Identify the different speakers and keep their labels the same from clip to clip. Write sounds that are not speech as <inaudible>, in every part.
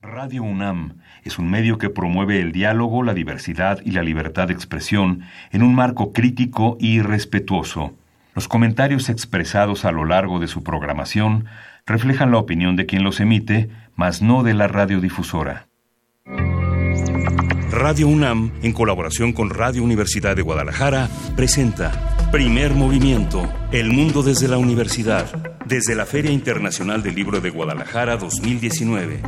Speaker 1: Radio UNAM es un medio que promueve el diálogo, la diversidad y la libertad de expresión en un marco crítico y respetuoso. Los comentarios expresados a lo largo de su programación reflejan la opinión de quien los emite, mas no de la radiodifusora. Radio UNAM, en colaboración con Radio Universidad de Guadalajara, presenta Primer Movimiento, El Mundo desde la Universidad, desde la Feria Internacional del Libro de Guadalajara 2019.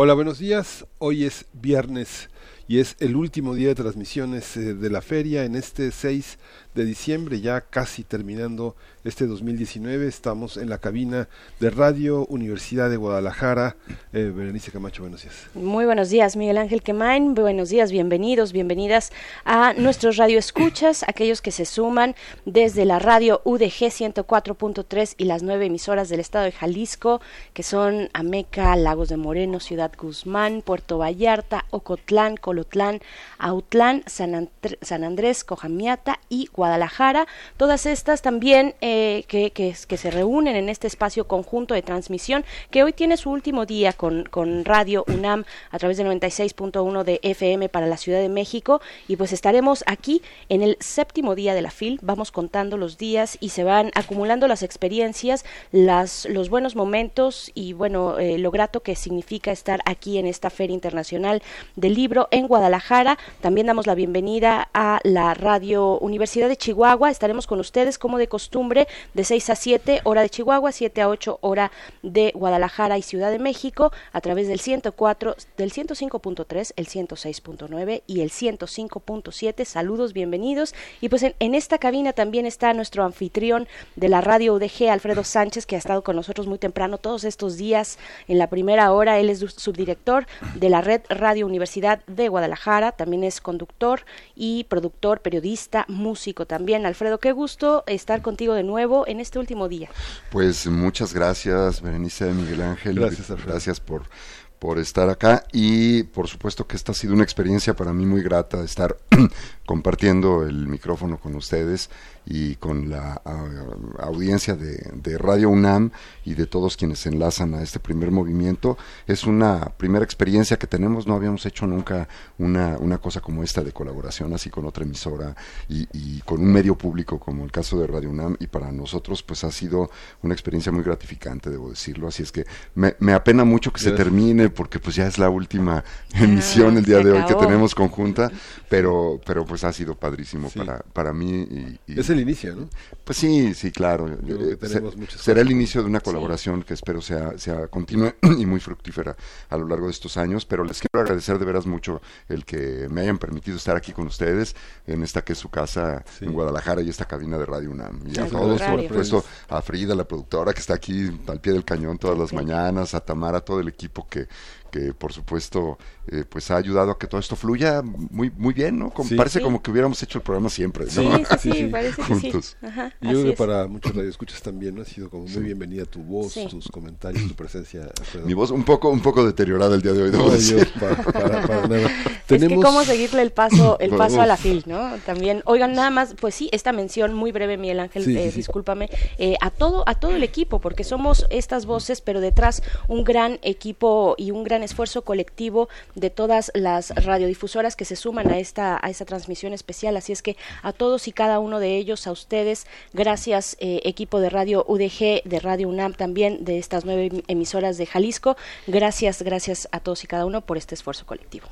Speaker 2: Hola, buenos días. Hoy es viernes y es el último día de transmisiones eh, de la feria en este 6 de diciembre, ya casi terminando este 2019. Estamos en la cabina de Radio Universidad de Guadalajara. Eh, Berenice Camacho, buenos días.
Speaker 3: Muy buenos días, Miguel Ángel Quemain. Buenos días, bienvenidos, bienvenidas a nuestros radioescuchas, aquellos que se suman desde la radio UDG 104.3 y las nueve emisoras del estado de Jalisco, que son Ameca, Lagos de Moreno, Ciudad Guzmán, Puerto Vallarta, Ocotlán, Colotlán, Autlán, San, San Andrés, Cojamiata y Guadalajara. Todas estas también eh, que, se reúnen en este espacio conjunto de transmisión que hoy tiene su último día con, Radio UNAM a través de 96.1 de FM para la Ciudad de México y pues estaremos aquí en el séptimo día de la FIL. Vamos contando los días y se van acumulando las experiencias, las, los buenos momentos y bueno, eh, lo grato que significa estar aquí en esta Feria Internacional del Libro en Guadalajara. También damos la bienvenida a la Radio Universidad de Chihuahua. Estaremos con ustedes como de costumbre de 6 a 7 hora de Chihuahua, 7 a 8 hora de Guadalajara y Ciudad de México a través del 104, del 105.3, el 106.9 y el 105.7. Saludos, bienvenidos. Y pues en, en, esta cabina también está nuestro anfitrión de la radio UDG, Alfredo Sánchez, que ha estado con nosotros muy temprano todos estos días en la primera hora. Él es subdirector de la red Radio Universidad de Guadalajara, también es conductor y productor, periodista, músico también. Alfredo, qué gusto estar contigo de nuevo en este último día.
Speaker 4: Pues muchas gracias, Berenice Miguel Ángel. Gracias, Gracias por por estar acá y por supuesto que esta ha sido una experiencia para mí muy grata estar <clears throat> compartiendo el micrófono con ustedes y con la audiencia de, Radio UNAM y de todos quienes se enlazan a este primer movimiento. Es una primera experiencia que tenemos, no habíamos hecho nunca una, una cosa como esta de colaboración así con otra emisora y, con un medio público como el caso de Radio UNAM y para nosotros pues ha sido una experiencia muy gratificante, debo decirlo, así es que me, me apena mucho que se termine porque pues ya es la última emisión el día de hoy que tenemos conjunta, pero, pero pues ha sido padrísimo para, para mí.
Speaker 2: Y, es el inicio, ¿no?
Speaker 4: Pues sí, sí, claro. Eh, será el inicio de una colaboración que espero sea, sea continua <clears throat> y muy fructífera a lo largo de estos años, pero les quiero agradecer de veras mucho el que me hayan permitido estar aquí con ustedes en esta que es su casa en Guadalajara y esta cabina de Radio UNAM. Y a todos, por supuesto, a Frida, la productora que está aquí al pie del cañón todas las mañanas, a Tamara, todo el equipo que que por supuesto eh, pues ha ayudado a que todo esto fluya muy muy bien, ¿no? parece como que hubiéramos hecho el programa siempre, ¿no?
Speaker 3: Sí, sí, <laughs> sí, parece
Speaker 2: juntos. Que sí. y yo creo que para muchos radioescuchas también ¿no? ha sido como muy bienvenida tu voz, tus comentarios, tu presencia.
Speaker 4: Mi voz un poco un poco deteriorada el día de hoy,
Speaker 3: no, para, para, <laughs> nada. Es que cómo seguirle el paso el paso a la fil, ¿no? También, oigan, nada más, pues sí, esta mención muy breve, Miguel Ángel, eh, discúlpame, eh, a todo a todo el equipo, porque somos estas voces, pero detrás un gran equipo y un gran esfuerzo colectivo de todas las radiodifusoras que se suman a esta, a esta transmisión especial. Así es que a todos y cada uno de ellos, a ustedes, gracias eh, equipo de Radio UDG, de Radio UNAM también, de estas nueve emisoras de Jalisco. Gracias, gracias a todos y cada uno por este esfuerzo colectivo.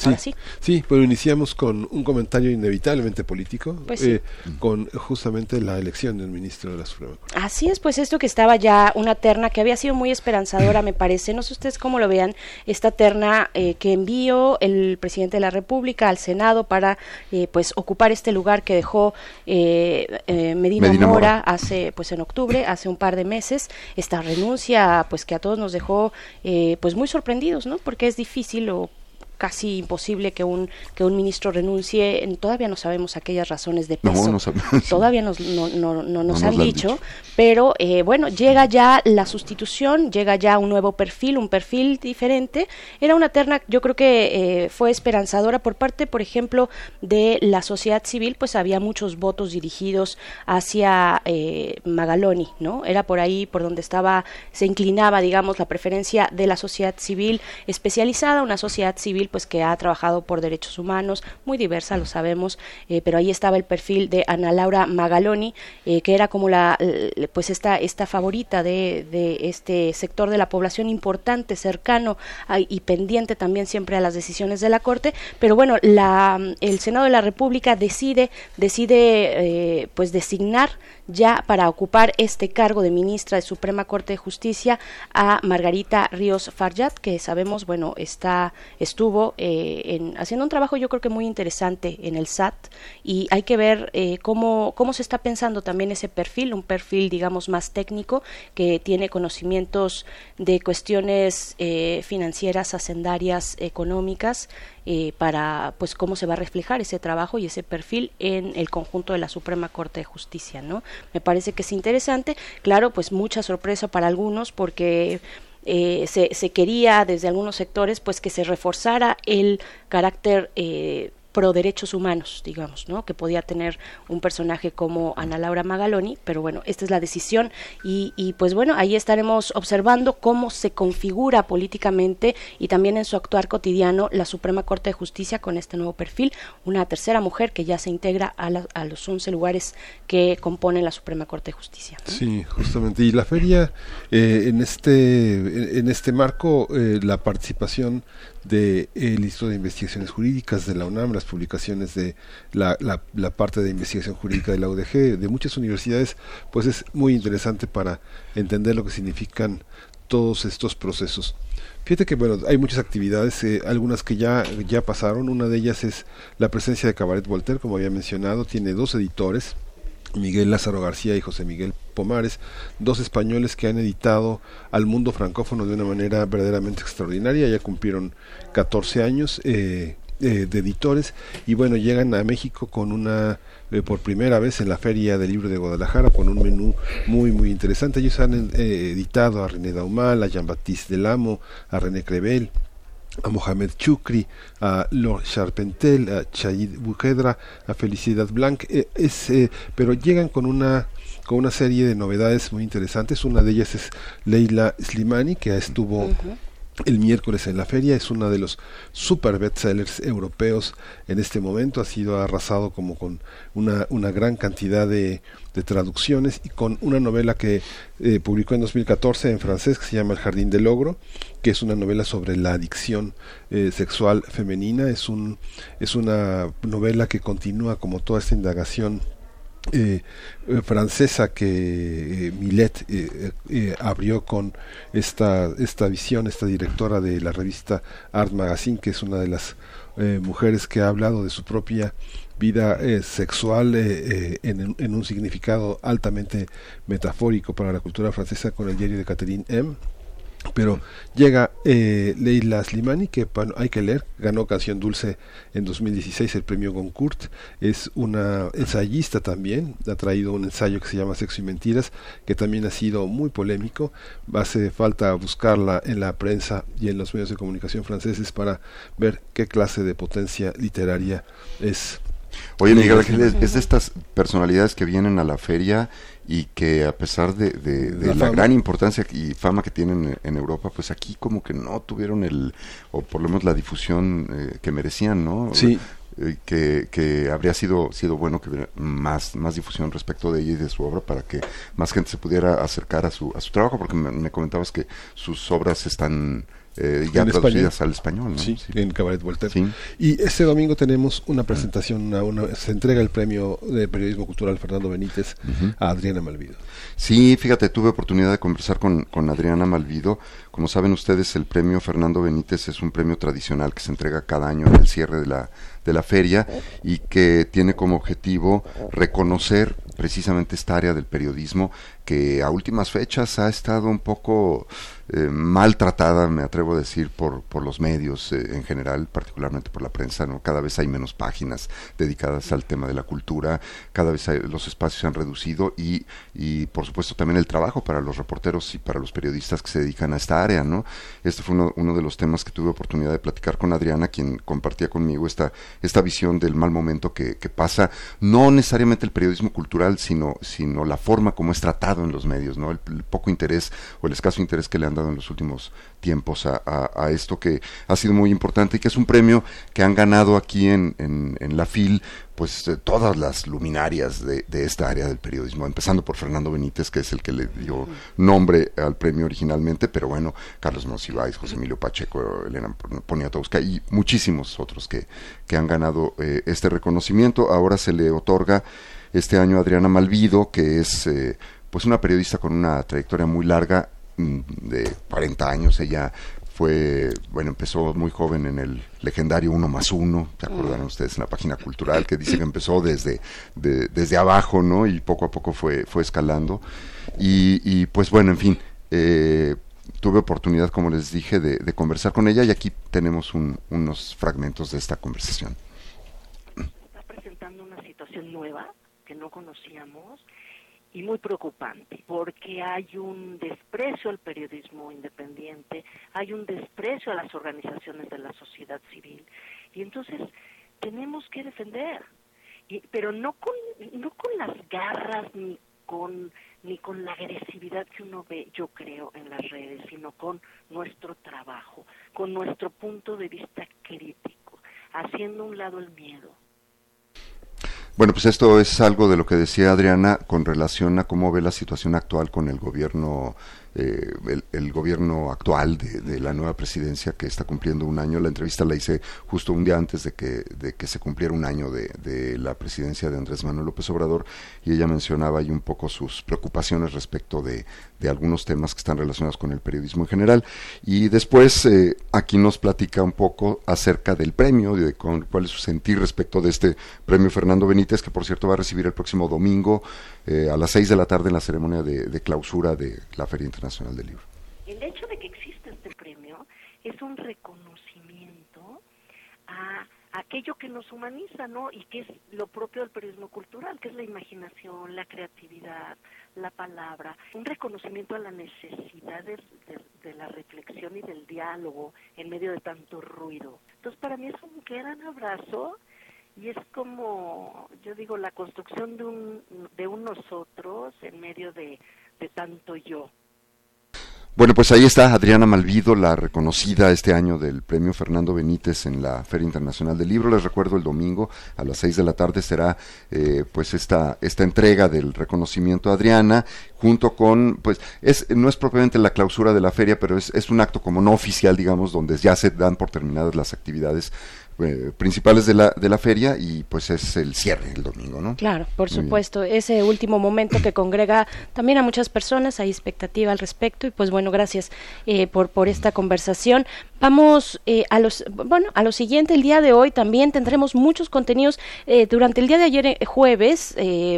Speaker 2: Sí, sí. pero iniciamos con un comentario inevitablemente político, pues eh, con justamente la elección del ministro de la Suprema Corte.
Speaker 3: Así es, pues esto que estaba ya una terna que había sido muy esperanzadora, me parece. No sé ustedes cómo lo vean, esta terna eh, que envió el presidente de la República al Senado para eh, pues ocupar este lugar que dejó Medina, Mora, hace pues en octubre, hace un par de meses. Esta renuncia, pues que a todos nos dejó pues muy sorprendidos, ¿no? Porque es difícil o casi imposible que un que un ministro renuncie. Todavía no sabemos aquellas razones de peso. <laughs> Todavía nos, no, no, no nos han dicho, pero eh, bueno, llega ya la sustitución, llega ya un nuevo perfil, un perfil diferente. Era una terna, yo creo que eh, fue esperanzadora por parte, por ejemplo, de la sociedad civil, pues había muchos votos dirigidos hacia eh, Magaloni, ¿no? Era por ahí por donde estaba, se inclinaba, digamos, la preferencia de la sociedad civil especializada, una sociedad civil pues que ha trabajado por derechos humanos, muy diversa, lo sabemos, eh, pero ahí estaba el perfil de Ana Laura Magaloni, eh, que era como la, pues esta, esta favorita de, de, este sector de la población importante, cercano y pendiente también siempre a las decisiones de la Corte, pero bueno, la, el Senado de la República decide, decide eh, pues designar ya para ocupar este cargo de ministra de Suprema Corte de Justicia a Margarita Ríos Farjat, que sabemos, bueno, está, estuvo eh, en, haciendo un trabajo yo creo que muy interesante en el SAT y hay que ver eh, cómo, cómo se está pensando también ese perfil, un perfil, digamos, más técnico que tiene conocimientos de cuestiones eh, financieras, hacendarias, económicas eh, para pues cómo se va a reflejar ese trabajo y ese perfil en el conjunto de la Suprema Corte de Justicia, ¿no? Me parece que es interesante, claro, pues mucha sorpresa para algunos porque eh, se, quería desde algunos sectores pues que se reforzara el carácter eh, pro derechos humanos, digamos, ¿no? Que podía tener un personaje como Ana Laura Magaloni, pero bueno, esta es la decisión y, y, pues bueno, ahí estaremos observando cómo se configura políticamente y también en su actuar cotidiano la Suprema Corte de Justicia con este nuevo perfil, una tercera mujer que ya se integra a, a los 11 lugares que componen la Suprema Corte de Justicia.
Speaker 2: Sí, justamente. Y la feria, eh, en, este, en este marco, eh, la participación del de, Instituto de Investigaciones Jurídicas de la UNAM, las publicaciones de la, la, la, parte de investigación jurídica de la UDG, de muchas universidades, pues es muy interesante para entender lo que significan todos estos procesos. Fíjate que bueno, hay muchas actividades, eh, algunas que ya, ya pasaron, una de ellas es la presencia de Cabaret Voltaire, como había mencionado, tiene dos editores, Miguel Lázaro García y José Miguel Pomares, dos españoles que han editado al mundo francófono de una manera verdaderamente extraordinaria, ya cumplieron 14 años eh, eh, de editores y bueno, llegan a México con una, eh, por primera vez en la Feria del Libro de Guadalajara, con un menú muy, muy interesante. Ellos han eh, editado a René Daumal, a Jean-Baptiste Delamo, a René Crevel, a Mohamed Chukri, a Lord Charpentel, a Chayid Bujedra, a Felicidad Blanc, eh, es, eh, pero llegan con una con una serie de novedades muy interesantes. Una de ellas es Leila Slimani, que estuvo el miércoles en la feria. Es uno de los super bestsellers europeos en este momento. Ha sido arrasado como con una, una gran cantidad de, traducciones y con una novela que eh, publicó en 2014 en francés que se llama El Jardín del Logro, que es una novela sobre la adicción eh, sexual femenina. Es, un, es una novela que continúa como toda esta indagación eh, francesa que eh, Millet eh, eh, abrió con esta, esta visión, esta directora de la revista Art Magazine, que es una de las mujeres que ha hablado de su propia vida sexual en, en, un significado altamente metafórico para la cultura francesa con el diario de Catherine M pero llega eh, Leila Slimani, que bueno, hay que leer, ganó Canción Dulce en 2016 el premio Goncourt, es una ensayista también, ha traído un ensayo que se llama Sexo y Mentiras, que también ha sido muy polémico, hace falta buscarla en la prensa y en los medios de comunicación franceses para ver qué clase de potencia literaria es.
Speaker 4: Oye, Miguel Ángel, es, es de estas personalidades que vienen a la feria y que a pesar de, de, de la, la gran importancia y fama que tienen en Europa, pues aquí como que no tuvieron el, o por lo menos la difusión eh, que merecían, ¿no?
Speaker 2: Sí.
Speaker 4: Eh, que, que habría sido, sido bueno que hubiera más, más difusión respecto de ella y de su obra para que más gente se pudiera acercar a su, a su trabajo, porque me, me comentabas que sus obras están eh, ya traducidas español. al español. ¿no?
Speaker 2: Sí, sí, en Cabaret Voltaire. Sí. Y este domingo tenemos una presentación, una, una, se entrega el premio de periodismo cultural Fernando Benítez uh -huh. a Adriana Malvido.
Speaker 4: Sí, fíjate, tuve oportunidad de conversar con, con Adriana Malvido. Como saben ustedes, el premio Fernando Benítez es un premio tradicional que se entrega cada año en el cierre de la, de la feria y que tiene como objetivo reconocer precisamente esta área del periodismo que a últimas fechas ha estado un poco eh, maltratada, me atrevo a decir, por, por los medios eh, en general, particularmente por la prensa. ¿no? Cada vez hay menos páginas dedicadas al tema de la cultura, cada vez los espacios se han reducido y, y, por supuesto, también el trabajo para los reporteros y para los periodistas que se dedican a esta área. ¿no? Este fue uno, de los temas que tuve oportunidad de platicar con Adriana, quien compartía conmigo esta, esta visión del mal momento que, que pasa, no necesariamente el periodismo cultural, sino, sino la forma como es tratado en los medios, ¿no? el, el poco interés o el escaso interés que le han dado en los últimos tiempos a, esto que ha sido muy importante y que es un premio que han ganado aquí en, en, la FIL pues eh, todas las luminarias de, esta área del periodismo, empezando por Fernando Benítez, que es el que le dio nombre al premio originalmente, pero bueno, Carlos Monsiváis, José Emilio Pacheco, Elena Poniatowska y muchísimos otros que, que han ganado eh, este reconocimiento. Ahora se le otorga este año a Adriana Malvido, que es eh, pues una periodista con una trayectoria muy larga de 40 años, ella fue, bueno, empezó muy joven en el legendario Uno más Uno, ¿se acuerdan ustedes en la página cultural? Que dice que empezó desde, desde abajo, ¿no? Y poco a poco fue, fue escalando. Y, pues bueno, en fin, eh, tuve oportunidad, como les dije, de, conversar con ella y aquí tenemos unos fragmentos de esta conversación.
Speaker 5: Está presentando una situación nueva que no conocíamos y muy preocupante, porque hay un desprecio al periodismo independiente, hay un desprecio a las organizaciones de la sociedad civil, y entonces tenemos que defender, y, pero no con, no con las garras ni con ni con la agresividad que uno ve, yo creo, en las redes, sino con nuestro trabajo, con nuestro punto de vista crítico, haciendo un lado el miedo,
Speaker 4: bueno, pues esto es algo de lo que decía Adriana con relación a cómo ve la situación actual con el gobierno eh, el, gobierno actual de, la nueva presidencia que está cumpliendo un año. La entrevista la hice justo un día antes de que, de que se cumpliera un año de, la presidencia de Andrés Manuel López Obrador y ella mencionaba ahí un poco sus preocupaciones respecto de, algunos temas que están relacionados con el periodismo en general. Y después eh, aquí nos platica un poco acerca del premio, de con, cuál es su sentir respecto de este premio Fernando Benítez, que por cierto va a recibir el próximo domingo eh, a las seis de la tarde en la ceremonia de, clausura de la Feria Internacional del Libro.
Speaker 5: El hecho de que exista este premio es un reconocimiento a aquello que nos humaniza, ¿no? Y que es lo propio del periodismo cultural, que es la imaginación, la creatividad, la palabra, un reconocimiento a la necesidad de, de, la reflexión y del diálogo en medio de tanto ruido. Entonces, para mí es un gran abrazo y es como, yo digo, la construcción de un, de un nosotros en medio de, de tanto yo.
Speaker 4: Bueno, pues ahí está Adriana Malvido, la reconocida este año del Premio Fernando Benítez en la Feria Internacional del Libro. Les recuerdo el domingo a las seis de la tarde será eh, pues esta esta entrega del reconocimiento a Adriana junto con pues es no es propiamente la clausura de la feria, pero es, es un acto como no oficial, digamos, donde ya se dan por terminadas las actividades eh, principales de la, de la feria y pues es el cierre el domingo, ¿no?
Speaker 3: Claro, por supuesto, ese último momento que congrega también a muchas personas, hay expectativa al respecto y pues bueno, gracias eh, por, por esta conversación. Vamos eh, a los bueno a lo siguiente el día de hoy también tendremos muchos contenidos. Durante el día de ayer jueves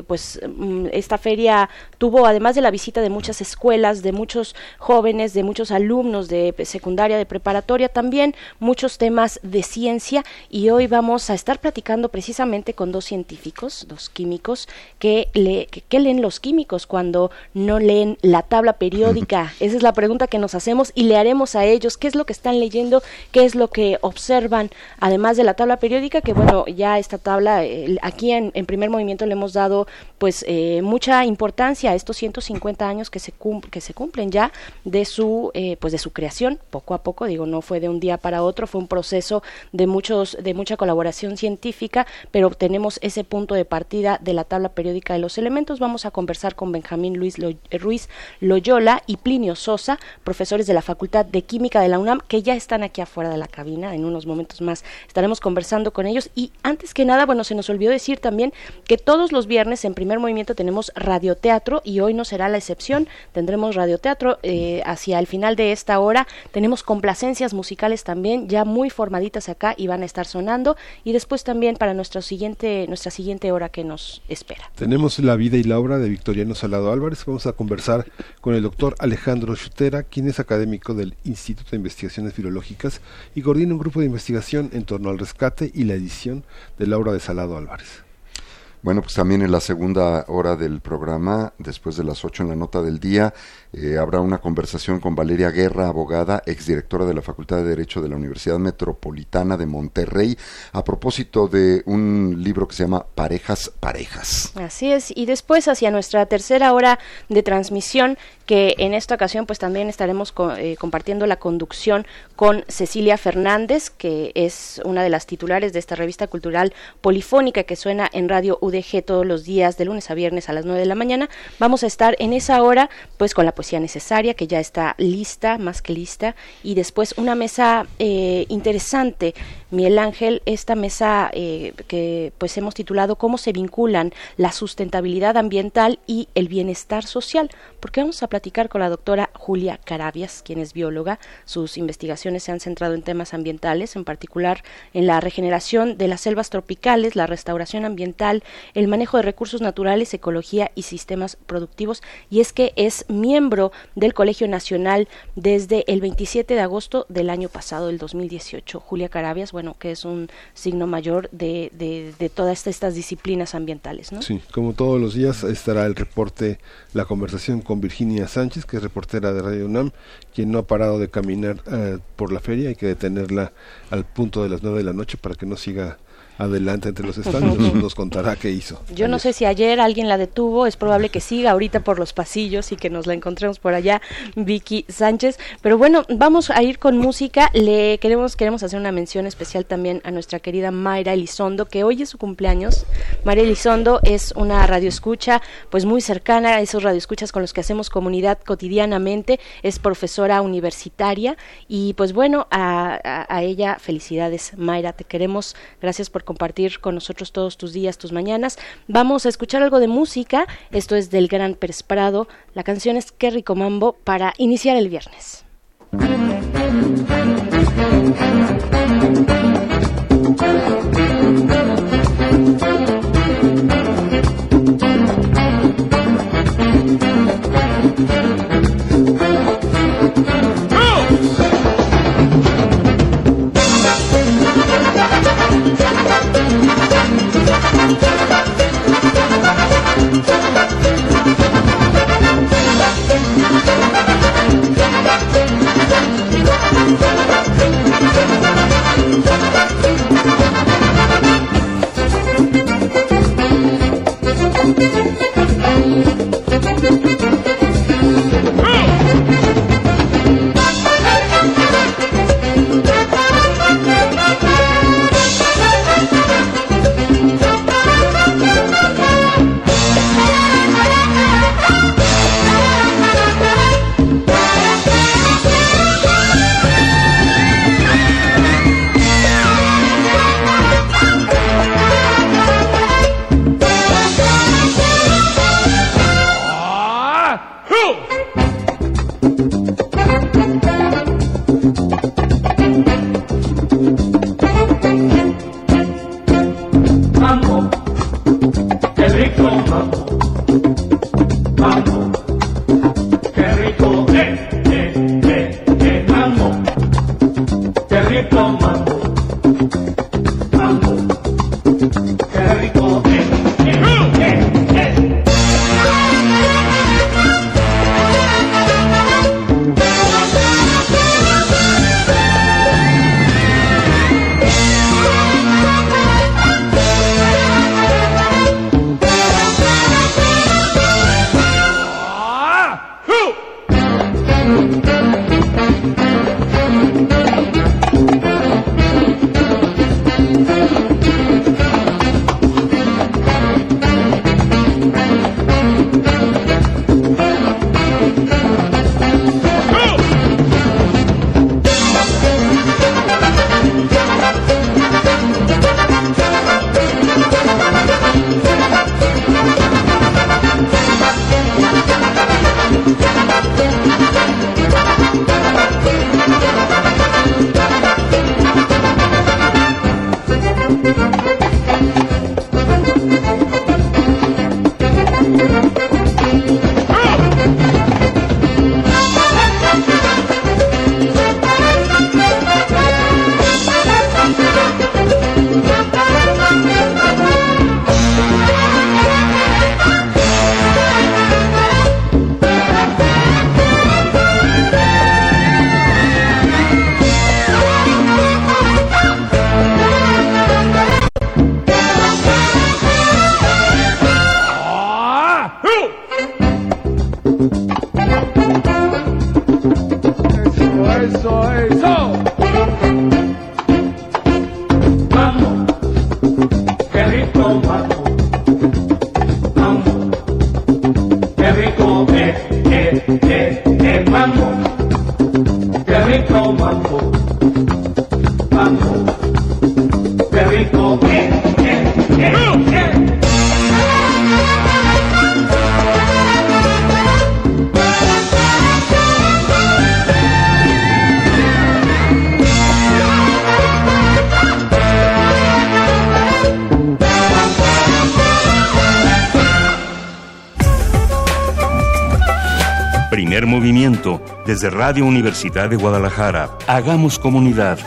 Speaker 3: pues mm, esta feria tuvo además de la visita de muchas escuelas de muchos jóvenes de muchos alumnos de secundaria de preparatoria también muchos temas de ciencia y hoy vamos a estar platicando precisamente con dos científicos, dos químicos, que, le, que, leen los químicos cuando no leen la tabla periódica. <laughs> Esa es la pregunta que nos hacemos y le haremos a ellos qué es lo que están leyendo, qué es lo que observan, además de la tabla periódica, que bueno, ya esta tabla, aquí en, primer movimiento le hemos dado pues eh, mucha importancia a estos 150 años que se, que se cumplen ya de su, eh, pues de su creación, poco a poco, digo, no fue de un día para otro, fue un proceso de de mucha colaboración científica, pero tenemos ese punto de partida de la tabla periódica de los elementos. Vamos a conversar con Benjamín Luis Ruiz Loyola y Plinio Sosa, profesores de la Facultad de Química de la UNAM, que ya están aquí afuera de la cabina. En unos momentos más estaremos conversando con ellos. Y antes que nada, bueno, se nos olvidó decir también que todos los viernes en primer movimiento tenemos radioteatro y hoy no será la excepción. Tendremos radioteatro eh, hacia el final de esta hora. Tenemos complacencias musicales también ya muy formaditas acá y van a estar sonando y después también para nuestra siguiente, nuestra siguiente hora que nos espera.
Speaker 2: Tenemos la vida y la obra de Victoriano Salado Álvarez. Vamos a conversar con el doctor Alejandro Chutera, quien es académico del Instituto de Investigaciones Filológicas y coordina un grupo de investigación en torno al rescate y la edición de la obra de Salado Álvarez.
Speaker 4: Bueno, pues también en la segunda hora del programa, después de las ocho en la nota del día, eh, habrá una conversación con Valeria Guerra, abogada, exdirectora de la Facultad de Derecho de la Universidad Metropolitana de Monterrey, a propósito de un libro que se llama Parejas, Parejas.
Speaker 3: Así es, y después hacia nuestra tercera hora de transmisión, que en esta ocasión pues también estaremos eh, compartiendo la conducción con Cecilia Fernández, que es una de las titulares de esta revista cultural polifónica que suena en Radio UDG todos los días, de lunes a viernes a las 9 de la mañana. Vamos a estar en esa hora pues con la poesía necesaria, que ya está lista, más que lista, y después una mesa eh, interesante, Miguel Ángel, esta mesa eh, que pues hemos titulado Cómo se vinculan la sustentabilidad ambiental y el bienestar social, porque vamos a platicar con la doctora Julia Carabias, quien es bióloga. Sus investigaciones se han centrado en temas ambientales, en particular en la regeneración de las selvas tropicales, la restauración ambiental, el manejo de recursos naturales, ecología y sistemas productivos, y es que es miembro del Colegio Nacional desde el 27 de agosto del año pasado, el 2018. Julia Carabias, que es un signo mayor de, de, todas estas disciplinas ambientales, ¿no?
Speaker 2: Sí, como todos los días estará el reporte, la conversación con Virginia Sánchez, que es reportera de Radio UNAM, quien no ha parado de caminar eh, por la feria, hay que detenerla al punto de las nueve de la noche para que no siga adelante entre los estados <laughs> nos, contará qué hizo.
Speaker 3: Yo no sé si ayer alguien la detuvo, es probable que siga ahorita por los pasillos y que nos la encontremos por allá, Vicky Sánchez. Pero bueno, vamos a ir con música. Le queremos, queremos hacer una mención especial también a nuestra querida Mayra Elizondo, que hoy es su cumpleaños. Mayra Elizondo es una radioescucha, pues muy cercana a esos radioescuchas con los que hacemos comunidad cotidianamente, es profesora universitaria y pues bueno, a, a ella felicidades, Mayra, te queremos, gracias por compartir con nosotros todos tus días, tus mañanas. Vamos a escuchar algo de música. Esto es del Gran Pérez Prado. La canción es Qué rico mambo para iniciar el viernes.
Speaker 1: Desde Radio Universidad de Guadalajara. Hagamos comunidad.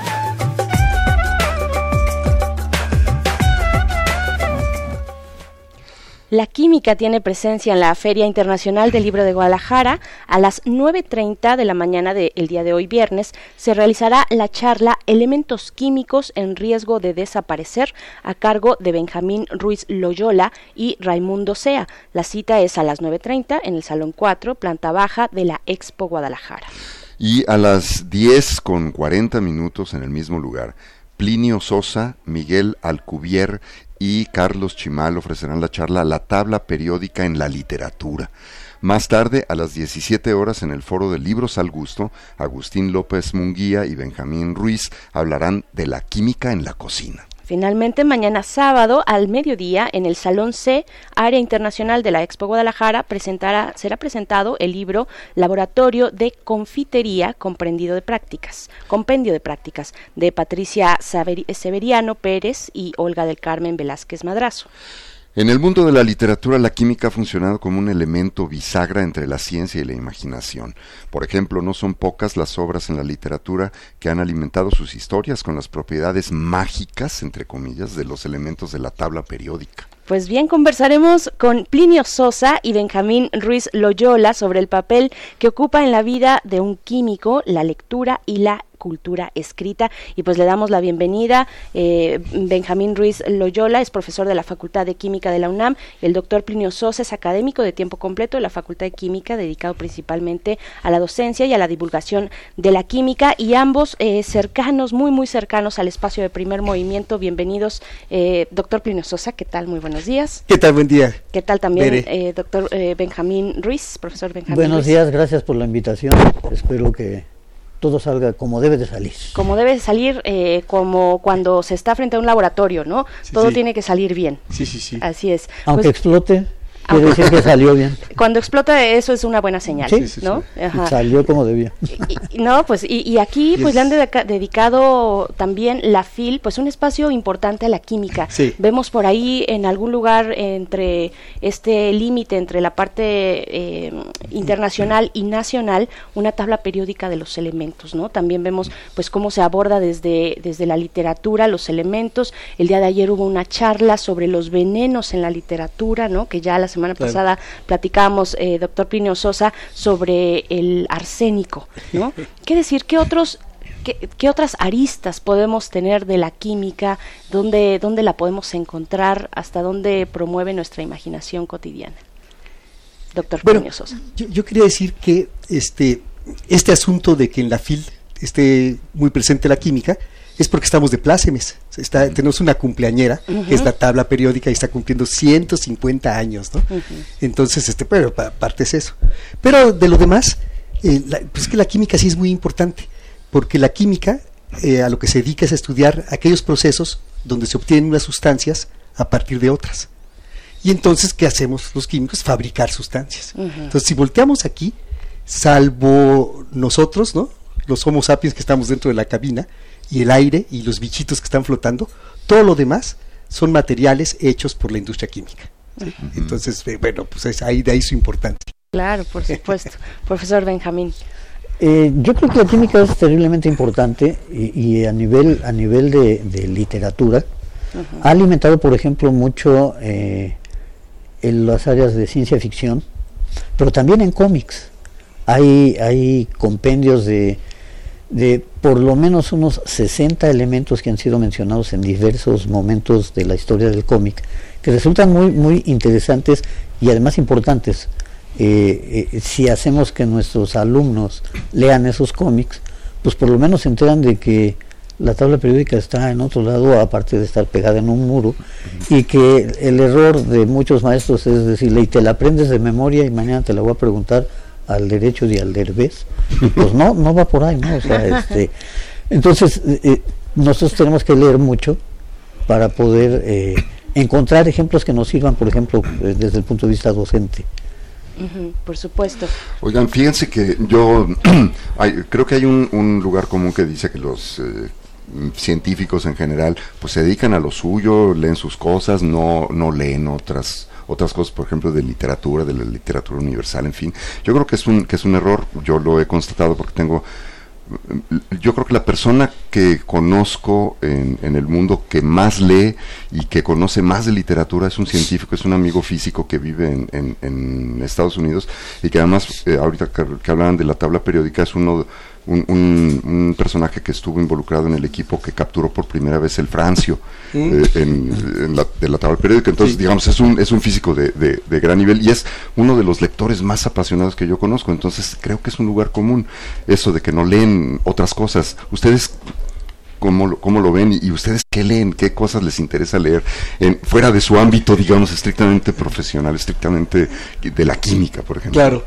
Speaker 3: La química tiene presencia en la Feria Internacional del Libro de Guadalajara. A las 9.30 de la mañana del día de hoy, viernes, se realizará la charla Elementos Químicos en Riesgo de Desaparecer a cargo de Benjamín Ruiz Loyola y Raimundo Sea. La cita es a las 9.30 en el Salón 4, planta baja de la Expo Guadalajara.
Speaker 4: Y a las 10 con 40 minutos en el mismo lugar, Plinio Sosa, Miguel Alcubier y Carlos Chimal ofrecerán la charla La tabla periódica en la literatura. Más tarde, a las 17 horas, en el foro de Libros al Gusto, Agustín López Munguía y Benjamín Ruiz hablarán de la química en la cocina.
Speaker 3: Finalmente, mañana sábado al mediodía, en el Salón C, Área Internacional de la Expo Guadalajara, presentará, será presentado el libro Laboratorio de Confitería Comprendido de Prácticas, Compendio de Prácticas, de Patricia Severiano Pérez y Olga del Carmen Velázquez Madrazo.
Speaker 4: En el mundo de la literatura, la química ha funcionado como un elemento bisagra entre la ciencia y la imaginación. Por ejemplo, no son pocas las obras en la literatura que han alimentado sus historias con las propiedades mágicas, entre comillas, de los elementos de la tabla periódica.
Speaker 3: Pues bien, conversaremos con Plinio Sosa y Benjamín Ruiz Loyola sobre el papel que ocupa en la vida de un químico la lectura y la cultura escrita. Y pues le damos la bienvenida. Eh, Benjamín Ruiz Loyola es profesor de la Facultad de Química de la UNAM. El doctor Plinio Sosa es académico de tiempo completo de la Facultad de Química, dedicado principalmente a la docencia y a la divulgación de la química. Y ambos eh, cercanos, muy, muy cercanos al espacio de primer movimiento. Bienvenidos, eh, doctor Plinio Sosa. ¿Qué tal? Muy buenos días.
Speaker 6: ¿Qué tal? Buen día.
Speaker 3: ¿Qué tal también, doctor Benjamín Ruiz, profesor Benjamín
Speaker 6: Buenos días, gracias por la invitación. Espero que todo salga como debe de salir.
Speaker 3: Como debe de salir, eh, como cuando se está frente a un laboratorio, ¿no? todo tiene que salir bien.
Speaker 6: Sí, sí, sí.
Speaker 3: Así es.
Speaker 6: Aunque pues explote, Quiere decir que salió bien. <laughs>
Speaker 3: Cuando explota eso es una buena señal, ¿no?
Speaker 6: Salió como debía.
Speaker 3: no, pues y, aquí pues le han dedicado también la FIL, pues un espacio importante a la química. Vemos por ahí en algún lugar entre este límite entre la parte eh, internacional y nacional una tabla periódica de los elementos, ¿no? También vemos pues cómo se aborda desde desde la literatura los elementos. El día de ayer hubo una charla sobre los venenos en la literatura, ¿no? Que ya las semana pasada platicábamos, eh, doctor Plinio Sosa, sobre el arsénico, ¿no? <laughs> ¿Qué decir? ¿Qué otros ¿Qué, otras aristas podemos tener de la química? ¿Dónde, ¿Dónde la podemos encontrar? ¿Hasta dónde promueve nuestra imaginación cotidiana? Doctor Plinio Sosa.
Speaker 6: Yo, yo, quería decir que este, este asunto de que en la FIL esté muy presente la química es porque estamos de plácemes. Está, Tenemos una cumpleañera, que es la tabla periódica, y está cumpliendo 150 años, ¿no? Entonces, este, pero parte es eso. Pero de lo demás, eh, pues que la química sí es muy importante, porque la química eh, a lo que se dedica es a estudiar aquellos procesos donde se obtienen unas sustancias a partir de otras. Y entonces, ¿qué hacemos los químicos? Fabricar sustancias. Entonces, si volteamos aquí, salvo nosotros, ¿no? Los Homo sapiens que estamos dentro de la cabina, y el aire y los bichitos que están flotando, todo lo demás son materiales hechos por la industria química. Entonces, eh, bueno, pues es ahí de ahí su importancia.
Speaker 3: Claro, por supuesto. <laughs> Profesor Benjamín.
Speaker 6: Eh, yo creo que la química es terriblemente importante y, a nivel a nivel de, literatura ha alimentado, por ejemplo, mucho eh, en las áreas de ciencia ficción, pero también en cómics. Hay, hay compendios de de por lo menos unos 60 elementos que han sido mencionados en diversos momentos de la historia del cómic, que resultan muy, muy interesantes y además importantes. Eh, eh, si hacemos que nuestros alumnos lean esos cómics,
Speaker 7: pues por lo menos se enteran de que la tabla periódica está en otro lado, aparte de estar pegada en un muro, y que el error de muchos maestros es decirle, y te la aprendes de memoria y mañana te la voy a preguntar al derecho y al derbez. <laughs> Pues no, no va por ahí, ¿no? O sea, <laughs> este, entonces, eh, eh, nosotros tenemos que leer mucho para poder eh, encontrar ejemplos que nos sirvan, por ejemplo, desde el punto de vista docente.
Speaker 3: por supuesto.
Speaker 4: Oigan, fíjense que yo <clears throat> creo que hay un, lugar común que dice que los científicos en general pues se dedican a lo suyo, leen sus cosas, no, no leen otras otras cosas, por ejemplo, de literatura, de la literatura universal, en fin. Yo creo que es un, que es un error, yo lo he constatado porque tengo yo creo que la persona que conozco en, en, el mundo que más lee y que conoce más de literatura es un científico, es un amigo físico que vive en, en, Estados Unidos y que además, eh, ahorita que, que, hablaban de la tabla periódica, es uno un, personaje que estuvo involucrado en el equipo que capturó por primera vez el Francio mm. eh, en, la, de la tabla periódica. Entonces, digamos, es un, es un físico de, de, gran nivel y es uno de los lectores más apasionados que yo conozco. Entonces, creo que es un lugar común eso de que no leen otras cosas. Ustedes Cómo lo, cómo lo, ven y, ustedes qué leen, qué cosas les interesa leer en, fuera de su ámbito, digamos, estrictamente profesional, estrictamente de la química, por ejemplo.
Speaker 6: Claro.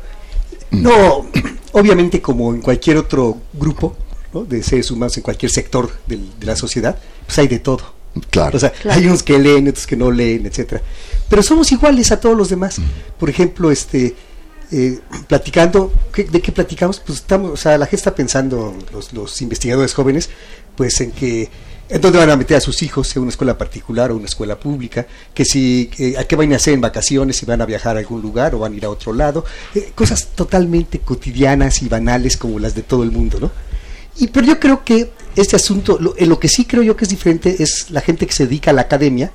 Speaker 6: No, <clears throat> obviamente como en cualquier otro grupo de seres humanos, en cualquier sector de la sociedad, pues hay de todo.
Speaker 4: Claro.
Speaker 6: O sea, hay unos que leen, otros que no leen, etcétera. Pero somos iguales a todos los demás. Por ejemplo, este eh, platicando, ¿de qué platicamos? Pues estamos, o sea, la gente está pensando, los, los investigadores jóvenes, pues en que en dónde van a meter a sus hijos, en una escuela particular o una escuela pública, que si, a qué van a hacer en vacaciones, si van a viajar a algún lugar o van a ir a otro lado, eh, cosas totalmente cotidianas y banales como las de todo el mundo, ¿no? Y, pero yo creo que este asunto, lo, en lo que sí creo yo que es diferente es la gente que se dedica a la academia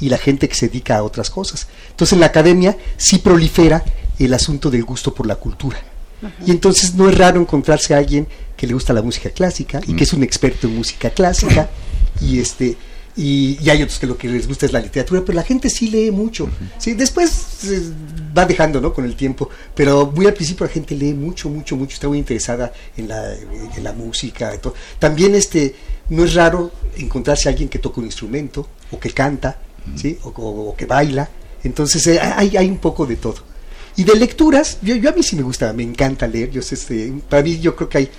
Speaker 6: y la gente que se dedica a otras cosas. Entonces en la academia sí prolifera el asunto del gusto por la cultura. Y entonces no es raro encontrarse a alguien que le gusta la música clásica y que es un experto en música clásica y este y, hay otros que lo que les gusta es la literatura, pero la gente sí lee mucho. Sí, después eh, va dejando, ¿no? Con el tiempo, pero muy al principio la gente lee mucho, mucho, mucho, está muy interesada en la, en la música. También este no es raro encontrarse a alguien que toca un instrumento o que canta, ¿sí? O, que baila. Entonces eh, hay, hay un poco de todo. Y de lecturas, yo, yo a mí sí me gusta, me encanta leer. Yo sé, este, para mí yo creo que hay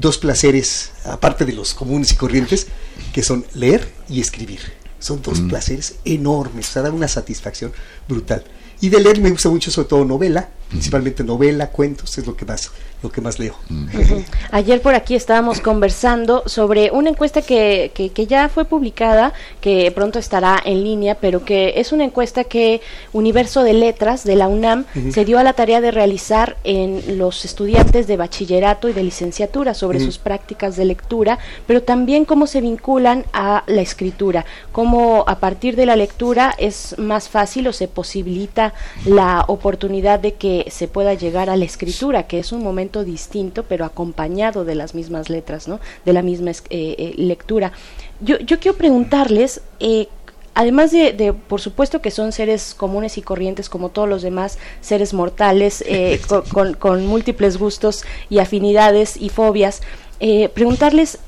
Speaker 6: dos placeres, aparte de los comunes y corrientes, que son leer y escribir. Son dos mm. placeres enormes, o sea, dan una satisfacción brutal. Y de leer me gusta mucho sobre todo novela, principalmente novela, cuentos, es lo que más lo que más leo.
Speaker 3: Ayer por aquí estábamos conversando sobre una encuesta que, que, ya fue publicada, que pronto estará en línea, pero que es una encuesta que Universo de Letras de la UNAM se dio a la tarea de realizar en los estudiantes de bachillerato y de licenciatura sobre sus prácticas de lectura, pero también cómo se vinculan a la escritura, cómo a partir de la lectura es más fácil o se posibilita la oportunidad de que se pueda llegar a la escritura, que es un momento distinto, pero acompañado de las mismas letras, ¿no? De la misma eh, eh, lectura. Yo, yo quiero preguntarles, eh, además de, por supuesto que son seres comunes y corrientes como todos los demás seres mortales, <laughs> con, múltiples gustos y afinidades y fobias, preguntarles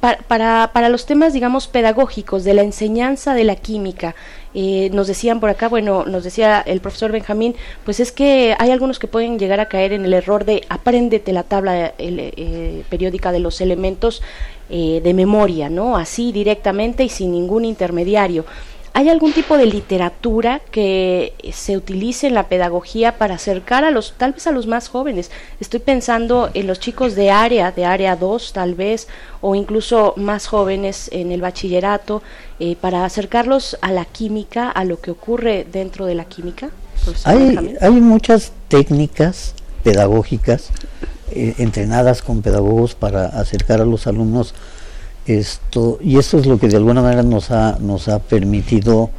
Speaker 3: para, para, los temas, digamos, pedagógicos de la enseñanza de la química, eh, nos decían por acá, bueno, nos decía el profesor Benjamín, pues es que hay algunos que pueden llegar a caer en el error de apréndete la tabla eh, periódica de los elementos eh, de memoria, ¿no? Así directamente y sin ningún intermediario. ¿Hay algún tipo de literatura que se utilice en la pedagogía para acercar a los, tal vez a los más jóvenes? Estoy pensando en los chicos de área, de área 2 tal vez, o incluso más jóvenes en el bachillerato, eh, para acercarlos a la química, a lo que ocurre dentro de la química.
Speaker 7: Hay, hay muchas técnicas pedagógicas eh, entrenadas con pedagogos para acercar a los alumnos esto, y esto es lo que de alguna manera nos ha, nos ha permitido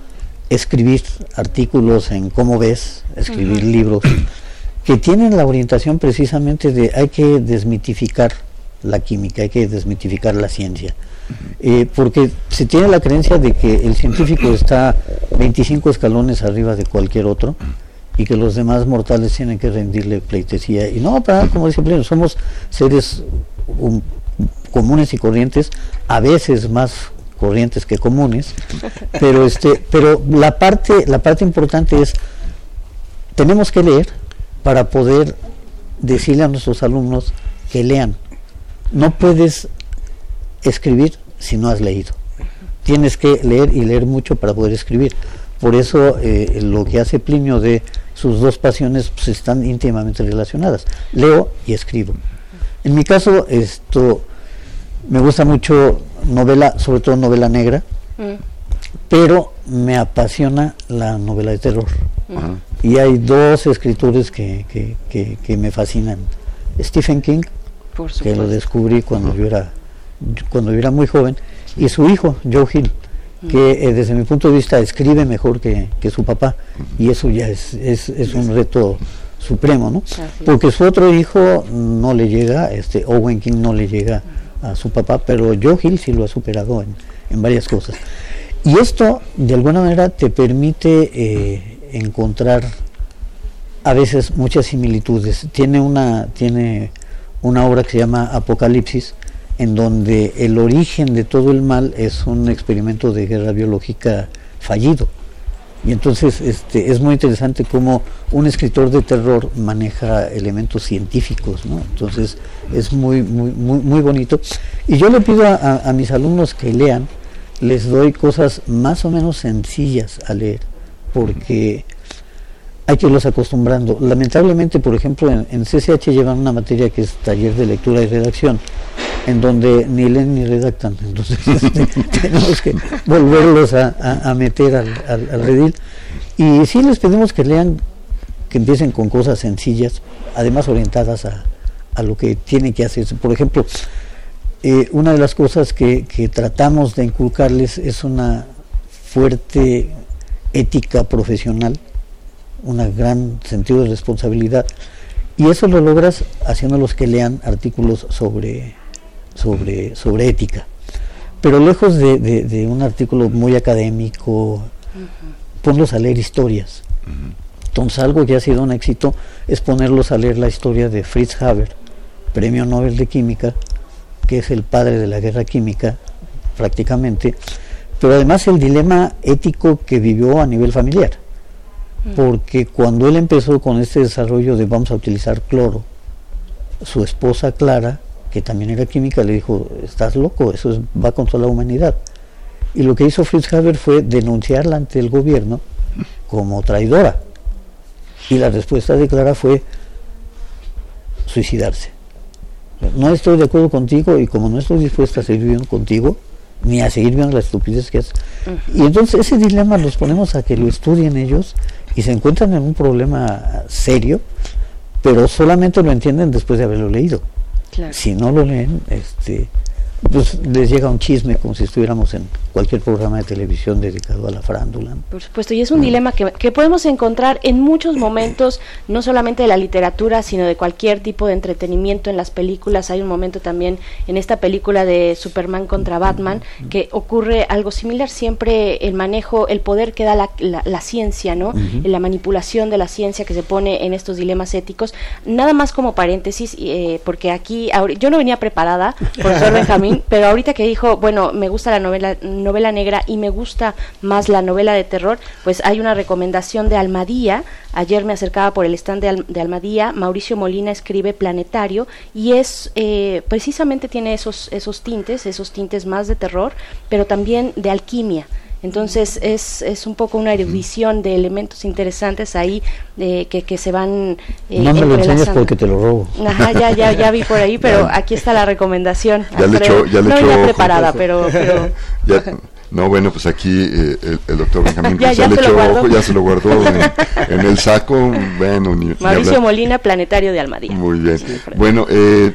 Speaker 7: escribir artículos en cómo ves, escribir libros, que tienen la orientación precisamente de hay que desmitificar la química, hay que desmitificar la ciencia. Eh, porque se tiene la creencia de que el científico está 25 escalones arriba de cualquier otro y que los demás mortales tienen que rendirle pleitesía. Y no, para, como dice somos seres comunes y corrientes, a veces más corrientes que comunes, pero este, pero la parte, la parte importante es tenemos que leer para poder decirle a nuestros alumnos que lean. No puedes escribir si no has leído. Tienes que leer y leer mucho para poder escribir. Por eso eh, lo que hace Plinio de sus dos pasiones pues, están íntimamente relacionadas. Leo y escribo. En mi caso, esto me gusta mucho novela, sobre todo novela negra, mm. pero me apasiona la novela de terror. Y hay dos escritores que, que, que, me fascinan. Stephen King, que lo descubrí cuando yo era cuando yo era muy joven, y su hijo, Joe Hill, que eh, desde mi punto de vista escribe mejor que, su papá, y eso ya es, es, es un reto supremo, ¿no? Porque su otro hijo no le llega, este Owen King no le llega a su papá, pero Joe Hill sí lo ha superado en, en varias cosas. Y esto, de alguna manera, te permite eh, encontrar a veces muchas similitudes. Tiene una, tiene una obra que se llama Apocalipsis, en donde el origen de todo el mal es un experimento de guerra biológica fallido. Y entonces este, es muy interesante cómo un escritor de terror maneja elementos científicos, ¿no? Entonces es muy, muy, muy, muy bonito. Y yo le pido a, a mis alumnos que lean, les doy cosas más o menos sencillas a leer, porque hay que irlos acostumbrando. Lamentablemente, por ejemplo, en, en, CCH llevan una materia que es taller de lectura y redacción, en donde ni leen ni redactan. <laughs> Entonces este, <laughs> tenemos que volverlos a, meter al, al, redil. Y sí les pedimos que lean, que empiecen con cosas sencillas, además orientadas a, lo que tienen que hacer. Por ejemplo, eh, una de las cosas que tratamos de inculcarles es una fuerte ética profesional, un gran sentido de responsabilidad. Y eso lo logras haciéndolos que lean artículos sobre sobre, sobre ética. Pero lejos de, un artículo muy académico, ponlos a leer historias. Entonces algo que ha sido un éxito es ponerlos a leer la historia de Fritz Haber, premio Nobel de Química, que es el padre de la guerra química prácticamente, pero además el dilema ético que vivió a nivel familiar. Porque cuando él empezó con este desarrollo de vamos a utilizar cloro, su esposa Clara que también era química, le dijo, estás loco, eso va contra la humanidad. Y lo que hizo Fritz Haber fue denunciarla ante el gobierno como traidora. Y la respuesta de Clara fue suicidarse. No estoy de acuerdo contigo y como no estoy dispuesta a seguir viviendo contigo, ni a seguir viendo la estupidez que haces. Y entonces ese dilema los ponemos a que lo estudien ellos y se encuentran en un problema serio, pero solamente lo entienden después de haberlo leído. Si no lo leen, este, pues les llega un chisme como si estuviéramos en cualquier programa de televisión dedicado a la farándula.
Speaker 3: Por supuesto, y es un dilema que, que, podemos encontrar en muchos momentos, no solamente de la literatura, sino de cualquier tipo de entretenimiento en las películas. Hay un momento también en esta película de Superman contra Batman que ocurre algo similar, siempre el manejo, el poder que da la, la, ciencia, ¿no? La manipulación de la ciencia que se pone en estos dilemas éticos. Nada más como paréntesis, eh, porque aquí, yo no venía preparada, profesor Benjamín, <laughs> pero ahorita que dijo, bueno, me gusta la novela novela negra y me gusta más la novela de terror, pues hay una recomendación de Almadía. Ayer me acercaba por el stand de, Almadía. Mauricio Molina escribe Planetario y es eh, precisamente tiene esos, esos tintes, esos tintes más de terror, pero también de alquimia. Entonces es, es un poco una erudición de elementos interesantes ahí de, que, que se van...
Speaker 7: Eh, no me lo enseñas porque te lo robo.
Speaker 3: Ajá, ya, ya, ya vi por ahí, pero aquí está la recomendación.
Speaker 4: Ya le echó, ya le
Speaker 3: no preparada, pero... <laughs>
Speaker 4: no, bueno, pues aquí eh, el, doctor Benjamín <laughs> ya, ya, le echó ojo, ya se lo guardó en, el saco. Bueno,
Speaker 3: Mauricio Molina, Planetario de Almadía.
Speaker 4: Muy bien. bueno, eh,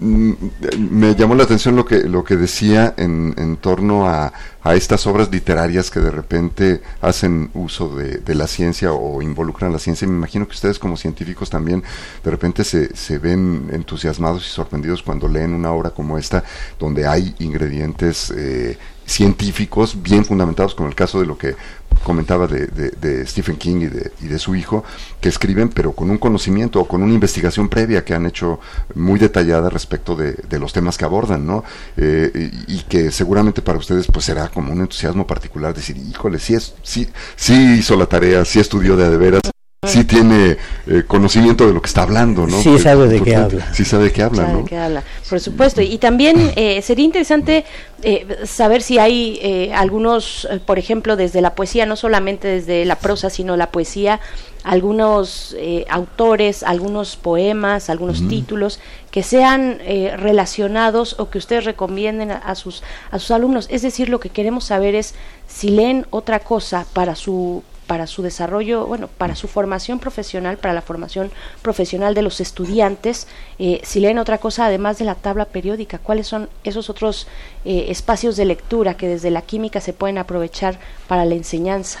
Speaker 4: me llamó la atención lo que, lo que decía en, en torno a, a, estas obras literarias que de repente hacen uso de, de, la ciencia o involucran la ciencia. Me imagino que ustedes como científicos también de repente se, se ven entusiasmados y sorprendidos cuando leen una obra como esta, donde hay ingredientes eh, científicos bien fundamentados, como el caso de lo que comentaba de, Stephen King y de, y de su hijo, que escriben, pero con un conocimiento o con una investigación previa que han hecho muy detallada respecto de, los temas que abordan, ¿no? Eh, y, que seguramente para ustedes pues será como un entusiasmo particular decir, híjole, sí, es, sí, sí hizo la tarea, sí estudió de, de veras sí tiene eh, conocimiento de lo que está hablando, ¿no?
Speaker 7: Sí sabe de qué habla.
Speaker 4: Sí sabe de qué habla, ¿no?
Speaker 3: qué habla, por supuesto. Y también eh, sería interesante eh, saber si hay algunos, por ejemplo, desde la poesía, no solamente desde la prosa, sino la poesía, algunos autores, algunos poemas, algunos títulos que sean relacionados o que ustedes recomienden a, sus a sus alumnos. Es decir, lo que queremos saber es si leen otra cosa para su para su desarrollo, bueno, para su formación profesional, para la formación profesional de los estudiantes, eh, si leen otra cosa además de la tabla periódica, cuáles son esos otros eh, espacios de lectura que desde la química se pueden aprovechar para la enseñanza.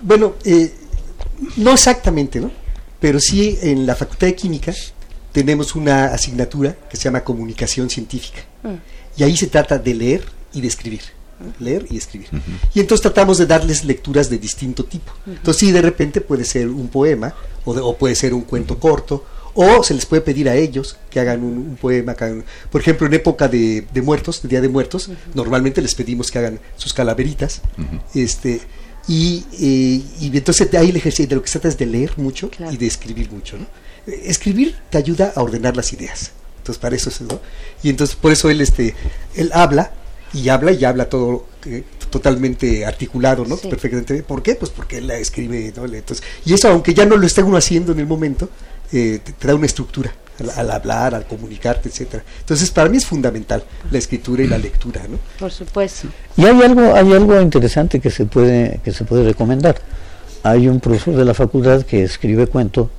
Speaker 6: Bueno, eh, no exactamente, ¿no? Pero sí en la Facultad de Química tenemos una asignatura que se llama comunicación científica. Mm. Y ahí se trata de leer y de escribir leer y escribir. Y entonces tratamos de darles lecturas de distinto tipo. Entonces sí, de repente puede ser un poema o, puede ser un cuento corto o se les puede pedir a ellos que hagan un, poema. por ejemplo, en época de, muertos, de Día de Muertos, normalmente les pedimos que hagan sus calaveritas. este y, eh, y, entonces ahí el ejercicio de lo que se trata es de leer mucho y de escribir mucho. ¿no? Escribir te ayuda a ordenar las ideas. Entonces, para eso es, ¿no? Y entonces, por eso él, este, él habla y habla y habla todo eh, totalmente articulado, ¿no? Perfectamente. ¿Por qué? Pues porque él la escribe, ¿no? Entonces, y eso, aunque ya no lo esté uno haciendo en el momento, eh, te, da una estructura al, hablar, al comunicarte, etcétera. Entonces, para mí es fundamental la escritura y la lectura, ¿no?
Speaker 3: Por supuesto.
Speaker 7: Y hay algo, hay algo interesante que se puede, que se puede recomendar. Hay un profesor de la facultad que escribe cuento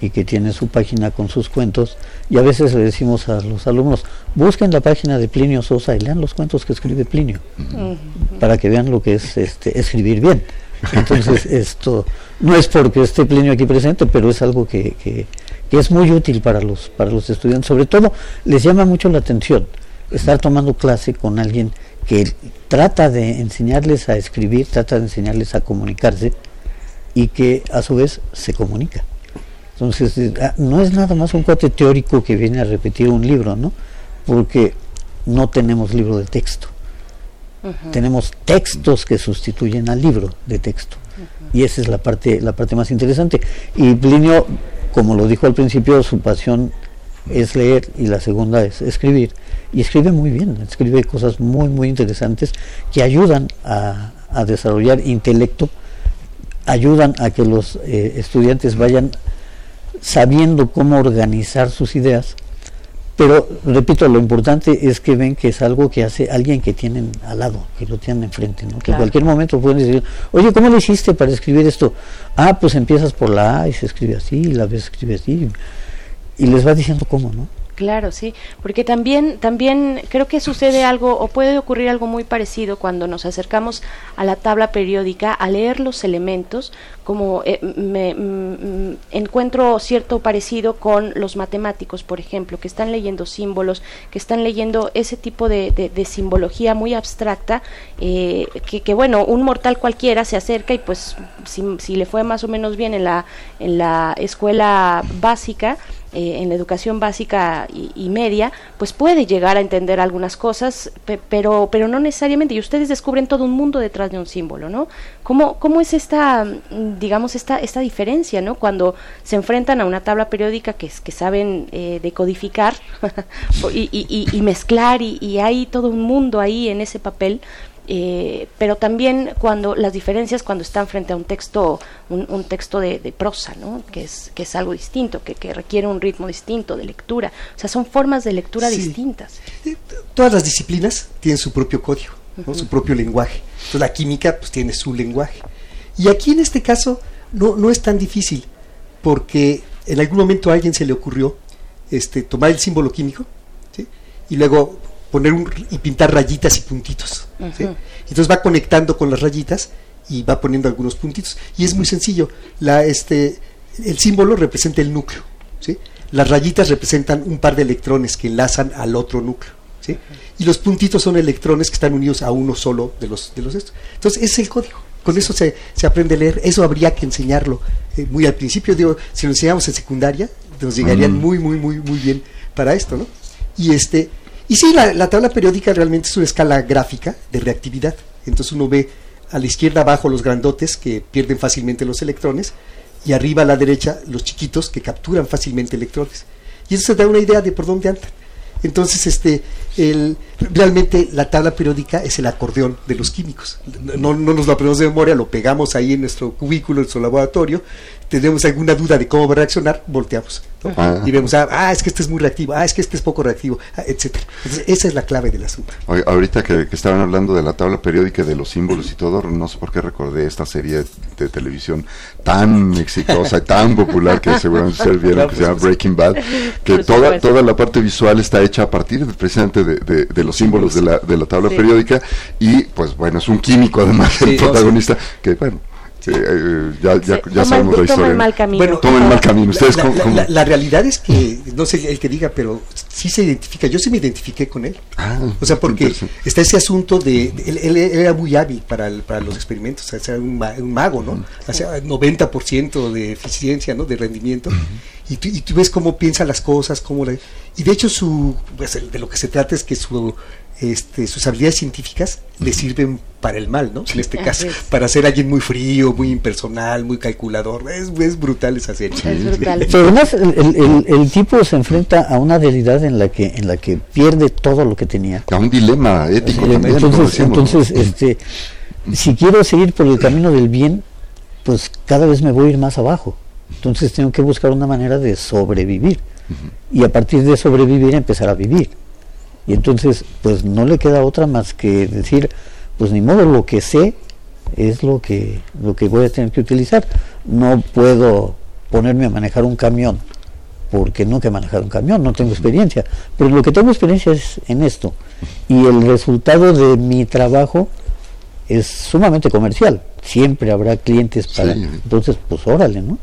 Speaker 7: y que tiene su página con sus cuentos y a veces le decimos a los alumnos busquen la página de Plinio Sosa y lean los cuentos que escribe Plinio para que vean lo que es este, escribir bien. Entonces <laughs> esto no es porque esté Plinio aquí presente pero es algo que, que, es muy útil para los para los estudiantes. Sobre todo les llama mucho la atención estar tomando clase con alguien que trata de enseñarles a escribir trata de enseñarles a comunicarse y que a su vez se comunica entonces, eh, ah, no es nada más un cuate teórico que viene a repetir un libro, ¿no? Porque no tenemos libro de texto. Tenemos textos que sustituyen al libro de texto. Y esa es la parte, la parte más interesante. Y Plinio, como lo dijo al principio, su pasión es leer y la segunda es escribir. Y escribe muy bien, escribe cosas muy, muy interesantes que ayudan a, desarrollar intelecto, ayudan a que los eh, estudiantes vayan sabiendo cómo organizar sus ideas, pero repito, lo importante es que ven que es algo que hace alguien que tienen al lado, que lo tienen enfrente, ¿no? que en cualquier momento pueden decir, oye, ¿cómo lo hiciste para escribir esto? Ah, pues empiezas por la A y se escribe así, y la B se escribe así, y les va diciendo cómo, ¿no?
Speaker 3: Claro, sí, porque también, también creo que sucede algo o puede ocurrir algo muy parecido cuando nos acercamos a la tabla periódica a leer los elementos, como eh, me, mm, encuentro cierto parecido con los matemáticos, por ejemplo, que están leyendo símbolos, que están leyendo ese tipo de, de, simbología muy abstracta, eh, que, que, bueno, un mortal cualquiera se acerca y pues si, si le fue más o menos bien en la, en la escuela básica, eh, en la educación básica y, media, pues puede llegar a entender algunas cosas, pero, pero no necesariamente. Y ustedes descubren todo un mundo detrás de un símbolo, ¿no? ¿Cómo, cómo es esta, digamos, esta, esta diferencia, ¿no? Cuando se enfrentan a una tabla periódica que, que saben eh, decodificar <laughs> y, y, y, mezclar y hay todo un mundo ahí en ese papel, eh, pero también cuando las diferencias cuando están frente a un texto un, texto de, prosa no que es que es algo distinto que, que, requiere un ritmo distinto de lectura. O sea son formas de lectura distintas.
Speaker 6: Todas las disciplinas tienen su propio código su propio lenguaje. Entonces la química pues tiene su lenguaje. Y aquí en este caso no no es tan difícil porque en algún momento a alguien se le ocurrió este tomar el símbolo químico y luego poner un, y pintar rayitas y puntitos. Entonces va conectando con las rayitas y va poniendo algunos puntitos. Y es muy sencillo. La, este, el símbolo representa el núcleo. ¿sí? Las rayitas representan un par de electrones que enlazan al otro núcleo. ¿sí? Y los puntitos son electrones que están unidos a uno solo de los de los estos. Entonces, ese es el código. Con eso se, se aprende a leer. Eso habría que enseñarlo eh, muy al principio. Digo, si lo enseñamos en secundaria, nos llegarían
Speaker 4: Mm.
Speaker 6: muy, muy, muy, muy bien para esto, ¿no? Y este, y sí, la, la tabla periódica realmente es una escala gráfica de reactividad. Entonces uno ve a la izquierda abajo los grandotes que pierden fácilmente los electrones y arriba a la derecha los chiquitos que capturan fácilmente electrones. Y eso se da una idea de por dónde andan. Entonces, este, el, realmente la tabla periódica es el acordeón de los químicos. No, no nos lo aprendemos de memoria, lo pegamos ahí en nuestro cubículo, en nuestro laboratorio. Tenemos alguna duda de cómo va a reaccionar, volteamos. ¿no?
Speaker 4: Ah.
Speaker 6: Y vemos, ah, ah, es que este es muy reactivo, ah, es que este es poco reactivo, ah, etcétera. Entonces, esa es la clave del asunto.
Speaker 4: Oye, ahorita que, que estaban hablando de la tabla periódica de los símbolos y todo, no sé por qué recordé esta serie de televisión tan exitosa y tan popular que seguramente ustedes vieron, que se llama Breaking Bad, que toda, toda la parte visual está hecha a partir de- precisamente de, de- de los símbolos de la, de la tabla
Speaker 3: Sí.
Speaker 4: periódica y pues bueno, es un químico además
Speaker 6: Sí,
Speaker 4: el
Speaker 6: no,
Speaker 4: protagonista, que bueno, eh, eh, ya, ya, ya
Speaker 3: toma,
Speaker 4: sabemos la
Speaker 3: toma
Speaker 4: historia.
Speaker 3: el mal camino.
Speaker 6: Bueno,
Speaker 4: Toma el mal camino. ¿Ustedes
Speaker 6: la,
Speaker 4: cómo-
Speaker 6: la-
Speaker 4: cómo?
Speaker 6: la- la realidad es que, no sé el que diga, pero sí se identifica. Yo sí me identifiqué con él.
Speaker 4: Ah,
Speaker 6: O sea, porque está ese asunto de. de- él, él- él era muy hábil para, el- para los experimentos, o sea, era un, ma- un mago, ¿no? O sea, 90% de eficiencia, ¿no? De rendimiento. y, tú, y tú ves cómo piensa las cosas, cómo. la- y de hecho, su, pues, de lo que se trata es que su. Este, sus habilidades científicas le sirven para el mal, ¿no? En este caso,
Speaker 3: es.
Speaker 6: para ser alguien muy frío, muy impersonal, muy calculador. Es, es brutal esa serie.
Speaker 3: Es brutal.
Speaker 7: Pero además el, el- el- el tipo se enfrenta a una realidad en la que en la que pierde todo lo que tenía.
Speaker 4: A un dilema ético también, como
Speaker 7: entonces,
Speaker 4: decíamos, ¿no?
Speaker 7: entonces este, si quiero seguir por el camino del bien, pues cada vez me voy a ir más abajo. Entonces tengo que buscar una manera de sobrevivir. Y a partir de sobrevivir empezar a vivir. Y entonces, pues no le queda otra más que decir, pues ni modo, lo que sé es lo que, lo que voy a tener que utilizar. No puedo ponerme a manejar un camión porque nunca he manejado un camión, no tengo experiencia. Pero lo que tengo experiencia es en esto. Y el resultado de mi trabajo es sumamente comercial. Siempre habrá clientes para...
Speaker 4: Sí.
Speaker 7: Entonces, pues órale, ¿no?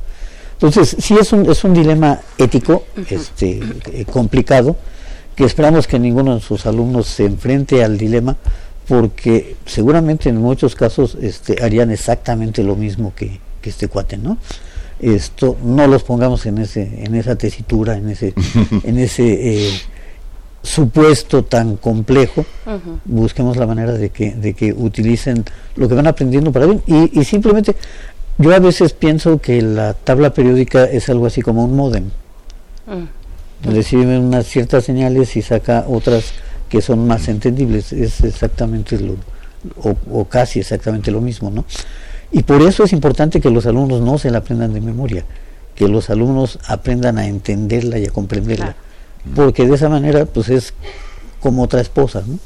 Speaker 7: Entonces, sí es un, es un dilema ético este, eh, complicado, que esperamos que ninguno de sus alumnos se enfrente al dilema, porque seguramente en muchos casos este, harían exactamente lo mismo que, que este cuate, ¿no? Esto no los pongamos en ese en esa tesitura, en ese <laughs> en ese eh, supuesto tan complejo. Busquemos la manera de que de que utilicen lo que van aprendiendo para bien y, y simplemente yo a veces pienso que la tabla periódica es algo así como un módem.
Speaker 3: Mm.
Speaker 7: Recibe unas ciertas señales y saca otras que son más entendibles. Es exactamente lo, o, o casi exactamente lo mismo, ¿no? Y por eso es importante que los alumnos no se la aprendan de memoria, que los alumnos aprendan a entenderla y a comprenderla. Porque de esa manera, pues es como otra esposa, ¿no?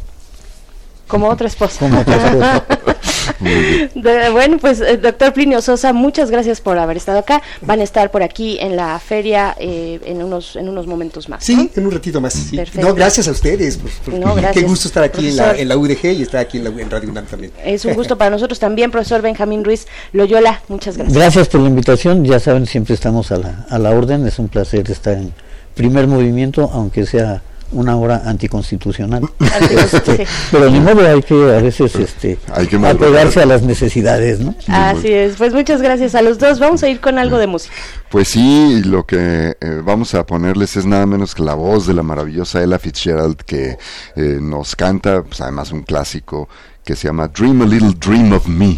Speaker 3: Como otra esposa.
Speaker 7: Como otra esposa. <laughs>
Speaker 3: De- bueno, pues eh, doctor Plinio Sosa, muchas gracias por haber estado acá. Van a estar por aquí en la feria eh, en unos en unos momentos más. ¿no?
Speaker 6: Sí, en un ratito más. sí.
Speaker 3: Perfecto.
Speaker 6: No, gracias a ustedes. por- por-
Speaker 3: No,
Speaker 6: Qué gusto estar aquí en la, en la UDG y estar aquí en, la, en Radio UNAM también.
Speaker 3: Es un gusto para nosotros también, profesor Benjamín Ruiz Loyola. Muchas gracias.
Speaker 7: Gracias por la invitación. Ya saben, siempre estamos a la, a la orden. Es un placer estar en primer movimiento, aunque sea una hora anticonstitucional. <laughs> Este,
Speaker 3: Sí.
Speaker 7: pero ni modo, hay que a veces este,
Speaker 4: Hay que
Speaker 7: apegarse a las necesidades, ¿no?
Speaker 3: Así es. Pues muchas gracias a los dos. Vamos a ir con algo de música.
Speaker 4: Pues sí, lo que eh, vamos a ponerles es nada menos que la voz de la maravillosa Ella Fitzgerald que eh, nos canta, pues además un clásico que se llama Dream a Little Dream of Me.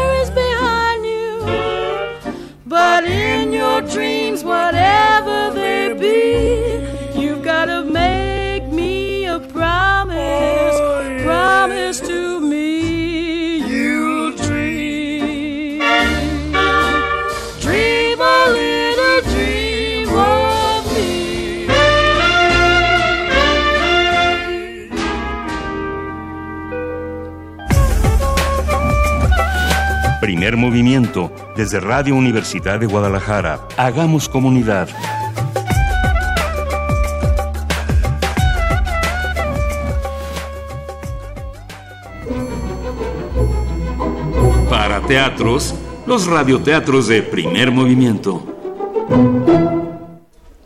Speaker 8: But in your dreams, whatever they be, you've gotta make me a promise. Oh, promise
Speaker 1: Primer movimiento desde Radio Universidad de Guadalajara. Hagamos comunidad. Para teatros, los radioteatros de primer movimiento.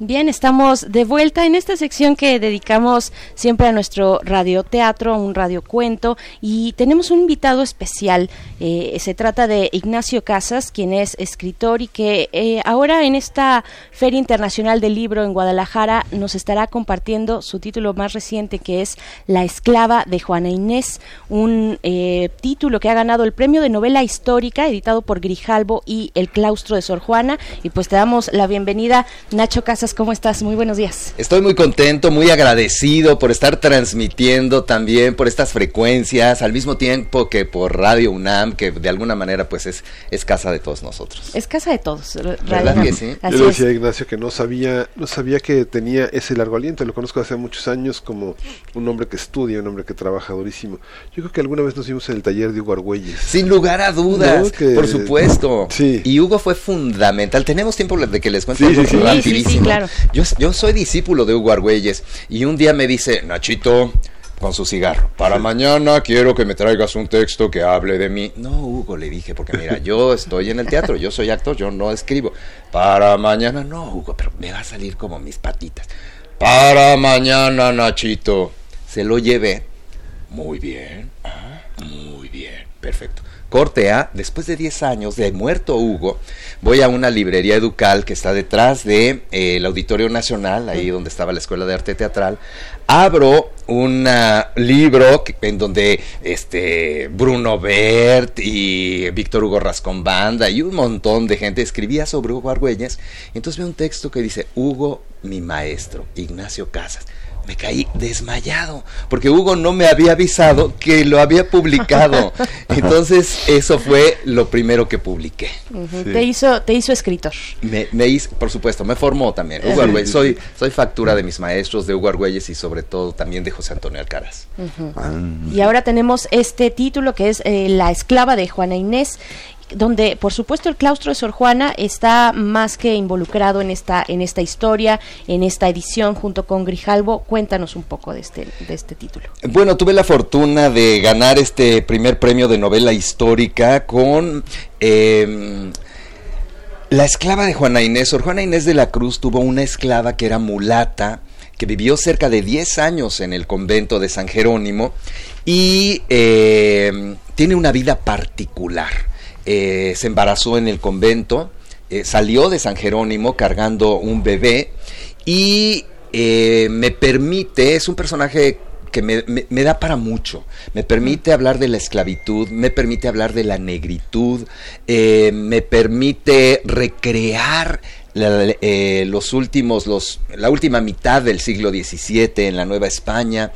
Speaker 3: Bien, estamos de vuelta en esta sección que dedicamos siempre a nuestro radioteatro, un radiocuento, y tenemos un invitado especial. Eh, se trata de Ignacio Casas, quien es escritor y que eh, ahora en esta Feria Internacional del Libro en Guadalajara nos estará compartiendo su título más reciente, que es La esclava de Juana Inés, un eh, título que ha ganado el premio de novela histórica, editado por Grijalbo y El Claustro de Sor Juana. Y pues te damos la bienvenida, Nacho Casas. ¿Cómo estás? Muy buenos días.
Speaker 9: Estoy muy contento, muy agradecido por estar transmitiendo también por estas frecuencias, al mismo tiempo que por Radio UNAM, que de alguna manera pues es, es casa de todos nosotros.
Speaker 3: Es casa de todos. Radio
Speaker 9: ¿Verdad
Speaker 3: UNAM.
Speaker 9: que sí?
Speaker 2: Yo le decía a Ignacio que no sabía, no sabía que tenía ese largo aliento. Lo conozco hace muchos años como un hombre que estudia, un hombre que trabaja durísimo. Yo creo que alguna vez nos vimos en el taller de Hugo Argüelles.
Speaker 9: Sin lugar a dudas,
Speaker 2: No, que-
Speaker 9: por supuesto.
Speaker 2: Sí.
Speaker 9: Y Hugo fue fundamental. Tenemos tiempo de que les cuente
Speaker 2: Sí,
Speaker 9: algo
Speaker 2: sí, sí.
Speaker 3: Sí, sí, sí,
Speaker 9: rapidísimo.
Speaker 3: claro.
Speaker 9: Yo, yo soy discípulo de Hugo Argüelles y un día me dice, Nachito, con su cigarro, para mañana quiero que me traigas un texto que hable de mí. No, Hugo, le dije, porque mira, <laughs> yo estoy en el teatro, yo soy actor, yo no escribo. Para mañana, no, Hugo, pero me va a salir como mis patitas. Para mañana, Nachito. Se lo llevé. Muy bien. ah, Muy bien. Perfecto. Corte A, después de 10 años de muerto Hugo, voy a una librería educal que está detrás de eh, el Auditorio Nacional, ahí donde estaba la Escuela de Arte Teatral. Abro un libro que- en donde este Bruno Bert y Víctor Hugo Rascombanda y un montón de gente escribía sobre Hugo Argüelles. Entonces veo un texto que dice Hugo, mi maestro, Ignacio Casas me caí desmayado, porque Hugo no me había avisado que lo había publicado. <laughs> Entonces, eso fue lo primero que publiqué.
Speaker 3: Te hizo, te hizo escritor.
Speaker 9: Me, me hice, por supuesto, me formó también. Hugo Argüelles, soy, soy factura de mis maestros, de Hugo Argüelles y sobre todo también de José Antonio Alcaraz.
Speaker 3: Y ahora tenemos este título que es eh, La esclava de Juana Inés, donde por supuesto el claustro de Sor Juana está más que involucrado en esta, en esta historia, en esta edición junto con Grijalbo. Cuéntanos un poco de este, de este título.
Speaker 9: Bueno, tuve la fortuna de ganar este primer premio de novela histórica con eh, La esclava de Juana Inés, Sor Juana Inés de la Cruz tuvo una esclava que era mulata, que vivió cerca de 10 años en el convento de San Jerónimo y eh, tiene una vida particular. Eh, se embarazó en el convento, eh, salió de San Jerónimo cargando un bebé y me permite, es un personaje que me, da para mucho. Me permite hablar de la esclavitud, me permite hablar de la negritud, me permite recrear eh, los últimos, los, la última mitad del siglo XVII en la Nueva España,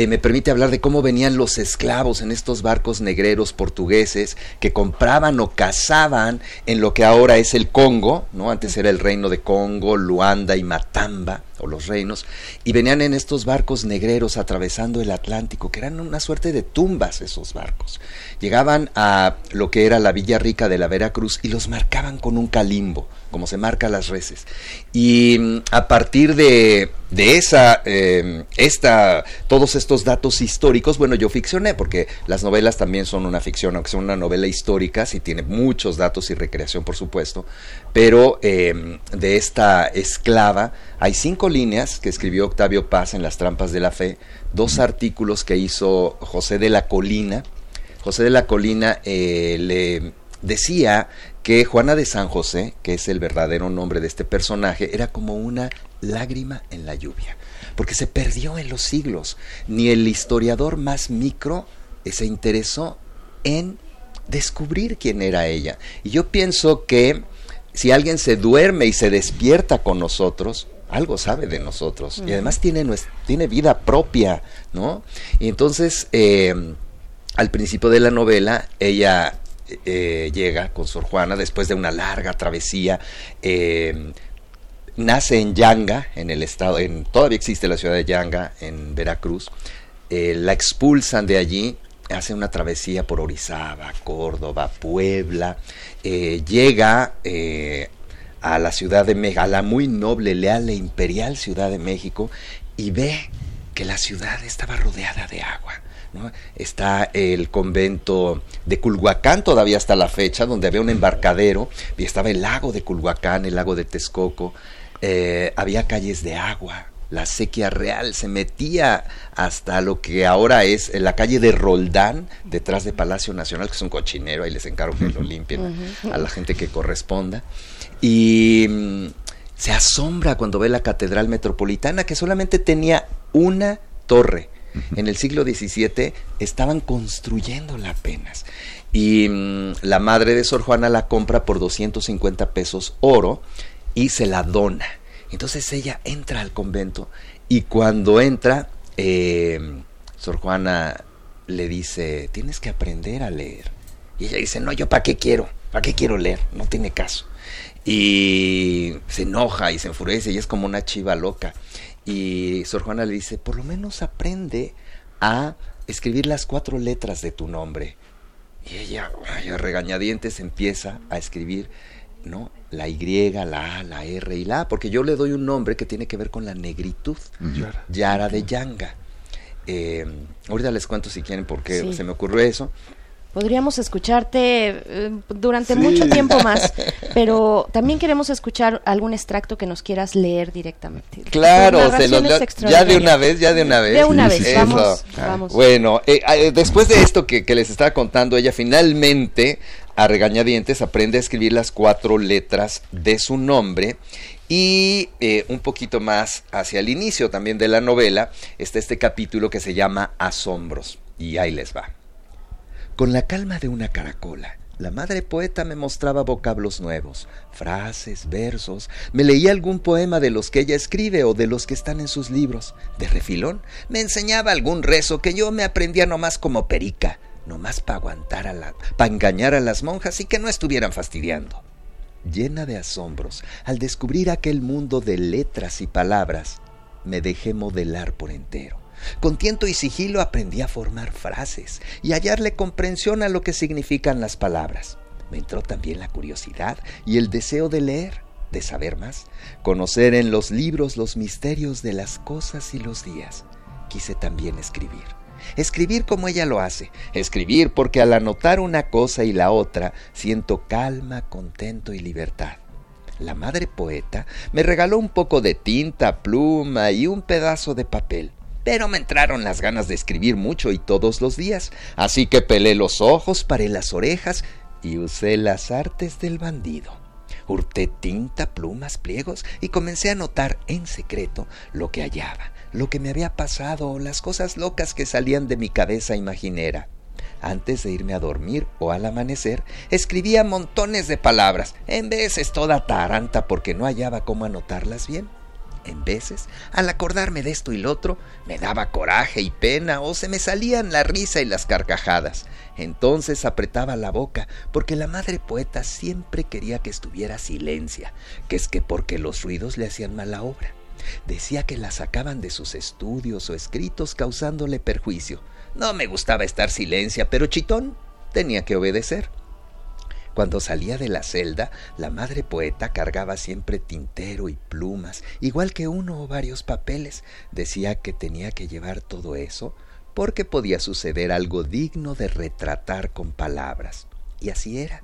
Speaker 9: eh, me permite hablar de cómo venían los esclavos en estos barcos negreros portugueses que compraban o cazaban en lo que ahora es el Congo, ¿no? Antes era el reino de Congo, Luanda y Matamba, o los reinos, y venían en estos barcos negreros atravesando el Atlántico, que eran una suerte de tumbas esos barcos. Llegaban a lo que era la Villa Rica de la Veracruz y los marcaban con un calimbo como se marca las reses. Y mm, a partir de, de esa, em, esta, todos estos datos históricos, bueno, yo ficcioné, porque las novelas también son una ficción, aunque son una novela histórica, sí tiene muchos datos y recreación, por supuesto, pero em, de esta esclava hay cinco líneas que escribió Octavio Paz en Las Trampas de la Fe, dos artículos que hizo José de la Colina, José de la Colina eh, le decía que Juana de San José, que es el verdadero nombre de este personaje, era como una lágrima en la lluvia, porque se perdió en los siglos. Ni el historiador más micro se interesó en descubrir quién era ella. Y yo pienso que si alguien se duerme y se despierta con nosotros, algo sabe de nosotros y además tiene, tiene vida propia, ¿no? Y entonces, eh, al principio de la novela, ella eh, llega con Sor Juana después de una larga travesía. Eh, nace en Yanga, en el estado, en, todavía existe la ciudad de Yanga, en Veracruz. Eh, la expulsan de allí, hace una travesía por Orizaba, Córdoba, Puebla. llega a la ciudad de México, a la muy noble, leal e imperial ciudad de México, y ve que la ciudad estaba rodeada de agua Está el convento de Culhuacán todavía hasta la fecha, donde había un embarcadero, y estaba el lago de Culhuacán, el lago de Texcoco, eh, había calles de agua, la sequía real se metía hasta lo que ahora es la calle de Roldán, detrás de Palacio Nacional, que es un cochinero, ahí les encargo que lo limpien a la gente que corresponda. Y mm, se asombra cuando ve la Catedral Metropolitana, que solamente tenía una torre en el siglo XVII estaban construyéndola apenas. Y mm, la madre de Sor Juana la compra por 250 pesos oro y se la dona. Entonces ella entra al convento y cuando entra, em, Sor Juana le dice, tienes que aprender a leer. Y ella dice, no, yo para qué quiero, para qué quiero leer, no tiene caso. Y se enoja y se enfurece y es como una chiva loca. Y Sor Juana le dice, por lo menos aprende a escribir las cuatro letras de tu nombre. Y ella, a regañadientes, empieza a escribir, ¿no? La Y, la A, la R y la A, porque yo le doy un nombre que tiene que ver con la negritud. Yara. de Yanga. Eh, ahorita les cuento si quieren por qué se me ocurrió eso.
Speaker 3: Podríamos escucharte eh, durante mucho tiempo <laughs> más, pero también queremos escuchar algún extracto que nos quieras leer directamente.
Speaker 9: Claro, se ya de una vez, ya de una vez.
Speaker 3: De una vez, vamos, vamos,
Speaker 9: Bueno, eh, eh, después de esto que, que, les estaba contando, ella finalmente, a regañadientes, aprende a escribir las cuatro letras de su nombre y un poquito más hacia el inicio también de la novela está este capítulo que se llama Asombros. Y ahí les va. Con la calma de una caracola, la madre poeta me mostraba vocablos nuevos, frases, versos, me leía algún poema de los que ella escribe o de los que están en sus libros. De refilón, me enseñaba algún rezo que yo me aprendía nomás como perica, nomás para aguantar a la, para engañar a las monjas y que no estuvieran fastidiando. Llena de asombros, al descubrir aquel mundo de letras y palabras, me dejé modelar por entero. Con tiento y sigilo aprendí a formar frases y hallarle comprensión a lo que significan las palabras. Me entró también la curiosidad y el deseo de leer, de saber más, conocer en los libros los misterios de las cosas y los días. Quise también escribir. Escribir como ella lo hace. Escribir porque al anotar una cosa y la otra siento calma, contento y libertad. la madre poeta me regaló un poco de tinta, pluma y un pedazo de papel. Pero me entraron las ganas de escribir mucho y todos los días, así que pelé los ojos, paré las orejas y usé las artes del bandido. Hurté tinta, plumas, pliegos y comencé a notar en secreto lo que hallaba, lo que me había pasado las cosas locas que salían de mi cabeza imaginera. Antes de irme a dormir o al amanecer, escribía montones de palabras, en veces toda taranta porque no hallaba cómo anotarlas bien. En veces, al acordarme de esto y lo otro, me daba coraje y pena o se me salían la risa y las carcajadas. Entonces apretaba la boca, porque la madre poeta siempre quería que estuviera silencia, que es que porque los ruidos le hacían mala obra. Decía que la sacaban de sus estudios o escritos causándole perjuicio. No me gustaba estar silencia, pero Chitón tenía que obedecer. Cuando salía de la celda, la madre poeta cargaba siempre tintero y plumas, igual que uno o varios papeles. Decía que tenía que llevar todo eso porque podía suceder algo digno de retratar con palabras. Y así era.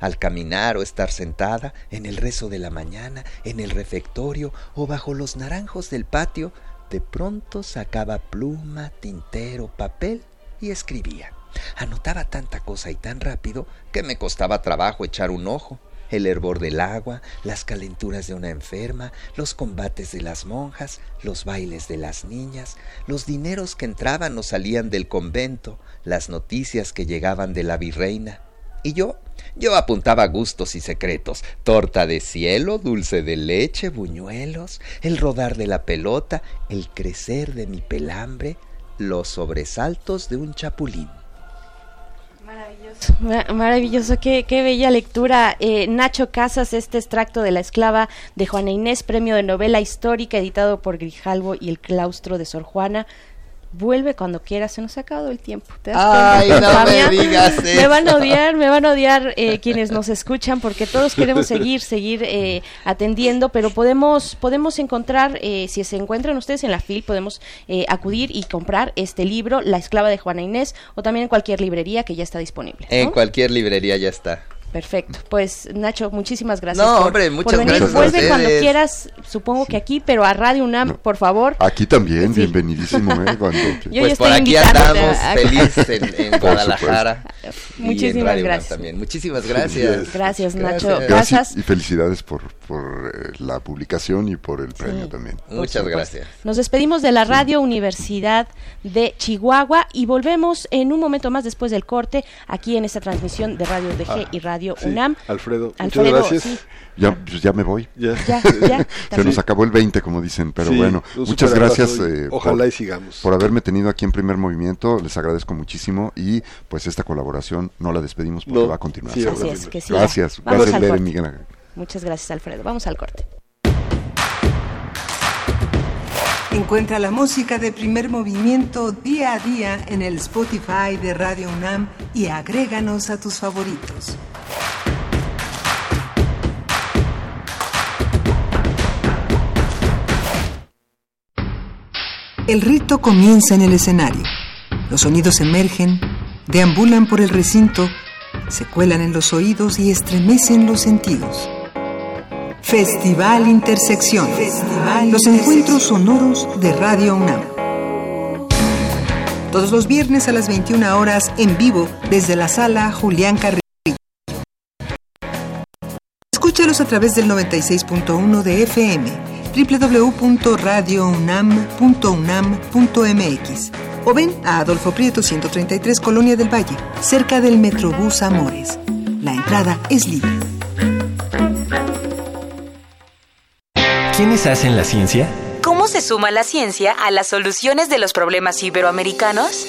Speaker 9: Al caminar o estar sentada, en el rezo de la mañana, en el refectorio o bajo los naranjos del patio, de pronto sacaba pluma, tintero, papel y escribía. Anotaba tanta cosa y tan rápido que me costaba trabajo echar un ojo. El hervor del agua, las calenturas de una enferma, los combates de las monjas, los bailes de las niñas, los dineros que entraban o salían del convento, las noticias que llegaban de la virreina. Y yo, yo apuntaba gustos y secretos, torta de cielo, dulce de leche, buñuelos, el rodar de la pelota, el crecer de mi pelambre, los sobresaltos de un chapulín.
Speaker 3: Maravilloso, qué, qué bella lectura. Eh, Nacho Casas, este extracto de La esclava de Juana Inés, premio de novela histórica editado por Grijalvo y el claustro de Sor Juana. Vuelve cuando quieras, se nos ha acabado el tiempo.
Speaker 9: Ay, no me digas
Speaker 3: Me van a odiar, me van a odiar eh, quienes nos escuchan porque todos queremos seguir, seguir eh, atendiendo, pero podemos, podemos encontrar, eh, si se encuentran ustedes en la FIL, podemos eh, acudir y comprar este libro, La esclava de Juana Inés, o también en cualquier librería que ya está disponible. ¿no?
Speaker 9: En cualquier librería ya está.
Speaker 3: Perfecto. Pues Nacho, muchísimas gracias.
Speaker 9: No,
Speaker 3: por,
Speaker 9: hombre, muchas
Speaker 3: por venir.
Speaker 9: gracias a
Speaker 3: Vuelve cuando quieras, supongo que aquí, pero a Radio UNAM, por favor.
Speaker 4: Aquí también,
Speaker 3: Sí.
Speaker 4: bienvenidísimo, ¿eh? <laughs> Cuando-
Speaker 3: Yo ya
Speaker 9: Pues por aquí andamos <laughs>
Speaker 3: a-
Speaker 9: feliz en, Guadalajara. <laughs> y en
Speaker 3: Muchísimas
Speaker 9: UNAM
Speaker 3: gracias.
Speaker 9: también. Muchísimas gracias.
Speaker 3: Gracias, Nacho.
Speaker 9: Gracias.
Speaker 4: Gracias y felicidades por, por eh, la publicación y por el premio también.
Speaker 9: Muchas gracias.
Speaker 3: Nos despedimos de la Radio Universidad de Chihuahua y volvemos en un momento más después del corte aquí en esta transmisión de Radio DG
Speaker 2: Ah,
Speaker 3: y Radio
Speaker 2: sí,
Speaker 3: UNAM.
Speaker 2: Alfredo,
Speaker 3: Alfredo,
Speaker 2: muchas gracias.
Speaker 3: sí.
Speaker 4: Ya, pues ya me voy.
Speaker 2: Ya.
Speaker 3: Ya, ya, <laughs>
Speaker 4: Se nos acabó el 20, como dicen, pero
Speaker 2: Sí,
Speaker 4: bueno, muchas gracias. eh,
Speaker 2: ojalá
Speaker 4: por,
Speaker 2: y sigamos.
Speaker 4: por haberme tenido aquí en primer movimiento, les agradezco muchísimo y pues esta colaboración no la despedimos porque
Speaker 2: No,
Speaker 4: va a continuar.
Speaker 2: sí,
Speaker 4: seguro.
Speaker 3: Así es, que siga.
Speaker 4: Gracias,
Speaker 3: Vamos
Speaker 4: gracias. Miguel.
Speaker 3: Muchas gracias, Alfredo. Vamos al corte.
Speaker 10: Encuentra la música de primer movimiento día a día en el Spotify de Radio UNAM y agréganos a tus favoritos. El rito comienza en el escenario. Los sonidos emergen, deambulan por el recinto, se cuelan en los oídos y estremecen los sentidos. Festival Intersección. los encuentros sonoros de Radio UNAM. Todos los viernes a las 21 horas en vivo desde la sala Julián Carrillo. Escúchalos a través del 96.1 de FM, www.radiounam.unam.mx o ven a Adolfo Prieto 133 Colonia del Valle, cerca del Metrobús Amores. La entrada es libre.
Speaker 11: ¿Quiénes hacen la ciencia?
Speaker 12: ¿Cómo se suma la ciencia a las soluciones de los problemas iberoamericanos?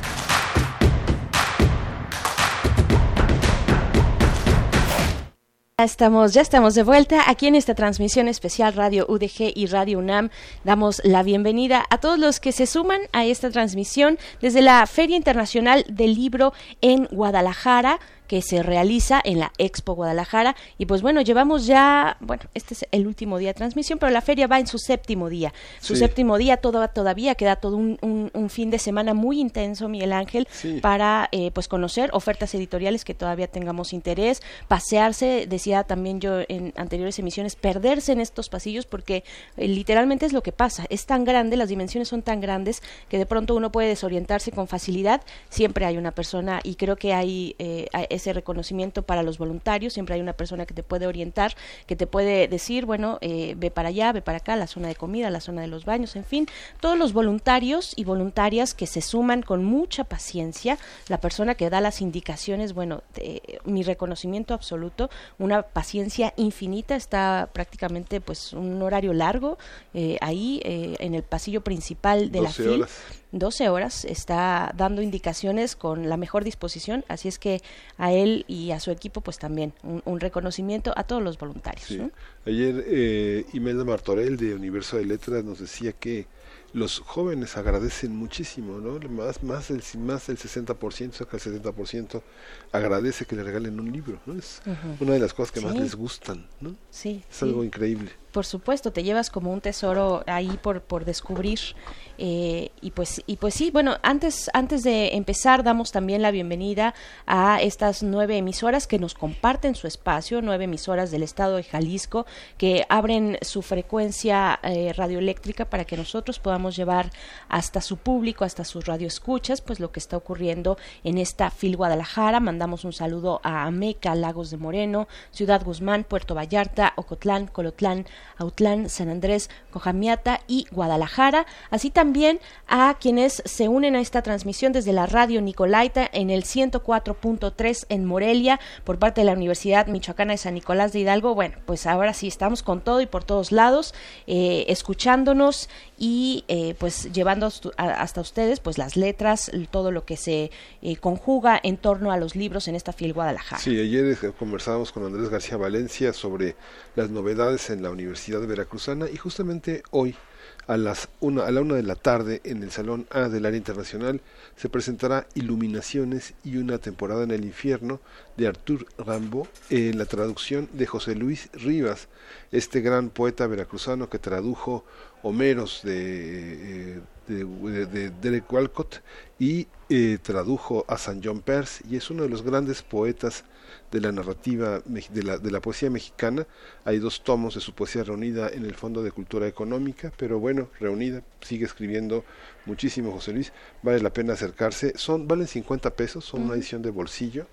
Speaker 3: Ya estamos, ya estamos de vuelta aquí en esta transmisión especial Radio UDG y Radio UNAM. Damos la bienvenida a todos los que se suman a esta transmisión desde la Feria Internacional del Libro en Guadalajara que se realiza en la Expo Guadalajara. Y pues bueno, llevamos ya, bueno, este es el último día de transmisión, pero la feria va en su séptimo día. Su séptimo día todo, todavía queda todo un, un, fin de semana muy intenso, Miguel Ángel, para eh, pues conocer ofertas editoriales que todavía tengamos interés, pasearse, decía también yo en anteriores emisiones, perderse en estos pasillos porque eh, literalmente es lo que pasa. Es tan grande, las dimensiones son tan grandes que de pronto uno puede desorientarse con facilidad. Siempre hay una persona y creo que hay eh, ese reconocimiento para los voluntarios, siempre hay una persona que te puede orientar, que te puede decir, bueno, eh, ve para allá, ve para acá, la zona de comida, la zona de los baños, en fin, todos los voluntarios y voluntarias que se suman con mucha paciencia, la persona que da las indicaciones, bueno, mi reconocimiento absoluto, una paciencia infinita, está prácticamente pues un horario largo eh, ahí eh, en el pasillo principal de la FIL. 12 horas, está dando indicaciones con la mejor disposición, así es que a él y a su equipo pues también un, reconocimiento a todos los voluntarios.
Speaker 2: Ayer eh, Imelda Martorell de Universo de Letras nos decía que los jóvenes agradecen muchísimo, ¿no? Más, más, el, más del 60%, saca el 70%, agradece que le regalen un libro, ¿no? Es una de las cosas que más les gustan, ¿no?
Speaker 3: Sí.
Speaker 2: Es algo increíble.
Speaker 3: Por supuesto, te llevas como un tesoro ahí por, por descubrir. Eh, y pues y pues sí, bueno, antes, antes de empezar damos también la bienvenida a estas nueve emisoras que nos comparten su espacio, nueve emisoras del estado de Jalisco que abren su frecuencia eh, radioeléctrica para que nosotros podamos llevar hasta su público, hasta sus radioescuchas, pues lo que está ocurriendo en esta FIL Guadalajara. Mandamos un saludo a Ameca, Lagos de Moreno, Ciudad Guzmán, Puerto Vallarta, Ocotlán, Colotlán, Autlán, San Andrés, Cojamiata y Guadalajara, así también a quienes se unen a esta transmisión desde la radio Nicolaita en el 104.3 en Morelia por parte de la Universidad Michoacana de San Nicolás de Hidalgo. Bueno, pues ahora sí estamos con todo y por todos lados, eh, escuchándonos y eh, pues llevando hasta ustedes pues las letras, todo lo que se eh, conjuga en torno a los libros en esta FIL Guadalajara.
Speaker 2: Sí, ayer conversábamos con Andrés García Valencia sobre las novedades en la Universidad Veracruzana y justamente hoy a las una, a la una de la tarde en el Salón A del Área Internacional se presentará Iluminaciones y una temporada en el infierno de Artur Rambo en la traducción de José Luis Rivas, este gran poeta veracruzano que tradujo Homeros de, eh, de, Derek Walcott y eh, tradujo a San John Peirce y es uno de los grandes poetas de la narrativa de la, de la poesía mexicana. Hay dos tomos de su poesía reunida en el Fondo de Cultura Económica, pero bueno, reunida, sigue escribiendo muchísimo José Luis, vale la pena acercarse. Son, valen 50 pesos, son una edición de bolsillo,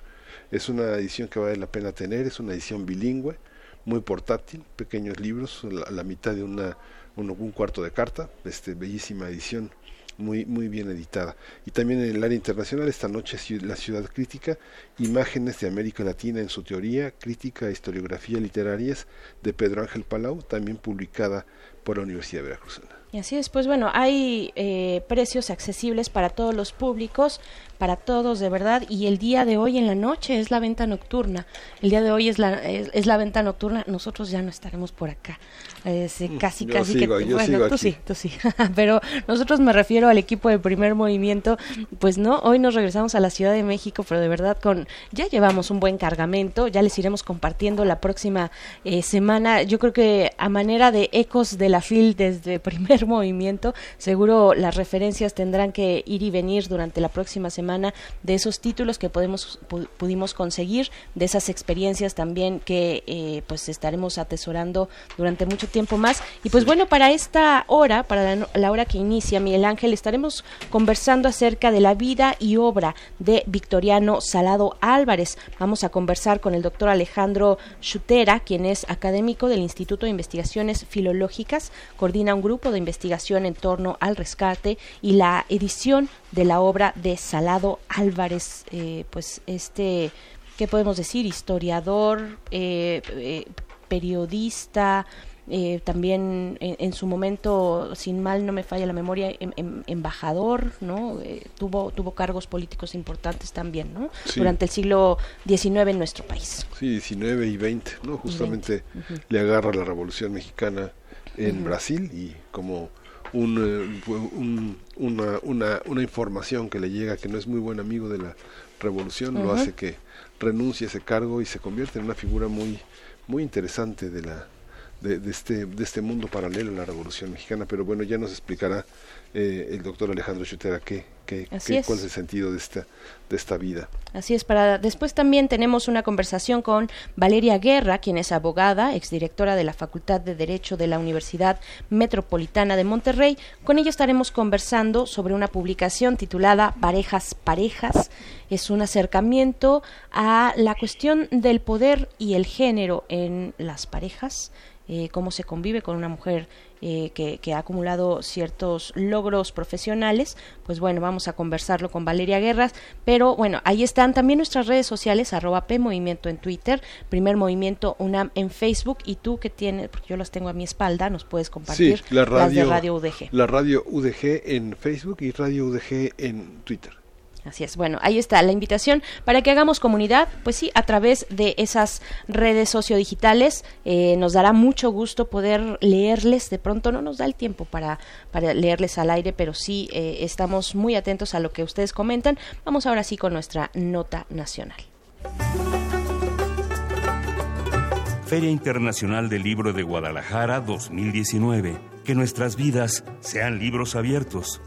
Speaker 2: es una edición que vale la pena tener, es una edición bilingüe, muy portátil, pequeños libros, la, la mitad de una, un cuarto de carta, este, bellísima edición muy, muy bien editada. Y también en el área internacional, esta noche La Ciudad Crítica, Imágenes de América Latina en su teoría, crítica historiografía literarias de Pedro Ángel Palau, también publicada por la Universidad de Veracruz.
Speaker 3: Y así es, pues bueno, hay eh, precios accesibles para todos los públicos, para todos de verdad, y el día de hoy en la noche es la venta nocturna. El día de hoy es la, es la venta nocturna, nosotros ya no estaremos por acá. Mm, casi, casi que... bueno, tú sí, tú sí. <laughs> Pero nosotros me refiero al equipo de primer movimiento, pues no, hoy nos regresamos a la Ciudad de México, pero de verdad con... Ya llevamos un buen cargamento, ya les iremos compartiendo la próxima eh, semana. Yo creo que a manera de ecos de la FIL desde <laughs> primer <laughs> movimiento, seguro las referencias tendrán que ir y venir durante la próxima semana de esos títulos que podemos pudimos conseguir, de esas experiencias también que eh, pues estaremos atesorando durante mucho tiempo más. Y pues bueno, para esta hora, para la, hora que inicia Miguel Ángel, estaremos conversando acerca de la vida y obra de Victoriano Salado Álvarez. Vamos a conversar con el doctor Alejandro Chutera, quien es académico del Instituto de Investigaciones Filológicas, coordina un grupo de investigación en torno al rescate y la edición de la obra de Salado Álvarez, eh, pues este, ¿qué podemos decir? Historiador, eh, eh, periodista, eh, también en, su momento, sin mal no me falla la memoria, em, em, embajador, ¿no? Eh, tuvo, tuvo cargos políticos importantes también, ¿no? Durante el siglo XIX en nuestro país.
Speaker 2: Sí, XIX y XX, ¿no? Justamente le agarra la Revolución Mexicana en Brasil y como un, eh, una, una, una, información que le llega que no es muy buen amigo de la revolución lo hace que renuncie a ese cargo y se convierte en una figura muy muy interesante de la de, este, de este mundo paralelo a la Revolución Mexicana, pero bueno, ya nos explicará eh, el doctor Alejandro Chutera qué, qué, cuál es el sentido de esta, de esta vida.
Speaker 3: Así es, para después también tenemos una conversación con Valeria Guerra, quien es abogada, exdirectora de la Facultad de Derecho de la Universidad Metropolitana de Monterrey. Con ella estaremos conversando sobre una publicación titulada Parejas, Parejas. Es un acercamiento a la cuestión del poder y el género en las parejas eh, cómo se convive con una mujer eh, que, ha acumulado ciertos logros profesionales, pues bueno, vamos a conversarlo con Valeria Guerras, pero bueno, ahí están también nuestras redes sociales, arroba P Movimiento en Twitter, Primer Movimiento UNAM en Facebook, y tú que tienes, porque yo las tengo a mi espalda, nos puedes compartir
Speaker 2: la radio,
Speaker 3: las de Radio UDG.
Speaker 2: La Radio UDG en Facebook y Radio UDG en Twitter.
Speaker 3: Así es. Bueno, ahí está la invitación para que hagamos comunidad, pues sí, a través de esas redes sociodigitales. Eh, nos dará mucho gusto poder leerles. De pronto no nos da el tiempo para, para leerles al aire, pero sí eh, estamos muy atentos a lo que ustedes comentan. Vamos ahora sí con nuestra nota nacional.
Speaker 13: Feria Internacional del Libro de Guadalajara 2019. Que nuestras vidas sean libros abiertos.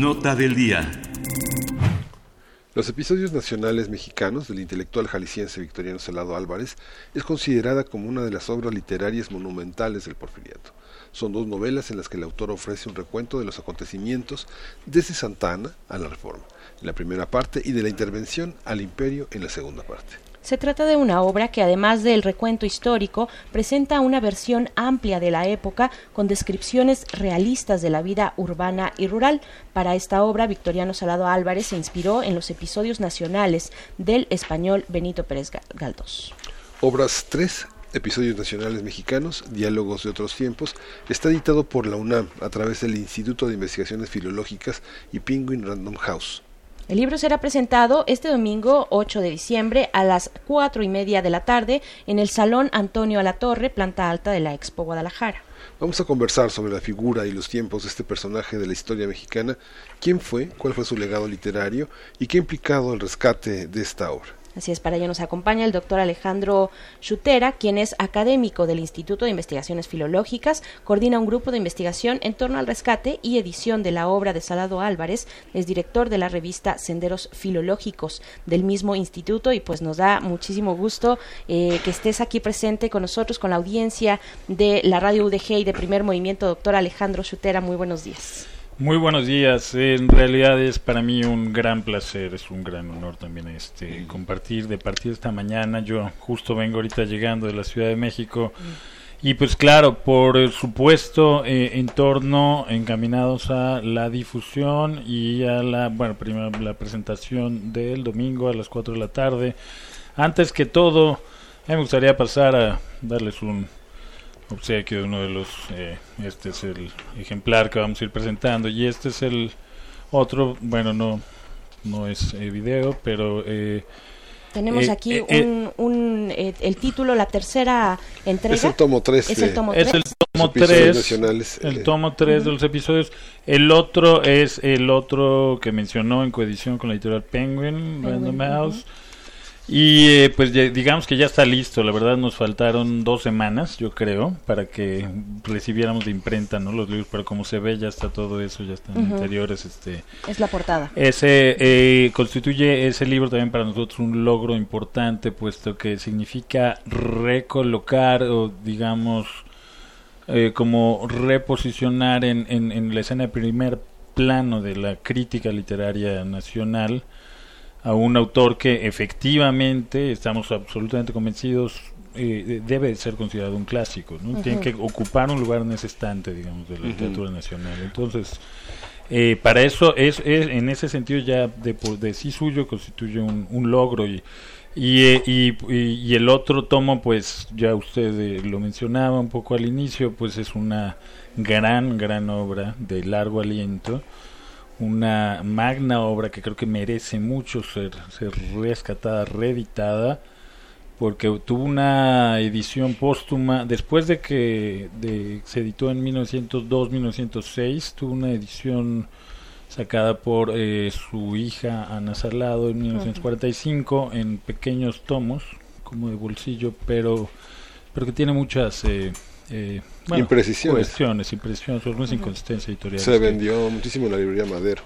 Speaker 13: Nota del día.
Speaker 2: Los episodios nacionales mexicanos del intelectual jalisciense Victoriano Salado Álvarez es considerada como una de las obras literarias monumentales del porfiriato. Son dos novelas en las que el autor ofrece un recuento de los acontecimientos desde Santa Ana a la Reforma, en la primera parte, y de la intervención al imperio en la segunda parte.
Speaker 3: Se trata de una obra que, además del recuento histórico, presenta una versión amplia de la época con descripciones realistas de la vida urbana y rural. Para esta obra, Victoriano Salado Álvarez se inspiró en los episodios nacionales del español Benito Pérez Galdós.
Speaker 2: Obras 3 Episodios Nacionales Mexicanos, Diálogos de otros tiempos, está editado por la UNAM a través del Instituto de Investigaciones Filológicas y Penguin Random House.
Speaker 3: El libro será presentado este domingo 8 de diciembre a las cuatro y media de la tarde en el Salón Antonio Alatorre, planta alta de la Expo Guadalajara.
Speaker 2: Vamos a conversar sobre la figura y los tiempos de este personaje de la historia mexicana, quién fue, cuál fue su legado literario y qué ha implicado el rescate de esta obra.
Speaker 3: Así es, para ello nos acompaña el doctor Alejandro Chutera, quien es académico del Instituto de Investigaciones Filológicas, coordina un grupo de investigación en torno al rescate y edición de la obra de Salado Álvarez, es director de la revista Senderos Filológicos del mismo instituto y pues nos da muchísimo gusto eh, que estés aquí presente con nosotros, con la audiencia de la radio UDG y de Primer Movimiento, doctor Alejandro Chutera. Muy buenos días.
Speaker 14: Muy buenos días. En realidad es para mí un gran placer, es un gran honor también este compartir de partir esta mañana. Yo justo vengo ahorita llegando de la Ciudad de México y pues claro, por supuesto, eh, en torno encaminados a la difusión y a la, bueno, primero la presentación del domingo a las 4 de la tarde. Antes que todo, me gustaría pasar a darles un obsequio de uno de los eh, este es el ejemplar que vamos a ir presentando. Y este es el otro bueno no no es eh, video pero eh,
Speaker 3: tenemos aquí un, un el título la tercera entrega.
Speaker 2: Es el tomo 3
Speaker 3: es el tomo 3
Speaker 14: es el tomo 3 el tomo 3 de los episodios. El otro es el otro que mencionó en coedición con la editorial Penguin, Random House y eh, pues digamos que ya está listo, la verdad nos faltaron dos semanas, yo creo, para que recibiéramos de imprenta no los libros, pero como se ve ya está todo eso, ya están interiores. Este,
Speaker 3: es la portada.
Speaker 14: Ese eh, constituye ese libro también para nosotros un logro importante, puesto que significa recolocar o digamos eh, como reposicionar en, en, en la escena de primer plano de la crítica literaria nacional a un autor que efectivamente estamos absolutamente convencidos eh, debe ser considerado un clásico, ¿no? Tiene que ocupar un lugar en ese estante, digamos, de la literatura nacional. Entonces, eh, para eso es, en ese sentido ya de, de sí suyo constituye un, un logro y eh, y, y, el otro tomo, pues ya usted lo mencionaba un poco al inicio, pues es una gran, gran obra de largo aliento una magna obra que creo que merece mucho ser, ser rescatada, reeditada, porque tuvo una edición póstuma, después de que se editó en 1902-1906, tuvo una edición sacada por eh, su hija Ana Salado en 1945 en pequeños tomos, como de bolsillo, pero, pero que tiene muchas... Eh, eh,
Speaker 2: imprecisiones.
Speaker 14: Cuestiones, impresiones, algunas inconsistencias editoriales.
Speaker 2: Se vendió muchísimo en la librería Madero.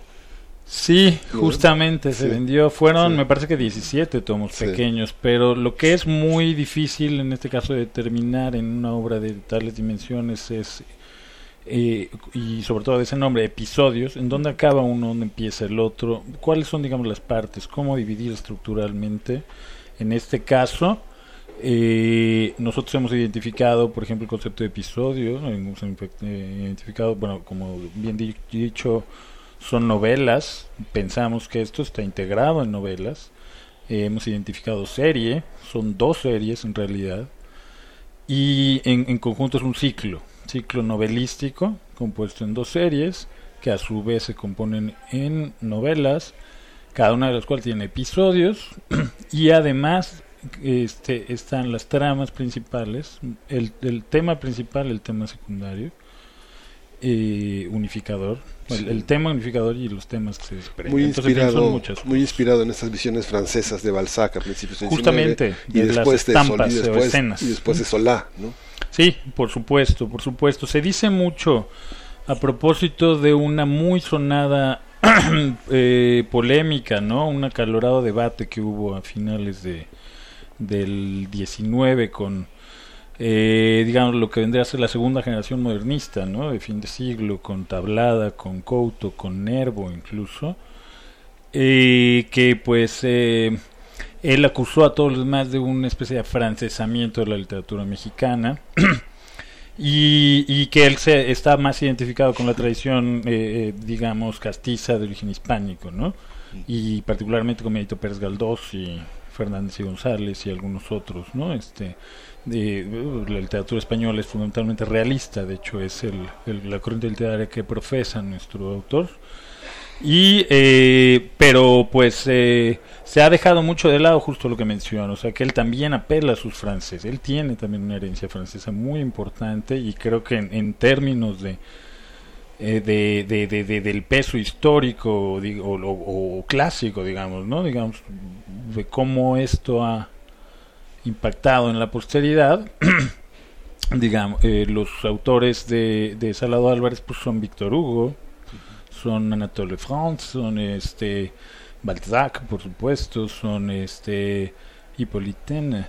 Speaker 14: Sí, justamente se vendió. Fueron, me parece que 17 tomos pequeños, pero lo que es muy difícil en este caso de determinar en una obra de tales dimensiones es, eh, y sobre todo de ese nombre, episodios, en dónde acaba uno, dónde empieza el otro, cuáles son, digamos, las partes, cómo dividir estructuralmente. En este caso, eh, nosotros hemos identificado, por ejemplo, el concepto de episodio, hemos identificado, bueno, como bien dicho, son novelas, pensamos que esto está integrado en novelas, eh, hemos identificado serie, son dos series en realidad, y en conjunto es un ciclo, ciclo novelístico compuesto en dos series, que a su vez se componen en novelas, cada una de las cuales tiene episodios, <clears throat> y además este, están las tramas principales, el, el tema principal, el tema secundario, eh, unificador, el, tema unificador y los temas que se desprenden.
Speaker 2: Muy inspirado, muy inspirado en estas visiones francesas de Balzac a principios del
Speaker 14: Justamente,
Speaker 2: y después
Speaker 14: de, Sol, y después,
Speaker 2: escenas. y después de Solá, ¿no?
Speaker 14: Sí, por supuesto, por supuesto. Se dice mucho a propósito de una muy sonada <clears throat> eh, polémica, ¿no? Un acalorado debate que hubo a finales de del 19 con eh, digamos lo que vendría a ser la segunda generación modernista, ¿no? De fin de siglo, con Tablada, con Couto, con Nervo incluso, eh, que pues eh, él acusó a todos los demás de una especie de afrancesamiento de la literatura mexicana. <clears throat> Y, que él se, está más identificado con la tradición, digamos, castiza de origen hispánico, ¿no? Y particularmente con Benito Pérez Galdós y Fernández y González y algunos otros, ¿no? Este, la literatura española es fundamentalmente realista, de hecho es el, la corriente literaria que profesa nuestro autor. Y, eh, pero pues eh, se ha dejado mucho de lado justo lo que menciono, o sea que él también apela a sus franceses, él tiene también una herencia francesa muy importante y creo que en, términos de, eh, de, de, de, del peso histórico digo, o, o, clásico, digamos, ¿no? Digamos, de cómo esto ha impactado en la posteridad. <clears throat> digamos, eh, los autores de, de Salado Álvarez pues son Víctor Hugo, son Anatole France, son este Balzac, por supuesto, son este Hippolyte,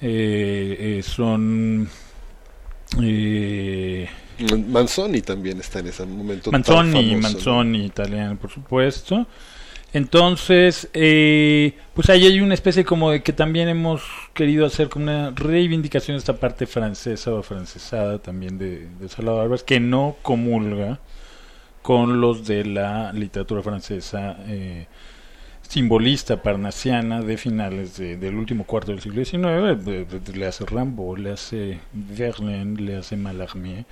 Speaker 14: eh, eh, son
Speaker 2: eh, Manzoni también está en ese momento.
Speaker 14: Manzoni, Manzoni, italiano, por supuesto. Entonces, eh, pues ahí hay una especie como de que también hemos querido hacer como una reivindicación de esta parte francesa o francesada también de, de Salvador Álvarez, que no comulga con los de la literatura francesa eh, simbolista parnasiana de finales del último cuarto del siglo XIX. Le hace Rimbaud, le hace Verlaine, le hace Mallarmé,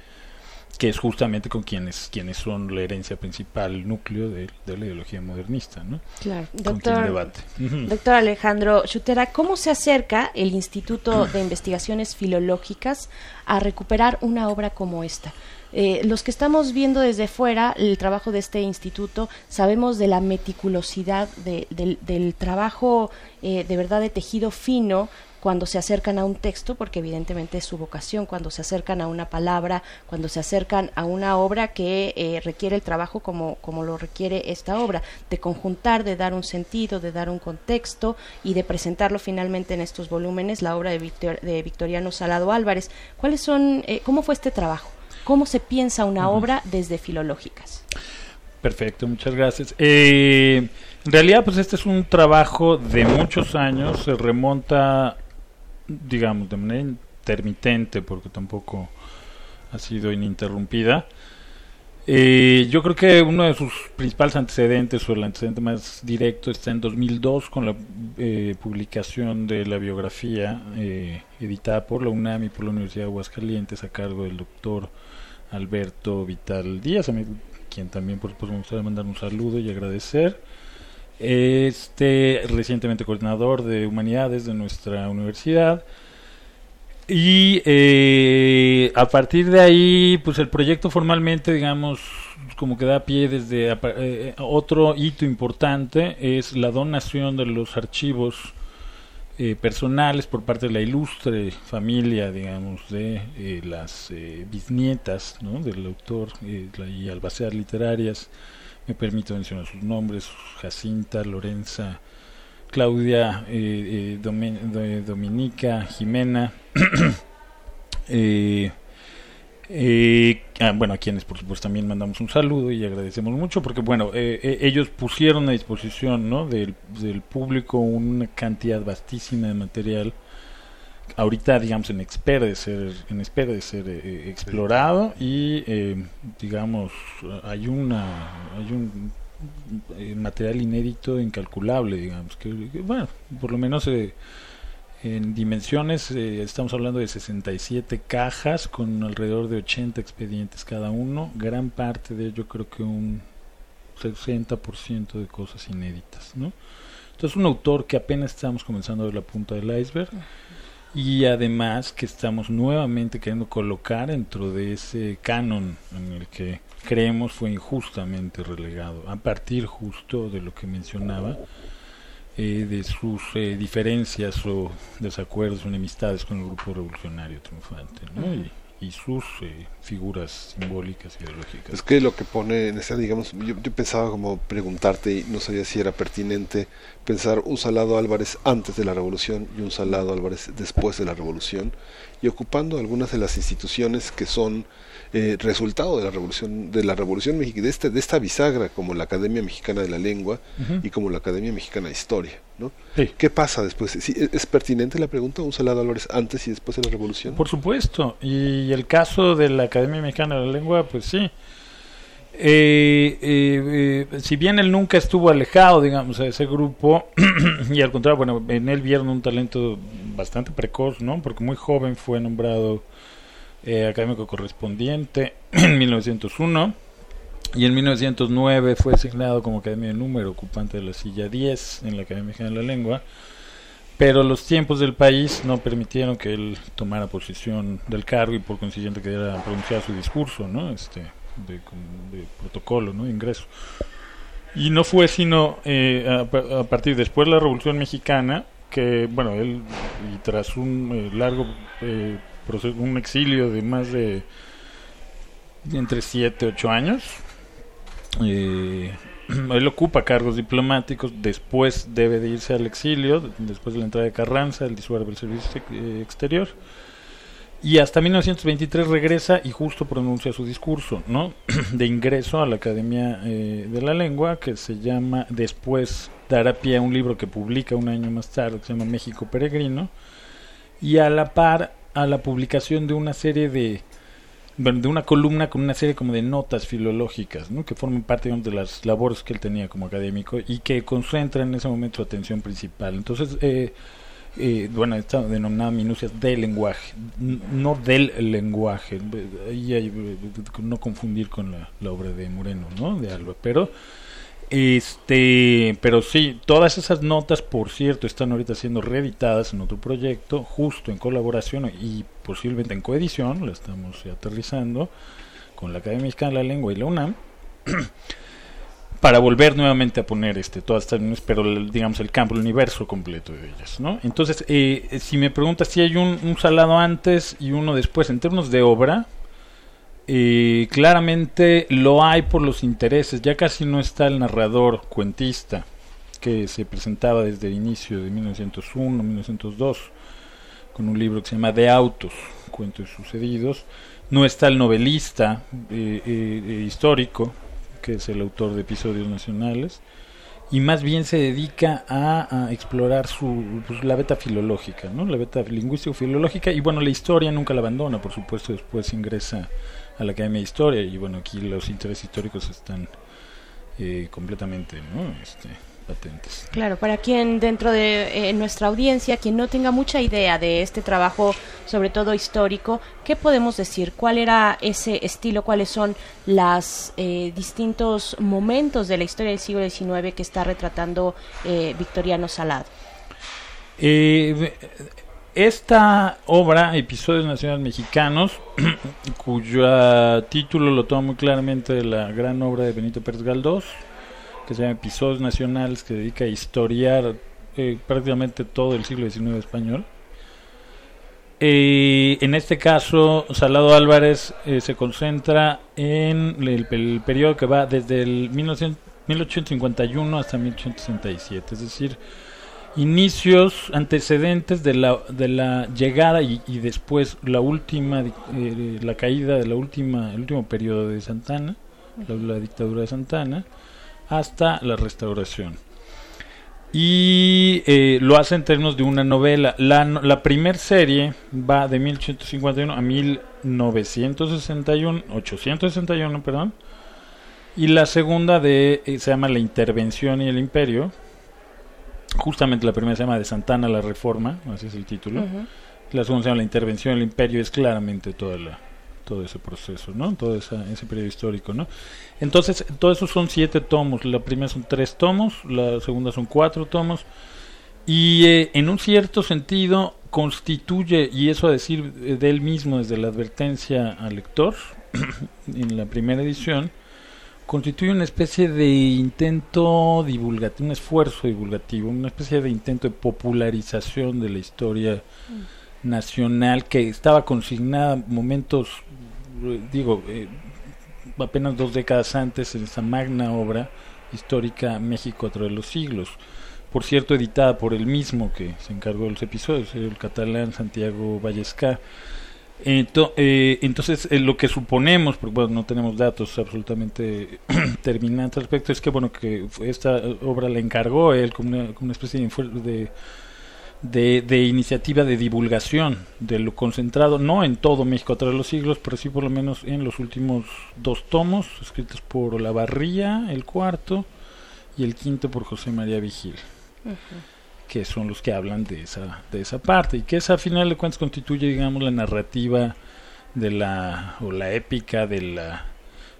Speaker 14: que es justamente con quienes, quienes son la herencia principal, núcleo de, la ideología modernista. ¿no?
Speaker 3: Claro, doctor, doctor Alejandro Chutera, ¿cómo se acerca el Instituto de Investigaciones Filológicas a recuperar una obra como esta? Eh, los que estamos viendo desde fuera el trabajo de este instituto, sabemos de la meticulosidad del, trabajo eh, de verdad de tejido fino cuando se acercan a un texto, porque evidentemente es su vocación, cuando se acercan a una palabra, cuando se acercan a una obra que eh, requiere el trabajo como, como lo requiere esta obra, de conjuntar, de dar un sentido, de dar un contexto y de presentarlo finalmente en estos volúmenes, la obra de, de Victoriano Salado Álvarez. ¿Cuáles son, cómo fue este trabajo? cómo se piensa una obra desde filológicas.
Speaker 14: Perfecto, muchas gracias. Eh, en realidad, pues este es un trabajo de muchos años, se remonta, digamos, de manera intermitente, porque tampoco ha sido ininterrumpida. Eh, yo creo que uno de sus principales antecedentes, o el antecedente más directo, está en 2002 con la eh, publicación de la biografía editada por la UNAM y por la Universidad de Aguascalientes a cargo del doctor Alberto Vital Díaz, a quien también por supuesto me gustaría mandar un saludo y agradecer. Este recientemente coordinador de humanidades de nuestra universidad. Y eh, a partir de ahí, pues el proyecto formalmente, digamos, como que da pie desde eh, otro hito importante es la donación de los archivos eh, personales por parte de la ilustre familia, digamos, de eh, las eh, bisnietas ¿no? del autor y albaceas literarias. Me permito mencionar sus nombres, Jacinta, Lorenza, Claudia, Dominica, Jimena. <clears throat> Eh, ah, bueno, a quienes por supuesto también mandamos un saludo y agradecemos mucho porque bueno, eh, eh, ellos pusieron a disposición ¿no? del, del, público una cantidad vastísima de material ahorita digamos en espera de ser en espera de ser eh, explorado y digamos hay una hay un material inédito incalculable digamos que, bueno por lo menos en dimensiones eh, estamos hablando de 67 cajas con alrededor de 80 expedientes cada uno. Gran parte de ello creo que un 60% de cosas inéditas. ¿no? Entonces un autor que apenas estamos comenzando a ver la punta del iceberg y además que estamos nuevamente queriendo colocar dentro de ese canon en el que creemos fue injustamente relegado, a partir justo de lo que mencionaba eh, de sus eh, diferencias o desacuerdos o enemistades con el grupo revolucionario triunfante y, sus eh, figuras simbólicas y ideológicas.
Speaker 2: Es que lo que pone en esa, digamos, yo, yo, pensaba como preguntarte y no sabía si era pertinente pensar un Salado Álvarez antes de la revolución y un Salado Álvarez después de la revolución y ocupando algunas de las instituciones que son eh, resultado de la revolución de la revolución mexicana de, este, de esta bisagra como la Academia Mexicana de la Lengua y como la Academia Mexicana de Historia ¿no? ¿Qué pasa después? ¿Es pertinente la pregunta? ¿Un Salado Álvarez antes y después de la revolución?
Speaker 14: Por supuesto, y el caso de la Academia Mexicana de la Lengua, pues sí. Eh, eh, si bien él nunca estuvo alejado, digamos, de ese grupo, <clears throat> y al contrario, bueno, en él vieron un talento bastante precoz, ¿no? Porque muy joven fue nombrado eh, académico correspondiente <clears throat> en 1901 y en 1909 fue designado como academia de número, ocupante de la silla 10 en la Academia de la Lengua, pero los tiempos del país no permitieron que él tomara posición del cargo y por consiguiente que diera pronunciar su discurso, ¿no? Este, de, de protocolo, ¿no? De ingreso. Y no fue sino eh, a, a, partir después de la Revolución Mexicana que, bueno, él, y tras un eh, largo eh, un exilio de más de, entre 7 8 años, eh, <clears throat> él ocupa cargos diplomáticos, después debe de irse al exilio, después de la entrada de Carranza, el disuelve el servicio exterior, y hasta 1923 regresa y justo pronuncia su discurso, ¿no? <clears throat> de ingreso a la Academia eh, de la Lengua, que se llama, después dará pie a un libro que publica un año más tarde, que se llama México Peregrino, y a la par a la publicación de una serie de bueno, de una columna con una serie como de notas filológicas, ¿no? que forman parte de las labores que él tenía como académico y que concentran en ese momento su atención principal. Entonces, eh, eh, bueno, está denominada minucias del lenguaje, no del lenguaje, ahí hay, no confundir con la, la, obra de Moreno, ¿no? De Alba, pero este, pero sí, todas esas notas, por cierto, están ahorita siendo reeditadas en otro proyecto, justo en colaboración y posiblemente en coedición, la estamos aterrizando con la Academia Mexicana de la Lengua y la UNAM. <clears throat> para volver nuevamente a poner este todas estas pero digamos el campo el universo completo de ellas no entonces eh, si me preguntas si hay un, un, salado antes y uno después en términos de obra eh, claramente lo hay por los intereses ya casi no está el narrador cuentista que se presentaba desde el inicio de 1901 1902 con un libro que se llama De autos cuentos sucedidos no está el novelista eh, eh, histórico que es el autor de episodios nacionales, y más bien se dedica a, a explorar su, pues, la beta filológica, ¿no? la beta lingüístico-filológica, y bueno, la historia nunca la abandona, por supuesto, después ingresa a la Academia de Historia, y bueno, aquí los intereses históricos están eh, completamente ¿no? este, patentes.
Speaker 3: Claro, para quien dentro de eh, nuestra audiencia, quien no tenga mucha idea de este trabajo, sobre todo histórico, ¿qué podemos decir? ¿Cuál era ese estilo? ¿Cuáles son los eh, distintos momentos de la historia del siglo XIX que está retratando eh, Victoriano Salado?
Speaker 14: Esta obra, Episodios Nacionales Mexicanos, <clears throat> cuyo título lo toma muy claramente de la gran obra de Benito Pérez Galdós, que se llama Episodios Nacionales, que dedica a historiar eh, prácticamente todo el siglo XIX español. Eh, en este caso, Salado Álvarez eh, se concentra en el, el, periodo que va desde el 1900, 1851 hasta 1867, es decir, inicios antecedentes de la, de la llegada y, y después la última, eh, la caída de la última, último periodo de Santana, la, dictadura de Santana hasta la restauración. Y eh, lo hace en términos de una novela. La, la primera serie va de 1851 a 1961, 861, perdón. Y la segunda de, eh, se llama La Intervención y el Imperio. Justamente la primera se llama De Santana la Reforma, así es el título. Uh -huh. La segunda se llama La Intervención y el Imperio, es claramente toda la, todo ese proceso, ¿no? Todo esa, ese periodo histórico, ¿no? Entonces, todo eso son siete tomos. La primera son tres tomos, la segunda son cuatro tomos. Y eh, en un cierto sentido constituye, y eso a decir de él mismo desde la advertencia al lector, <coughs> en la primera edición, constituye una especie de intento divulgativo, un esfuerzo divulgativo, una especie de intento de popularización de la historia mm. nacional que estaba consignada momentos, digo, eh, apenas dos décadas antes en esa magna obra histórica México a través de los siglos. Por cierto, editada por él mismo que se encargó de los episodios, el catalán Santiago Vallesca. Eh, entonces, eh, lo que suponemos, porque bueno, no tenemos datos absolutamente <clears throat> terminantes al respecto, es que bueno que esta obra la encargó él como una, especie de, de iniciativa de divulgación de lo concentrado, no en todo México a través de los siglos, pero sí por lo menos en los últimos dos tomos, escritos por La Barría, el cuarto, y el quinto por José María Vigil, uh. Que son los que hablan de esa, de esa parte, y que esa a final de cuentas constituye, digamos, la narrativa de la, o la épica de la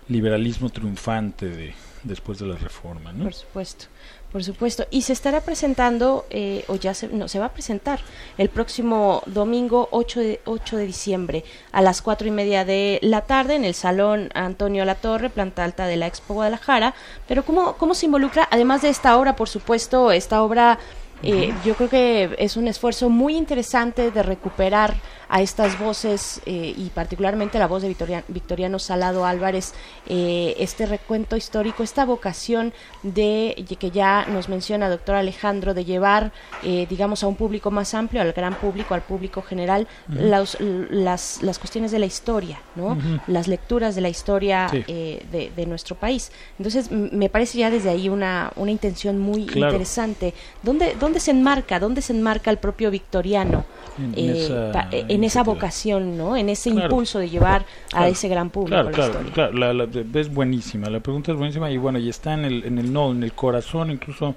Speaker 14: liberalismo triunfante de después de la reforma. ¿no?
Speaker 3: Por supuesto. Por supuesto. Y se estará presentando, eh, o ya se, no, se va a presentar el próximo domingo 8 de, 8 de diciembre a las cuatro y media de la tarde en el Salón Antonio Latorre, planta alta de la Expo Guadalajara. Pero ¿cómo, cómo se involucra, además de esta obra, por supuesto, esta obra... Eh, yo creo que es un esfuerzo muy interesante de recuperar a estas voces eh, y particularmente la voz de Victoriano, Salado Álvarez, eh, este recuento histórico, esta vocación de que ya nos menciona doctor Alejandro de llevar, eh, digamos, a un público más amplio, al gran público, al público general, las, las cuestiones de la historia, ¿no? Las lecturas de la historia de, de, nuestro país. Entonces, me parece ya desde ahí una, una intención muy interesante. ¿Dónde, ¿Dónde se enmarca? ¿Dónde se enmarca el propio Victoriano? En, en esa vocación, ¿no? En ese impulso de llevar a ese gran público
Speaker 14: claro, la historia. Claro, la, la, es buenísima, la pregunta es buenísima y bueno, y está en el, en el no, en el corazón incluso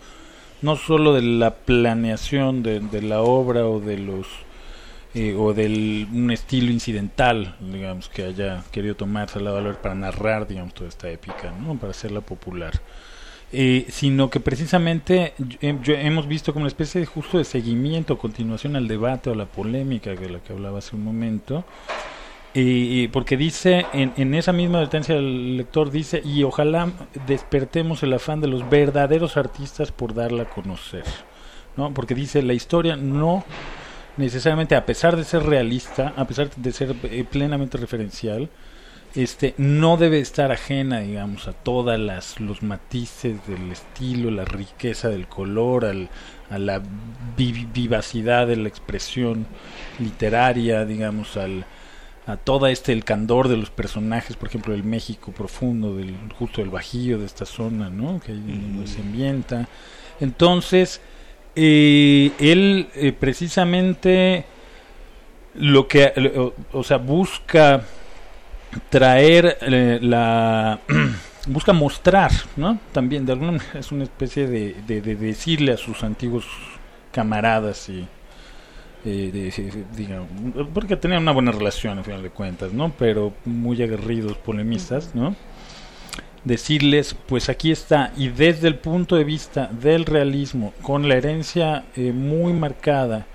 Speaker 14: no solo de la planeación de, de la obra o de los eh, o del un estilo incidental, digamos, que haya querido tomar Salado Valor para narrar, digamos, toda esta épica, ¿no? Para hacerla popular. Eh, sino que precisamente eh, hemos visto como una especie de justo de seguimiento, continuación al debate o la polémica de la que hablaba hace un momento. Eh, porque dice, en, en, esa misma advertencia el lector dice, y ojalá despertemos el afán de los verdaderos artistas por darla a conocer. ¿no? Porque dice, la historia no necesariamente, a pesar de ser realista, a pesar de ser plenamente referencial, este no debe estar ajena digamos a todas las los matices del estilo la riqueza del color al, a la vivacidad de la expresión literaria digamos al a toda este el candor de los personajes por ejemplo el México profundo del justo del Bajío de esta zona no que ahí se ambienta. Entonces eh, él eh, precisamente lo que o sea busca traer eh, la <clears throat> busca mostrar, ¿no? También de alguna manera es una especie de, de, decirle a sus antiguos camaradas y eh, digamos, porque tenían una buena relación al final de cuentas, ¿no? Pero muy aguerridos polemistas, ¿no? Decirles, pues aquí está, y desde el punto de vista del realismo, con la herencia eh, muy marcada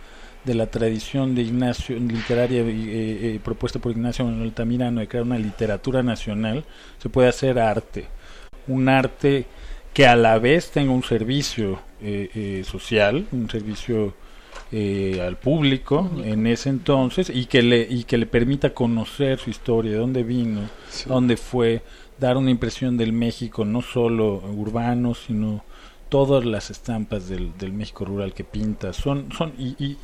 Speaker 14: de la tradición de Ignacio literaria eh, eh, propuesta por Ignacio Manuel Altamirano de crear una literatura nacional se puede hacer arte. Un arte que a la vez tenga un servicio eh, social un servicio al público en ese entonces y que le y que le permita conocer su historia de dónde vino dónde fue dar una impresión del México no solo urbano sino todas las estampas del, del México rural que pinta. Son son y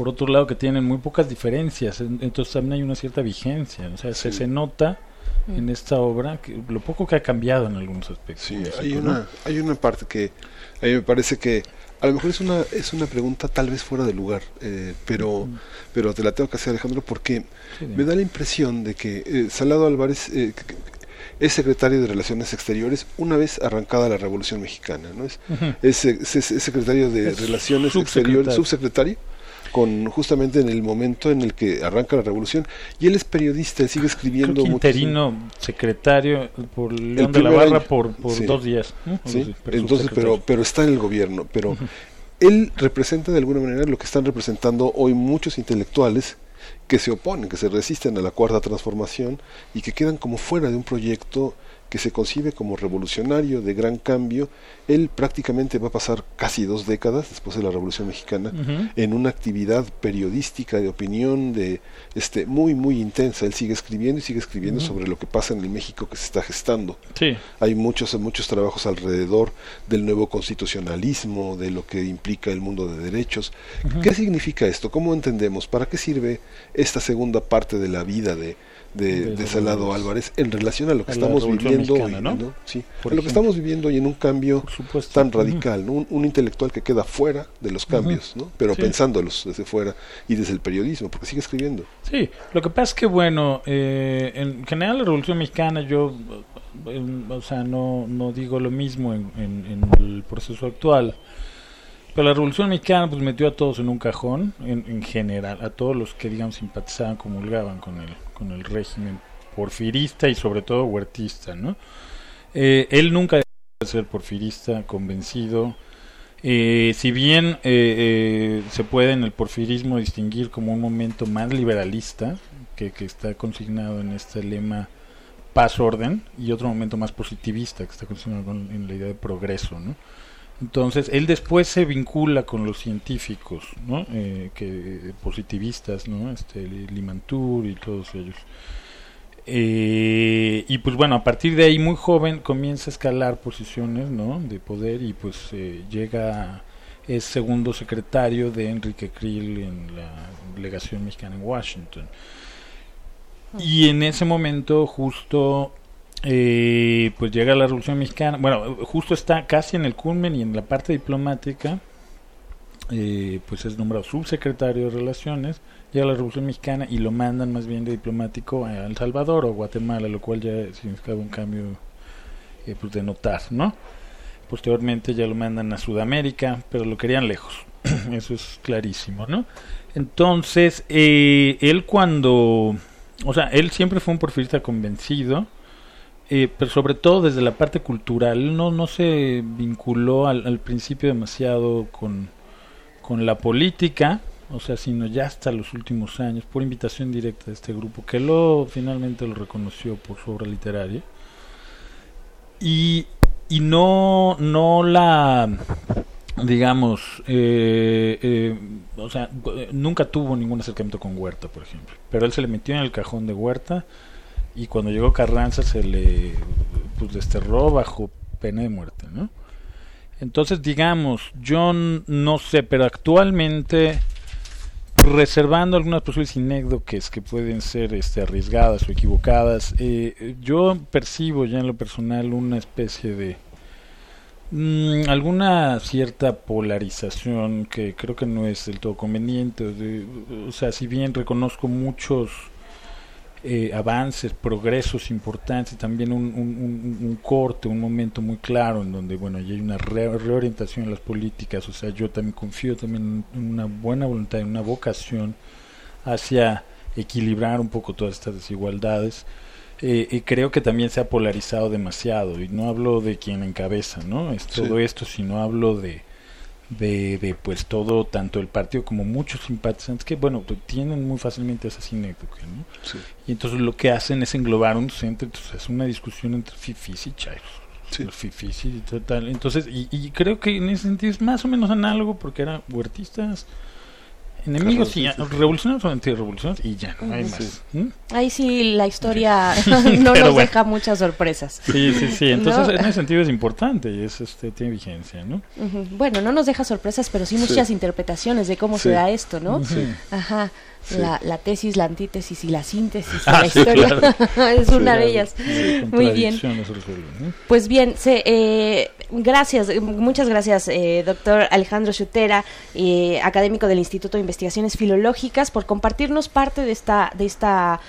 Speaker 14: por otro lado que tienen muy pocas diferencias, entonces también hay una cierta vigencia, o sea, se, se nota mm. en esta obra que lo poco que ha cambiado en algunos aspectos.
Speaker 2: Sí, hay una, hay una parte que a mí me parece que a lo mejor es una es una pregunta tal vez fuera de lugar, eh, pero pero te la tengo que hacer Alejandro porque me da la impresión de que eh, Salado Álvarez eh, es secretario de Relaciones Exteriores una vez arrancada la Revolución Mexicana, ¿no? Es, es, secretario de Relaciones Exteriores, subsecretario con justamente en el momento en el que arranca la revolución y él es periodista, sigue escribiendo
Speaker 14: interino secretario por León de la Barra por, dos días.
Speaker 2: Sí, entonces pero pero está en el gobierno, pero él representa de alguna manera lo que están representando hoy muchos intelectuales que se oponen, que se resisten a la cuarta transformación y que quedan como fuera de un proyecto que se concibe como revolucionario, de gran cambio, él prácticamente va a pasar casi dos décadas después de la Revolución Mexicana en una actividad periodística de opinión de este muy muy intensa. Él sigue escribiendo y sigue escribiendo sobre lo que pasa en el México que se está gestando.
Speaker 14: Sí.
Speaker 2: Hay muchos muchos trabajos alrededor del nuevo constitucionalismo, de lo que implica el mundo de derechos. ¿Qué significa esto? ¿Cómo entendemos? ¿Para qué sirve esta segunda parte de la vida de de, Salado Álvarez en relación a lo que estamos viviendo hoy, ¿no? Sí, lo que estamos viviendo hoy en un cambio tan radical, un, intelectual que queda fuera de los cambios, ¿no? pero pensándolos desde fuera y desde el periodismo, porque sigue escribiendo.
Speaker 14: Sí, lo que pasa es que, bueno, eh, en general la Revolución Mexicana, yo, eh, o sea, no, no digo lo mismo en, en, el proceso actual. Pero la Revolución Mexicana pues metió a todos en un cajón, en, en general, a todos los que digamos simpatizaban, comulgaban con él con el régimen porfirista y sobre todo huertista, ¿no? Eh, él nunca dejó de ser porfirista, convencido. Eh, si bien eh, se puede en el porfirismo distinguir como un momento más liberalista, que, que está consignado en este lema paz-orden, y otro momento más positivista, que está consignado en la idea de progreso, ¿no? Entonces, él después se vincula con los científicos, ¿no? Eh, que, positivistas, ¿no? Este, Limantur y todos ellos. Eh, y pues bueno, a partir de ahí, muy joven, comienza a escalar posiciones, ¿no? De poder y pues eh, llega, es segundo secretario de Enrique Krill en la delegación mexicana en Washington. Y en ese momento, justo eh, pues llega la Revolución Mexicana. Bueno, justo está casi en el culmen y en la parte diplomática. Eh, pues es nombrado subsecretario de Relaciones. Llega la Revolución Mexicana y lo mandan más bien de diplomático a El Salvador o Guatemala, lo cual ya significaba un cambio eh, pues de notar, ¿no? Posteriormente ya lo mandan a Sudamérica, pero lo querían lejos. <clears throat> Eso es clarísimo, ¿no? Entonces, eh, él cuando. O sea, él siempre fue un porfirista convencido eh, pero sobre todo desde la parte cultural, no, no se vinculó al, principio demasiado con, con la política, o sea, sino ya hasta los últimos años, por invitación directa de este grupo, que lo finalmente lo reconoció por su obra literaria. Y, y no, no la, digamos, eh, eh, o sea, nunca tuvo ningún acercamiento con Huerta, por ejemplo, pero él se le metió en el cajón de Huerta y cuando llegó Carranza se le pues desterró bajo pena de muerte, ¿no? Entonces, digamos, yo no sé, pero actualmente reservando algunas posibles inécdoques que pueden ser este, arriesgadas o equivocadas, eh, yo percibo ya en lo personal una especie de mmm, alguna cierta polarización que creo que no es del todo conveniente. O sea, si bien reconozco muchos eh, avances, progresos importantes, también un, un, un, corte, un momento muy claro en donde, bueno, ya hay una re reorientación en las políticas, o sea, yo también confío también en una buena voluntad, en una vocación hacia equilibrar un poco todas estas desigualdades. Eh, y creo que también se ha polarizado demasiado, y no hablo de quien encabeza, ¿no? Es todo sí. esto, sino hablo de, de, de, pues todo, tanto el partido como muchos simpatizantes que, bueno, tienen muy fácilmente esa sinéctica, ¿no?
Speaker 2: Sí.
Speaker 14: Y entonces lo que hacen es englobar un centro, entonces es una discusión entre fifis y chairos. Sí. Los fifis y total. Entonces, y, y, creo que en ese sentido es más o menos análogo porque eran huertistas enemigos y revolucionarios o antirrevolucionarios y ya no hay
Speaker 3: sí.
Speaker 14: más. ¿Mm?
Speaker 3: Ahí sí la historia <laughs> no <laughs> nos bueno. deja muchas sorpresas.
Speaker 14: Sí, sí, sí. Entonces ¿no? en ese sentido es importante y es, este, tiene vigencia, ¿no?
Speaker 3: Uh -huh. Bueno, no nos deja sorpresas, pero sí muchas sí. interpretaciones de cómo se da esto, ¿no? Ajá. Sí. La, la, tesis, la antítesis y la síntesis de
Speaker 14: ah,
Speaker 3: la historia.
Speaker 14: Sí, claro. <laughs>
Speaker 3: es una de ellas. Muy bien. Pues bien, se, eh, gracias, muchas gracias, eh, doctor Alejandro Schutera, eh, académico del Instituto de Investigaciones Filológicas, por compartirnos parte de esta, de esta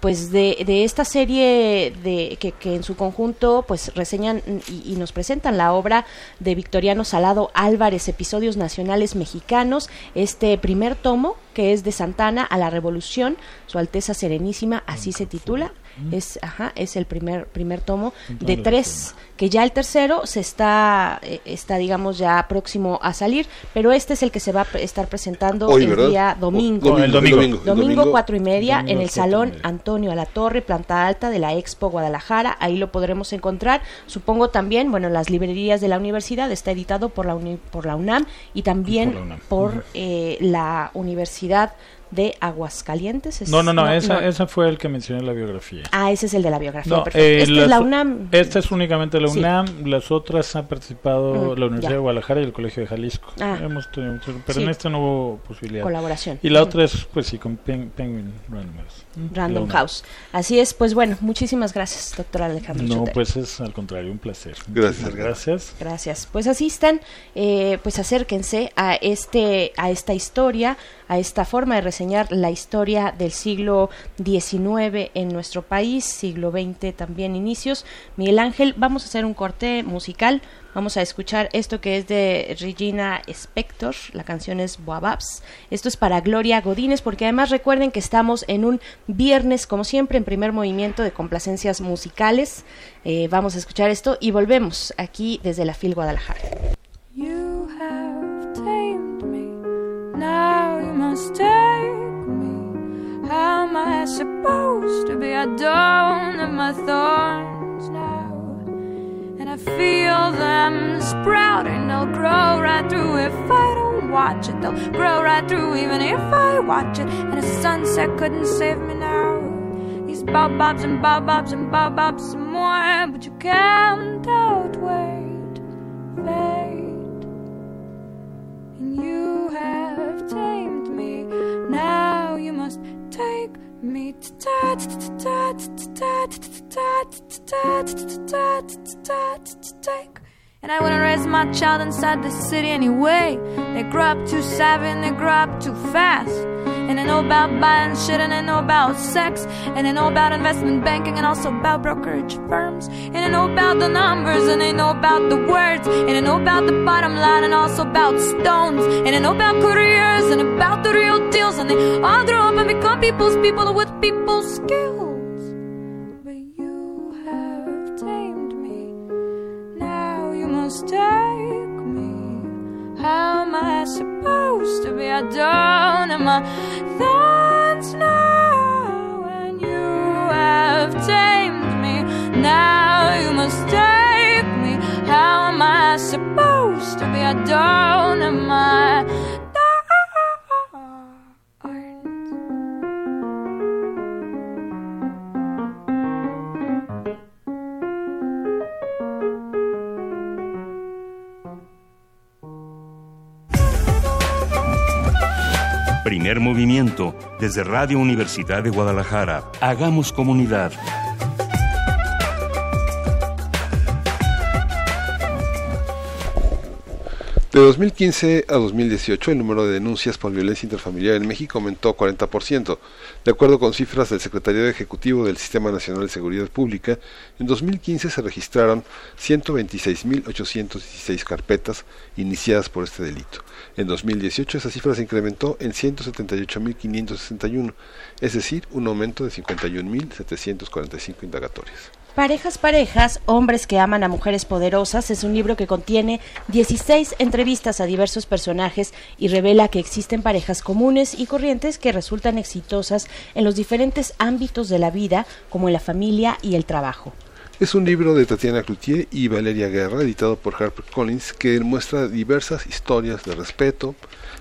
Speaker 3: pues de, de esta serie de que, que, en su conjunto pues reseñan y, y, nos presentan la obra de Victoriano Salado Álvarez episodios nacionales mexicanos este primer tomo que es de Santana a la Revolución su Alteza Serenísima así se titula es ajá es el primer primer tomo de tres que ya el tercero se está eh, está digamos ya próximo a salir pero este es el que se va a estar presentando
Speaker 2: Hoy,
Speaker 3: el
Speaker 2: ¿verdad?
Speaker 3: día domingo.
Speaker 2: el domingo, domingo,
Speaker 3: domingo cuatro y media domingo en el salón Antonio a la Torre planta alta de la Expo Guadalajara. Ahí lo podremos encontrar. Supongo también bueno las librerías de la universidad. Está editado por la uni, por la UNAM y también por, la, UNAM. por eh, la universidad de Aguascalientes.
Speaker 14: ¿Es? No, no, no, no, esa, no, esa, fue el que mencioné en la biografía.
Speaker 3: Ah, ese es el de la biografía. No, eh, este es la UNAM.
Speaker 14: Esta es únicamente la UNAM, sí. las otras han participado mm, la Universidad ya. de Guadalajara y el Colegio de Jalisco.
Speaker 3: Ah.
Speaker 14: Hemos tenido, pero sí. en esta no hubo posibilidad.
Speaker 3: Colaboración.
Speaker 14: Y la mm. otra es, pues sí, con Pen Penguin Random
Speaker 3: Random House. Así es, pues bueno, muchísimas gracias, doctor Alejandro.
Speaker 14: No, pues es al contrario, un placer.
Speaker 2: Gracias.
Speaker 14: gracias.
Speaker 3: Gracias. Pues asistan, eh, pues acérquense a este, a esta historia, a esta forma de reseñar reseñar la historia del siglo XIX en nuestro país, siglo XX también inicios. Miguel Ángel, vamos a hacer un corte musical. Vamos a escuchar esto que es de Regina Spector, la canción es Boababs. Esto es para Gloria Godínez, porque además recuerden que estamos en un viernes, como siempre, en primer movimiento de complacencias musicales. Eh, vamos a escuchar esto y volvemos aquí desde la FIL Guadalajara.
Speaker 15: You have tamed me, now you must take me. How am I supposed to be? I don't have my feel them sprouting, they'll grow right through if I don't watch it. They'll grow right through even if I watch it. And a sunset couldn't save me now. These baobabs and baobabs and baobabs some more, but you can't outwait fate. And you have tamed me, now you must take me take. And I wanna raise my child inside the city anyway. They grow up too savvy and they grow up too fast. And they know about buying shit and they know about sex. And they know about investment banking and also about brokerage firms. And they know about the numbers and they know about the words. And they know about the bottom line and also about stones. And they know about careers and about the real deals. And they all grow up and become people's people with people's skills. Now you must take me. How am I supposed to be? I don't have my thorns now. And you have tamed me. Now you must take me. How am I supposed to be? I don't have my
Speaker 1: Primer movimiento desde Radio Universidad de Guadalajara. Hagamos comunidad.
Speaker 2: De 2015 a 2018, el número de denuncias por violencia interfamiliar en México aumentó 40%. De acuerdo con cifras del Secretariado Ejecutivo del Sistema Nacional de Seguridad Pública, en 2015 se registraron 126.816 carpetas iniciadas por este delito. En 2018 esa cifra se incrementó en 178.561, es decir, un aumento de 51.745 indagatorias.
Speaker 3: Parejas, parejas, hombres que aman a mujeres poderosas es un libro que contiene 16 entrevistas a diversos personajes y revela que existen parejas comunes y corrientes que resultan exitosas en los diferentes ámbitos de la vida, como en la familia y el trabajo.
Speaker 2: Es un libro de Tatiana Cloutier y Valeria Guerra, editado por HarperCollins, que muestra diversas historias de respeto,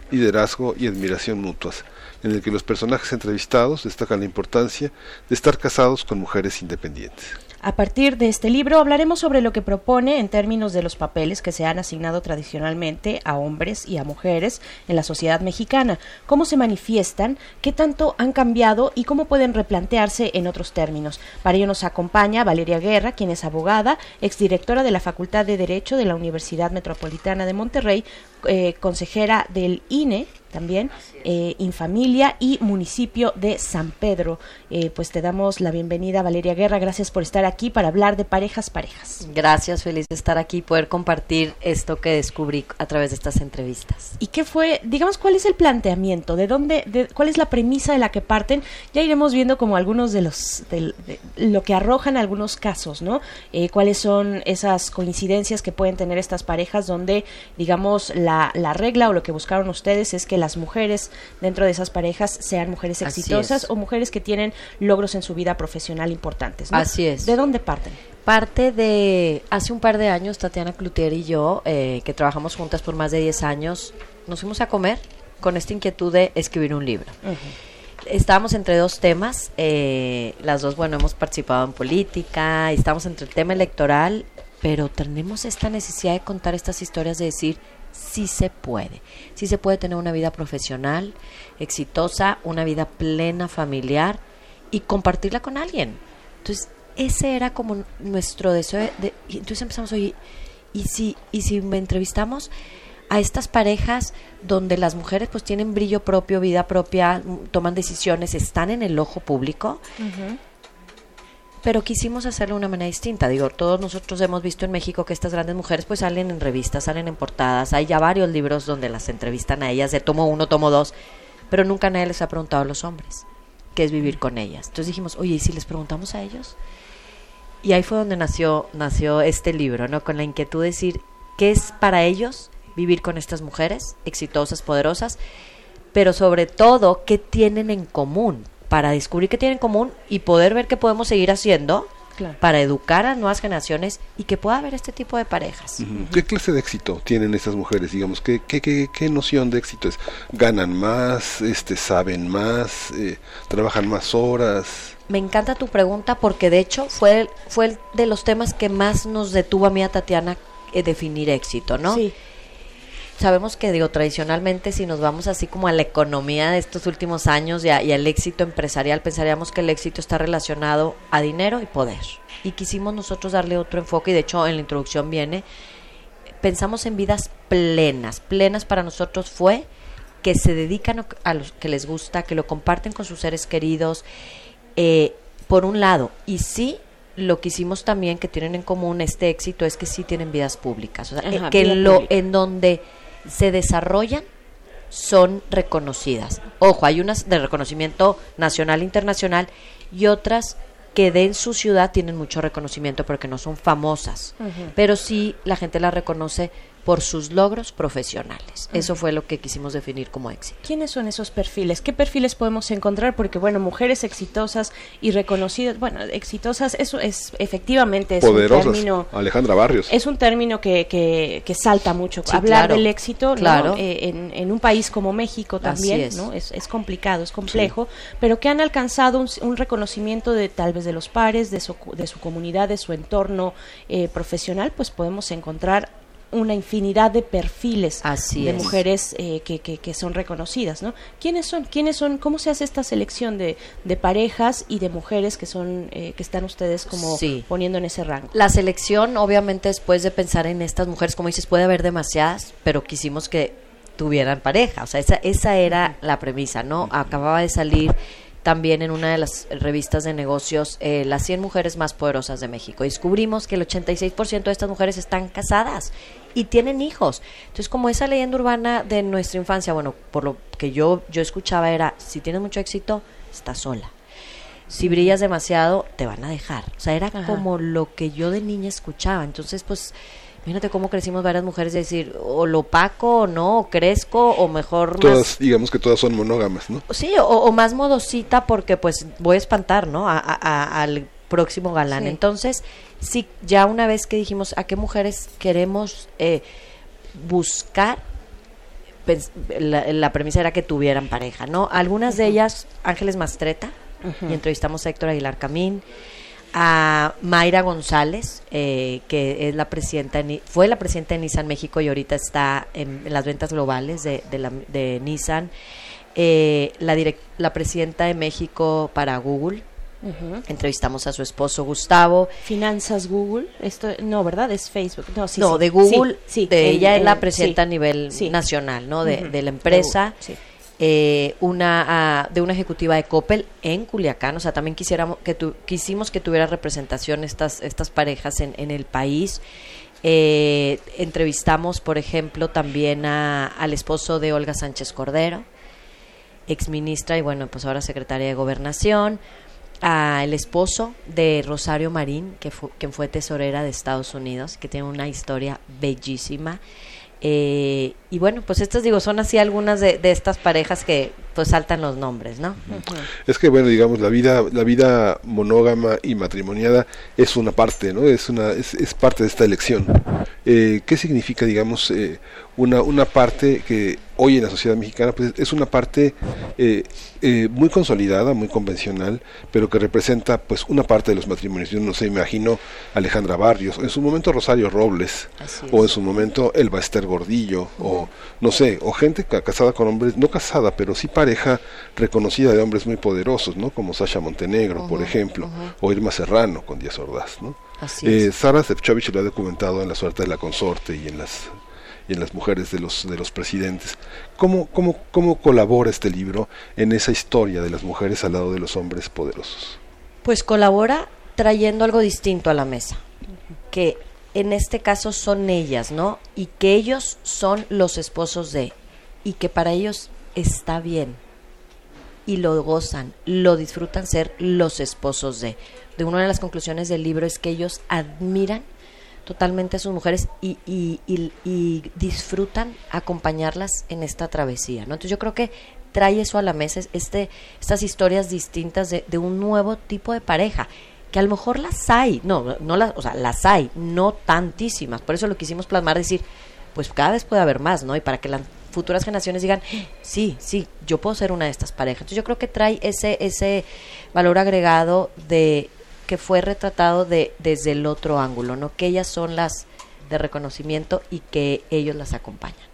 Speaker 2: liderazgo y admiración mutuas, en el que los personajes entrevistados destacan la importancia de estar casados con mujeres independientes.
Speaker 3: A partir de este libro hablaremos sobre lo que propone en términos de los papeles que se han asignado tradicionalmente a hombres y a mujeres en la sociedad mexicana, cómo se manifiestan, qué tanto han cambiado y cómo pueden replantearse en otros términos. Para ello nos acompaña Valeria Guerra, quien es abogada, exdirectora de la Facultad de Derecho de la Universidad Metropolitana de Monterrey, eh, consejera del INE también, eh, Infamilia y municipio de San Pedro. Eh, pues te damos la bienvenida, Valeria Guerra. Gracias por estar aquí para hablar de parejas, parejas.
Speaker 16: Gracias, feliz de estar aquí y poder compartir esto que descubrí a través de estas entrevistas.
Speaker 3: ¿Y qué fue, digamos, cuál es el planteamiento? ¿De dónde, de, cuál es la premisa de la que parten? Ya iremos viendo como algunos de los, de, de lo que arrojan algunos casos, ¿no? Eh, cuáles son esas coincidencias que pueden tener estas parejas donde, digamos, la, la regla o lo que buscaron ustedes es que las mujeres dentro de esas parejas sean mujeres exitosas o mujeres que tienen logros en su vida profesional importantes. ¿no?
Speaker 16: Así es.
Speaker 3: ¿De dónde parten?
Speaker 16: Parte de hace un par de años, Tatiana Cloutier y yo, eh, que trabajamos juntas por más de 10 años, nos fuimos a comer con esta inquietud de escribir un libro. Estábamos entre dos temas, eh, las dos, bueno, hemos participado en política, estamos entre el tema electoral, pero tenemos esta necesidad de contar estas historias, de decir, sí se puede, sí se puede tener una vida profesional, exitosa, una vida plena, familiar, y compartirla con alguien. Entonces, ese era como nuestro deseo, de, y entonces empezamos, oye, ¿y si, y si me entrevistamos a estas parejas donde las mujeres pues tienen brillo propio, vida propia, toman decisiones, están en el ojo público. Pero quisimos hacerlo de una manera distinta. Digo, todos nosotros hemos visto en México que estas grandes mujeres pues salen en revistas, salen en portadas. Hay ya varios libros donde las entrevistan a ellas, de tomo uno, tomo dos, pero nunca nadie les ha preguntado a los hombres qué es vivir con ellas. Entonces dijimos, oye, ¿y si les preguntamos a ellos? Y ahí fue donde nació, nació este libro, ¿no? Con la inquietud de decir, ¿qué es para ellos vivir con estas mujeres exitosas, poderosas? Pero sobre todo, ¿qué tienen en común? Para descubrir qué tienen en común y poder ver qué podemos seguir haciendo para educar a nuevas generaciones y que pueda haber este tipo de parejas.
Speaker 2: ¿Qué clase de éxito tienen estas mujeres? Digamos, ¿qué, qué, qué, qué noción de éxito es? ¿Ganan más? este ¿Saben más? Eh, ¿Trabajan más horas?
Speaker 16: Me encanta tu pregunta porque de hecho fue, fue de los temas que más nos detuvo a mí a Tatiana eh, definir éxito, ¿no? Sí. Sabemos que, digo, tradicionalmente si nos vamos así como a la economía de estos últimos años y, y al éxito empresarial, pensaríamos que el éxito está relacionado a dinero y poder. Y quisimos nosotros darle otro enfoque y de hecho en la introducción viene, pensamos en vidas plenas. Plenas para nosotros fue que se dedican a los que les gusta, que lo comparten con sus seres queridos, eh, por un lado, y sí lo que hicimos también que tienen en común este éxito es que sí tienen vidas públicas, o sea,
Speaker 3: Ajá,
Speaker 16: que
Speaker 3: vida
Speaker 16: lo
Speaker 3: pública.
Speaker 16: en donde se desarrollan son reconocidas. Ojo, hay unas de reconocimiento nacional e internacional y otras que de en su ciudad tienen mucho reconocimiento porque no son famosas, pero sí la gente las reconoce por sus logros profesionales. Eso
Speaker 3: Ujú.
Speaker 16: fue lo que quisimos definir como éxito.
Speaker 3: ¿Quiénes son esos perfiles? ¿Qué perfiles podemos encontrar? Porque, bueno, mujeres exitosas y reconocidas, bueno, exitosas, eso es efectivamente es
Speaker 2: Poderosas.
Speaker 3: un término...
Speaker 2: Alejandra Barrios.
Speaker 3: Es un término que, que, que salta mucho.
Speaker 16: Sí,
Speaker 3: Hablar
Speaker 16: claro.
Speaker 3: del éxito ¿no?
Speaker 16: Claro.
Speaker 3: Eh, en, en un país como México también
Speaker 16: es.
Speaker 3: ¿no? es, es complicado, es complejo, pero que han alcanzado un, un reconocimiento de tal vez de los pares, de su, de su comunidad, de su entorno eh, profesional, pues podemos encontrar una infinidad de perfiles
Speaker 16: Así
Speaker 3: de
Speaker 16: es.
Speaker 3: mujeres eh, que, que, que son reconocidas, ¿no? ¿Quiénes son? ¿Quiénes son? ¿Cómo se hace esta selección de, de parejas y de mujeres que son eh, que están ustedes como
Speaker 16: Sí.
Speaker 3: poniendo en ese rango?
Speaker 16: La selección, obviamente, después de pensar en estas mujeres, como dices, puede haber demasiadas, pero quisimos que tuvieran pareja. O sea, esa, esa era la premisa, ¿no? Acababa de salir también en una de las revistas de negocios eh, las 100 mujeres más poderosas de México. Descubrimos que el 86% de estas mujeres están casadas y tienen hijos. Entonces, como esa leyenda urbana de nuestra infancia, bueno, por lo que yo, yo escuchaba era, si tienes mucho éxito, estás sola. Si brillas demasiado, te van a dejar. O sea, era
Speaker 3: Ajá.
Speaker 16: como lo que yo de niña escuchaba. Entonces, pues, imagínate cómo crecimos varias mujeres de decir, o lo paco, o no, o crezco, o mejor
Speaker 2: Todas,
Speaker 16: más...
Speaker 2: digamos que todas son monógamas, ¿no?
Speaker 16: Sí, o, o más modosita porque pues voy a espantar, ¿no? A- a- a- al próximo galán.
Speaker 3: Sí.
Speaker 16: Entonces, sí, ya una vez que dijimos a qué mujeres queremos eh, buscar, pens- la, la premisa era que tuvieran pareja, ¿no? Algunas de ellas, Ángeles Mastreta, y entrevistamos a Héctor Aguilar Camín, a Mayra González, eh, que es la presidenta, de fue la presidenta de Nissan México y ahorita está en, en las ventas globales de, de, la- de Nissan, eh, la, direc- la presidenta de México para Google, entrevistamos a su esposo Gustavo,
Speaker 3: Finanzas Google, esto no, ¿verdad? Es Facebook. No, sí,
Speaker 16: no,
Speaker 3: sí.
Speaker 16: de Google,
Speaker 3: Sí,
Speaker 16: de ella es la presidenta a nivel nacional, ¿no? De, la empresa.
Speaker 3: Sí.
Speaker 16: Eh, una ah, de una ejecutiva de Coppel en Culiacán, o sea, también quisiéramos que tu- quisimos que tuviera representación estas estas parejas en, en el país. Eh, entrevistamos, por ejemplo, también a- al esposo de Olga Sánchez Cordero, exministra y bueno, pues ahora secretaria de Gobernación, al esposo de Rosario Marín, que fue, quien fue tesorera de Estados Unidos, que tiene una historia bellísima. Eh, y bueno, pues estas digo, son así algunas de, de estas parejas que pues saltan los nombres, ¿no?
Speaker 2: Es que bueno, digamos, la vida, la vida monógama y matrimoniada es una parte, ¿no? Es una, es, es parte de esta elección. Eh, ¿Qué significa, digamos, eh, una, una parte que hoy en la sociedad mexicana, pues es una parte eh, eh, muy consolidada, muy convencional, pero que representa, pues, una parte de los matrimonios. Yo no sé, imagino Alejandra Barrios, en su momento Rosario Robles, o en su momento Elba Ester Gordillo, o no sé, o gente ca- casada con hombres, no casada, pero sí pareja reconocida de hombres muy poderosos, ¿no? Como Sasha Montenegro, por ejemplo, o Irma Serrano con Díaz Ordaz, ¿no?
Speaker 16: Así
Speaker 2: Eh. Sara lo ha documentado en La suerte de la consorte y en las y en las mujeres de los, de los presidentes. ¿Cómo, cómo, ¿Cómo colabora este libro en esa historia de las mujeres al lado de los hombres poderosos?
Speaker 16: Pues colabora trayendo algo distinto a la mesa, que en este caso son ellas, ¿no? Y que ellos son los esposos de, y que para ellos está bien, y lo gozan, lo disfrutan ser los esposos de. De una de las conclusiones del libro es que ellos admiran totalmente a sus mujeres y, y, y, disfrutan acompañarlas en esta travesía. ¿no? Entonces yo creo que trae eso a la mesa, este, estas historias distintas de, de un nuevo tipo de pareja que a lo mejor las hay, no, no las, o sea, las hay, no tantísimas, por eso lo quisimos plasmar, decir, pues cada vez puede haber más, ¿no? Y para que la futuras generaciones digan, sí, sí, yo puedo ser una de estas parejas. Entonces yo creo que trae ese, ese valor agregado de que fue retratado de, desde el otro ángulo, ¿no? Que ellas son las de reconocimiento y que ellos las acompañan.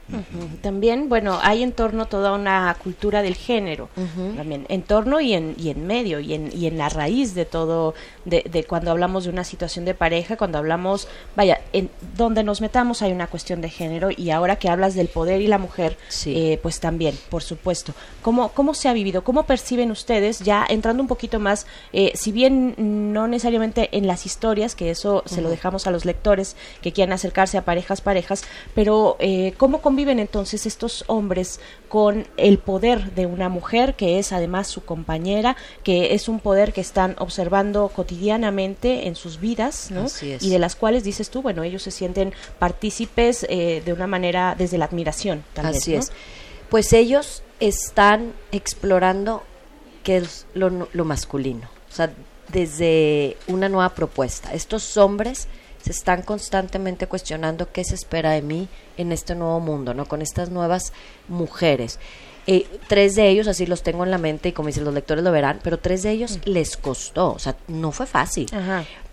Speaker 3: También, bueno, hay en torno toda una cultura del género, también en torno y en, y en medio y en, y en la raíz de todo, de, de, cuando hablamos de una situación de pareja, cuando hablamos, vaya, en donde nos metamos hay una cuestión de género y ahora que hablas del poder y la mujer, eh, pues también, por supuesto. ¿Cómo, ¿Cómo se ha vivido? ¿Cómo perciben ustedes, ya entrando un poquito más, eh, si bien no necesariamente en las historias, que eso se lo dejamos a los lectores que quieran acercarse a parejas, parejas, pero eh, ¿cómo viven entonces estos hombres con el poder de una mujer que es además su compañera, que es un poder que están observando cotidianamente en sus vidas, ¿no? Y de las cuales dices tú, bueno, ellos se sienten partícipes eh, de una manera desde la admiración. también
Speaker 16: Así es. Pues ellos están explorando qué es lo, lo masculino, o sea, desde una nueva propuesta. Estos hombres se están constantemente cuestionando qué se espera de mí en este nuevo mundo, ¿no? Con estas nuevas mujeres. Eh, tres de ellos, así los tengo en la mente y como dicen los lectores lo verán, pero tres de ellos mm. les costó, o sea, no fue fácil.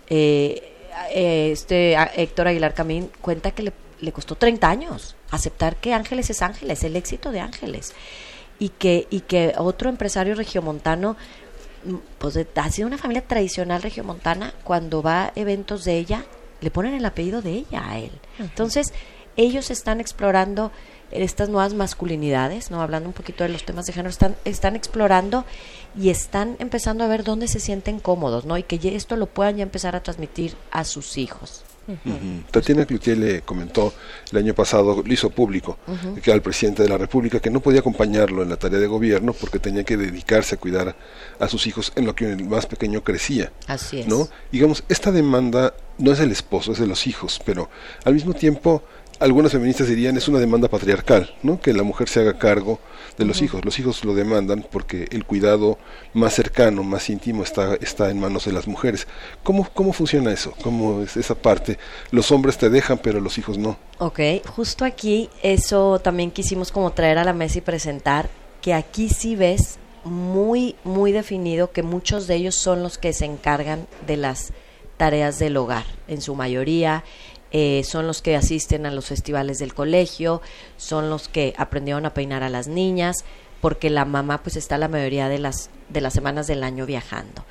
Speaker 16: Eh, eh, este Héctor Aguilar Camín cuenta que le, le, costó 30 años aceptar que Ángeles es Ángeles, el éxito de Ángeles. Y que, y que otro empresario regiomontano mm, pues ha sido una familia tradicional regiomontana, cuando va a eventos de ella, le ponen el apellido de ella a él. Entonces, ellos están explorando estas nuevas masculinidades, no hablando un poquito de los temas de género, están, están explorando y están empezando a ver dónde se sienten cómodos, ¿no? Y que esto lo puedan ya empezar a transmitir a sus hijos.
Speaker 2: Tatiana Cloutier le comentó el año pasado, lo hizo público, que al presidente de la República que no podía acompañarlo en la tarea de gobierno porque tenía que dedicarse a cuidar a sus hijos en lo que el más pequeño crecía.
Speaker 16: Así es.
Speaker 2: ¿no? Digamos, esta demanda no es del esposo, es de los hijos, pero al mismo tiempo algunas feministas dirían es una demanda patriarcal, ¿no? Que la mujer se haga cargo de los hijos. Los hijos lo demandan porque el cuidado más cercano, más íntimo está, está en manos de las mujeres. ¿Cómo, ¿Cómo funciona eso? ¿Cómo es esa parte? Los hombres te dejan, pero los hijos no.
Speaker 16: Ok, justo aquí eso también quisimos como traer a la mesa y presentar que aquí sí ves muy, muy definido que muchos de ellos son los que se encargan de las tareas del hogar, en su mayoría. Eh, son los que asisten a los festivales del colegio, son los que aprendieron a peinar a las niñas, porque la mamá pues está la mayoría de las, de las semanas del año viajando.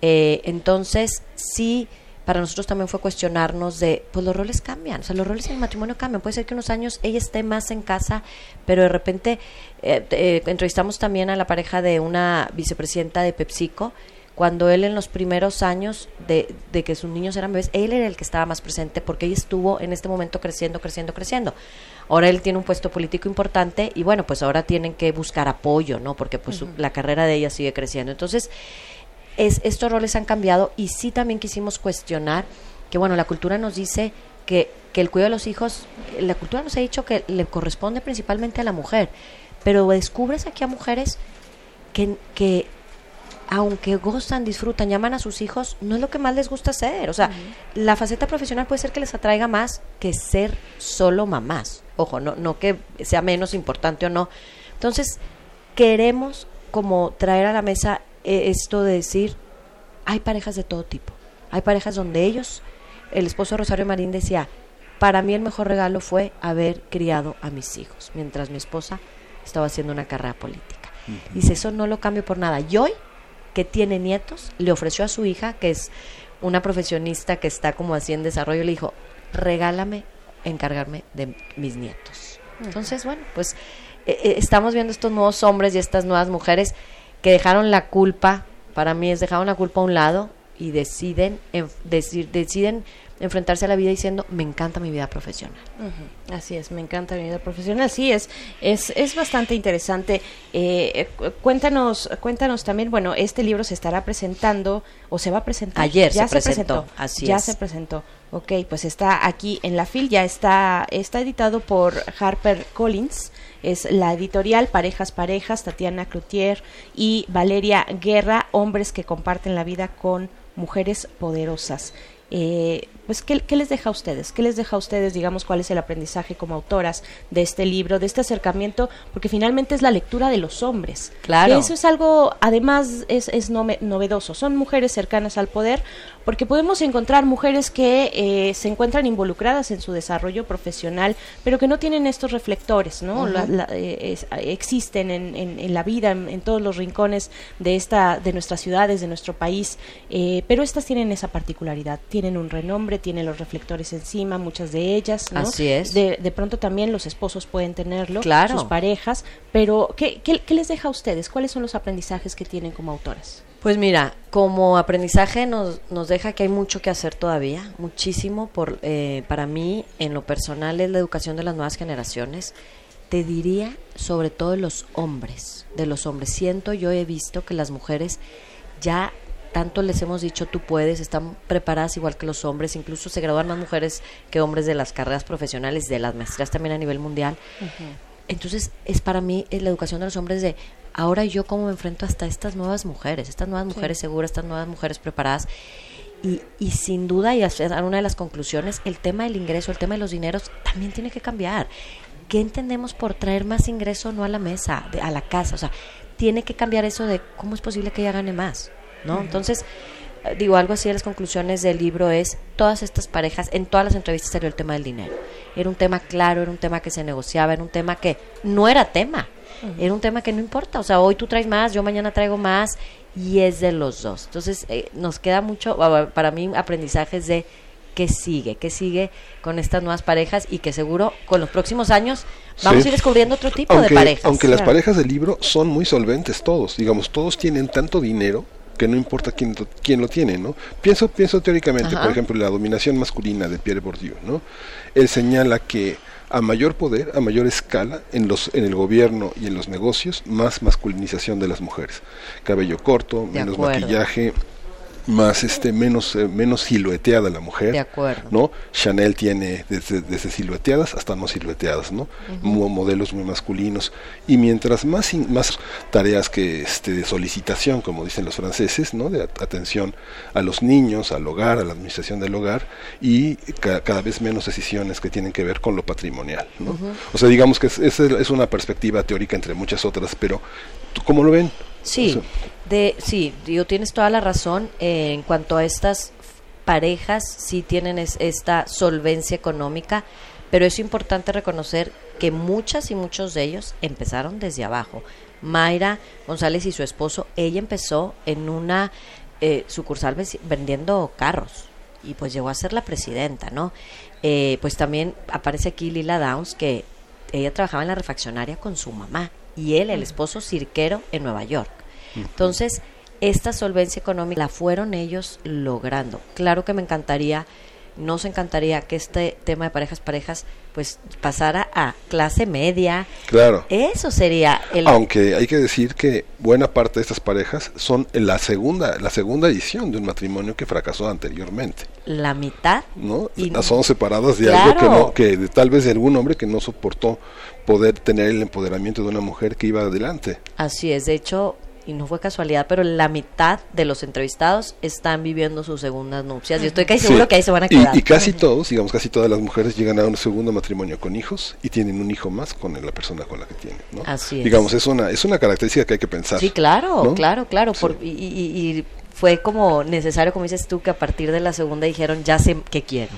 Speaker 16: Eh, entonces, sí, para nosotros también fue cuestionarnos de, pues los roles cambian, o sea, los roles en el matrimonio cambian. Puede ser que unos años ella esté más en casa, pero de repente eh, entrevistamos también a la pareja de una vicepresidenta de PepsiCo cuando él en los primeros años de, de, que sus niños eran bebés, él era el que estaba más presente porque él estuvo en este momento creciendo, creciendo, creciendo. Ahora él tiene un puesto político importante y bueno, pues ahora tienen que buscar apoyo, ¿no? Porque pues la carrera de ella sigue creciendo. Entonces, es, estos roles han cambiado y sí también quisimos cuestionar que bueno, la cultura nos dice que, que el cuidado de los hijos, la cultura nos ha dicho que le corresponde principalmente a la mujer, pero descubres aquí a mujeres que, que aunque gozan, disfrutan, llaman a sus hijos, no es lo que más les gusta hacer. O sea, la faceta profesional puede ser que les atraiga más que ser solo mamás. Ojo, no, no que sea menos importante o no. Entonces, queremos como traer a la mesa eh, esto de decir, hay parejas de todo tipo. Hay parejas donde ellos, el esposo Rosario Marín decía, para mí el mejor regalo fue haber criado a mis hijos, mientras mi esposa estaba haciendo una carrera política. Dice, eso no lo cambio por nada. Y hoy que tiene nietos, le ofreció a su hija, que es una profesionista que está como así en desarrollo, le dijo, regálame encargarme de mis nietos. Entonces, bueno, pues eh, eh, estamos viendo estos nuevos hombres y estas nuevas mujeres que dejaron la culpa, para mí es dejaron la culpa a un lado y deciden, decir, deciden enfrentarse a la vida diciendo, me encanta mi vida profesional.
Speaker 3: Así es, me encanta mi vida profesional. Sí, es, es, es bastante interesante. Eh, cuéntanos, cuéntanos también, bueno, este libro se estará presentando o se va a presentar.
Speaker 16: Ayer se, presentó, así
Speaker 3: ya se presentó. Ok, pues está aquí en la fil, ya está, está editado por Harper Collins es la editorial Parejas Parejas, Tatiana Cloutier y Valeria Guerra, hombres que comparten la vida con mujeres poderosas. Eh, pues ¿qué, les deja a ustedes? ¿Qué les deja a ustedes, digamos, cuál es el aprendizaje como autoras de este libro, de este acercamiento? Porque finalmente es la lectura de los hombres.
Speaker 16: Claro.
Speaker 3: eso es algo, además, es, es novedoso. Son mujeres cercanas al poder, porque podemos encontrar mujeres que eh, se encuentran involucradas en su desarrollo profesional, pero que no tienen estos reflectores, ¿no? Eh, existen en, en, la vida, en, todos los rincones de esta, de nuestras ciudades, de nuestro país, eh, pero estas tienen esa particularidad, tienen un renombre, tienen los reflectores encima, muchas de ellas, ¿no?
Speaker 16: Así es.
Speaker 3: De, de pronto también los esposos pueden tenerlo,
Speaker 16: claro.
Speaker 3: sus parejas, pero ¿qué, qué, qué les deja a ustedes? ¿Cuáles son los aprendizajes que tienen como autoras?
Speaker 16: Pues mira, como aprendizaje nos, nos deja que hay mucho que hacer todavía, muchísimo. Por, eh, para mí, en lo personal, es la educación de las nuevas generaciones. Te diría sobre todo de los hombres, de los hombres. Siento, yo he visto que las mujeres ya tanto les hemos dicho tú puedes, están preparadas igual que los hombres, incluso se gradúan más mujeres que hombres de las carreras profesionales, de las maestrías también a nivel mundial. Entonces, es para mí es la educación de los hombres de ahora yo cómo me enfrento hasta estas nuevas mujeres, estas nuevas mujeres seguras, estas nuevas mujeres preparadas. Y, y sin duda, y a una de las conclusiones, el tema del ingreso, el tema de los dineros, también tiene que cambiar. ¿Qué entendemos por traer más ingreso no a la mesa, a la casa? O sea, tiene que cambiar eso de cómo es posible que ella gane más, ¿no? Entonces, eh, digo, algo así de las conclusiones del libro es, todas estas parejas, en todas las entrevistas salió el tema del dinero. Era un tema claro, era un tema que se negociaba, era un tema que no era tema era un tema que no importa, o sea, hoy tú traes más, yo mañana traigo más y es de los dos. Entonces, eh, nos queda mucho, para mí, aprendizajes de qué sigue, qué sigue con estas nuevas parejas y que seguro con los próximos años vamos a ir descubriendo otro tipo de parejas.
Speaker 2: Aunque las parejas del libro son muy solventes todos, digamos, todos tienen tanto dinero que no importa quién, quién lo tiene, ¿no? Pienso, pienso teóricamente, por ejemplo, la dominación masculina de Pierre Bourdieu, ¿no? Él señala que a mayor poder, a mayor escala en los en el gobierno y en los negocios, más masculinización de las mujeres. Cabello corto, menos maquillaje, más este menos eh, menos silueteada la mujer
Speaker 16: de acuerdo.
Speaker 2: no Chanel tiene desde, desde silueteadas hasta no silueteadas no modelos muy masculinos. Y mientras más más tareas que este de solicitación como dicen los franceses no de atención a los niños al hogar a la administración del hogar y cada vez menos decisiones que tienen que ver con lo patrimonial no o sea digamos que es, es, una perspectiva teórica entre muchas otras pero ¿cómo lo ven
Speaker 16: sí de, sí, digo, tienes toda la razón eh, en cuanto a estas parejas, sí tienen esta solvencia económica, pero es importante reconocer que muchas y muchos de ellos empezaron desde abajo. Mayra González y su esposo, ella empezó en una eh, sucursal vendiendo carros y pues llegó a ser la presidenta, ¿no? Eh, pues también aparece aquí Lila Downs, que ella trabajaba en la refaccionaria con su mamá y él, el esposo cirquero en Nueva York. Entonces, esta solvencia económica la fueron ellos logrando. Claro que me encantaría, nos encantaría que este tema de parejas parejas pues pasara a clase media.
Speaker 2: Claro.
Speaker 16: Eso sería el
Speaker 2: Aunque hay que decir que buena parte de estas parejas son la segunda la segunda edición de un matrimonio que fracasó anteriormente.
Speaker 16: La mitad.
Speaker 2: ¿No? Son separadas de algo que no que de, tal vez de algún hombre que no soportó poder tener el empoderamiento de una mujer que iba adelante.
Speaker 16: Así es, de hecho y no fue casualidad, pero la mitad de los entrevistados están viviendo sus segundas nupcias. Yo estoy casi seguro que ahí se van a quedar.
Speaker 2: Y, casi todos, digamos, casi todas las mujeres llegan a un segundo matrimonio con hijos y tienen un hijo más con la persona con la que tienen. ¿no?
Speaker 16: Así es.
Speaker 2: Digamos, es una, es una característica que hay que pensar.
Speaker 16: Sí, claro, claro, claro. Por, y, fue como necesario, como dices tú, que a partir de la segunda dijeron, ya sé qué quiero.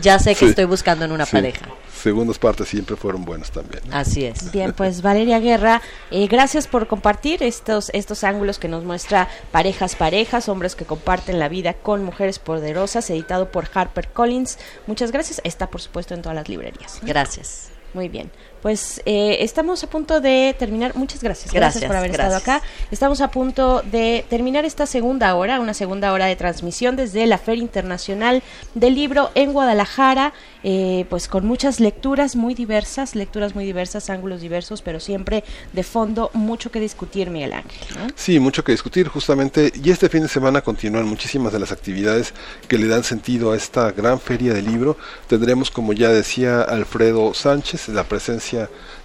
Speaker 16: ya sé que <laughs> estoy buscando en una pareja.
Speaker 2: Segundas partes siempre fueron buenas también.
Speaker 16: Así es.
Speaker 3: Bien, pues Valeria Guerra, eh, gracias por compartir estos, estos ángulos que nos muestra Parejas Parejas, hombres que comparten la vida con mujeres poderosas, editado por Harper Collins. Muchas gracias. Está, por supuesto, en todas las librerías.
Speaker 16: Gracias.
Speaker 3: Muy bien. Pues eh, estamos a punto de terminar. Muchas gracias. Gracias, por haber estado acá. Estamos a punto de terminar esta segunda hora, una segunda hora de transmisión desde la Feria Internacional del Libro en Guadalajara, eh, pues con muchas lecturas muy diversas, lecturas muy diversas, ángulos diversos, pero siempre de fondo mucho que discutir, Miguel Ángel.
Speaker 2: Sí, mucho que discutir justamente. Y este fin de semana continúan muchísimas de las actividades que le dan sentido a esta gran feria del libro. Tendremos, como ya decía Alfredo Sánchez, la presencia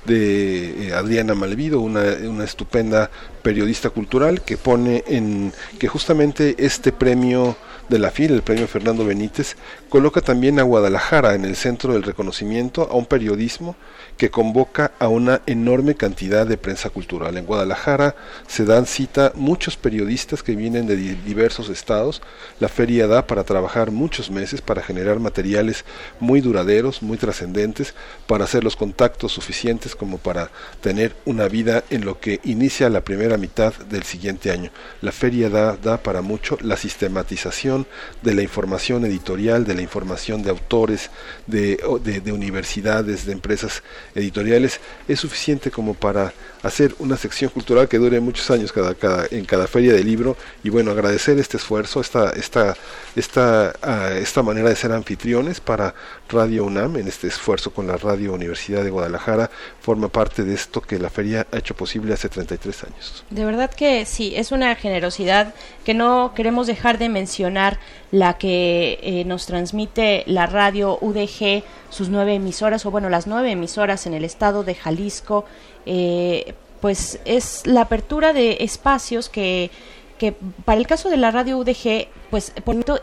Speaker 2: de eh, Adriana Malvido, una, una, estupenda periodista cultural que pone en que justamente este premio de la FIL, el premio Fernando Benítez, coloca también a Guadalajara en el centro del reconocimiento a un periodismo que convoca a una enorme cantidad de prensa cultural. En Guadalajara se dan cita muchos periodistas que vienen de diversos estados. La feria da para trabajar muchos meses, para generar materiales muy duraderos, muy trascendentes, para hacer los contactos suficientes como para tener una vida en lo que inicia la primera mitad del siguiente año. La feria da, da para mucho la sistematización de la información editorial, de la información de autores, de, de, de universidades, de empresas editoriales es suficiente como para hacer una sección cultural que dure muchos años cada, cada, en cada feria de libro y bueno, agradecer este esfuerzo, esta, esta, esta, uh, esta manera de ser anfitriones para Radio UNAM en este esfuerzo con la Radio Universidad de Guadalajara, forma parte de esto que la feria ha hecho posible hace 33 años.
Speaker 3: De verdad que sí, es una generosidad que no queremos dejar de mencionar la que eh, nos transmite la radio UDG, sus nueve emisoras, o bueno, las nueve emisoras en el estado de Jalisco, eh, pues es la apertura de espacios que, que para el caso de la radio UDG pues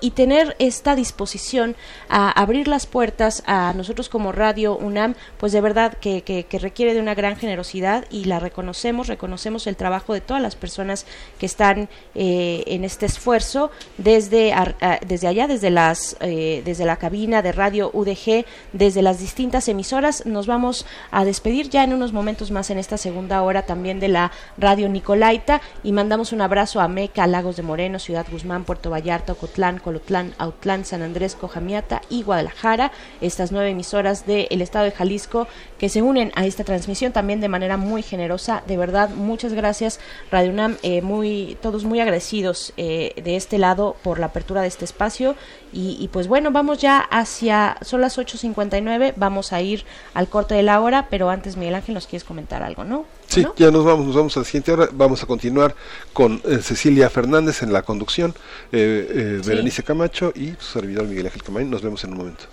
Speaker 3: y tener esta disposición a abrir las puertas a nosotros como Radio UNAM, pues de verdad que, requiere de una gran generosidad y la reconocemos, reconocemos el trabajo de todas las personas que están eh, en este esfuerzo desde, a, desde allá, desde, las, eh, desde la cabina de Radio UDG, desde las distintas emisoras. Nos vamos a despedir ya en unos momentos más en esta segunda hora también de la Radio Nicolaita y mandamos un abrazo a Meca, Lagos de Moreno, Ciudad Guzmán, Puerto Vallarta, Ocotlán, Colotlán, Autlán, San Andrés, Cojamiata y Guadalajara, estas nueve emisoras del estado de Jalisco que se unen a esta transmisión también de manera muy generosa. De verdad, muchas gracias Radio UNAM, eh, muy, todos muy agradecidos eh, de este lado por la apertura de este espacio y, y, pues bueno, vamos ya hacia, son las 8.59, vamos a ir al corte de la hora, pero antes Miguel Ángel nos quieres comentar algo, ¿no?
Speaker 2: Sí,
Speaker 3: ¿No?
Speaker 2: ya nos vamos, nos vamos a la siguiente hora. Vamos a continuar con eh, Cecilia Fernández en la conducción, eh, eh,
Speaker 3: Sí.
Speaker 2: Berenice Camacho y su servidor Miguel Ángel Camaín. Nos vemos en un momento.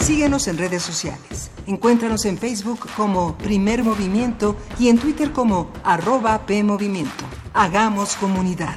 Speaker 10: Síguenos en redes sociales. Encuéntranos en Facebook como Primer Movimiento y en Twitter como arroba PMovimiento. Hagamos comunidad.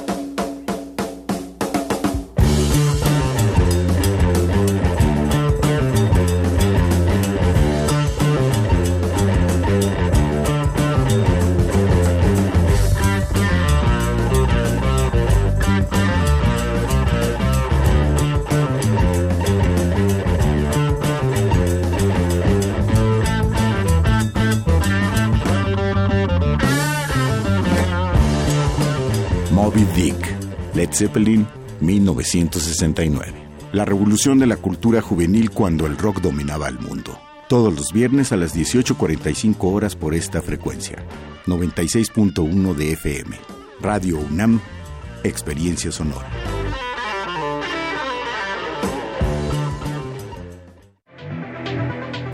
Speaker 17: Zeppelin, 1969. La revolución de la cultura juvenil cuando el rock dominaba el mundo. Todos los viernes a las 18.45 horas por esta frecuencia. 96.1 de FM. Radio UNAM, Experiencia Sonora.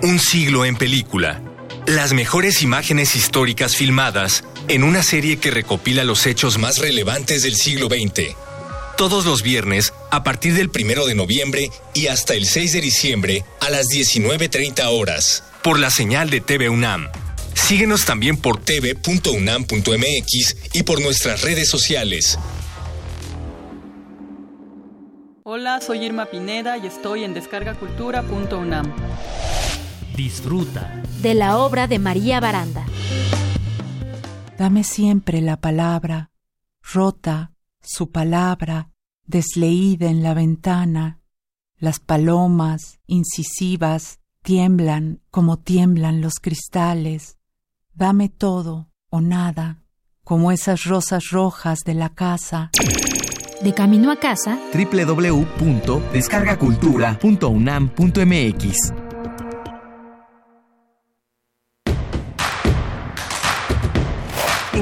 Speaker 18: Un siglo en película. Las mejores imágenes históricas filmadas en una serie que recopila los hechos más relevantes del siglo XX. Todos los viernes, a partir del 1 de noviembre y hasta el 6 de diciembre, a las 19.30 horas, por la señal de TV UNAM. Síguenos también por tv.unam.mx y por nuestras redes sociales.
Speaker 19: Hola, soy Irma Pineda y estoy en descargacultura.unam.
Speaker 20: Disfruta
Speaker 21: de la obra de María Baranda.
Speaker 22: Dame siempre la palabra, rota, su palabra, desleída en la ventana. Las palomas, incisivas, tiemblan como tiemblan los cristales. Dame todo o nada, como esas rosas rojas de la casa.
Speaker 21: De camino a casa,
Speaker 20: www.descargacultura.unam.mx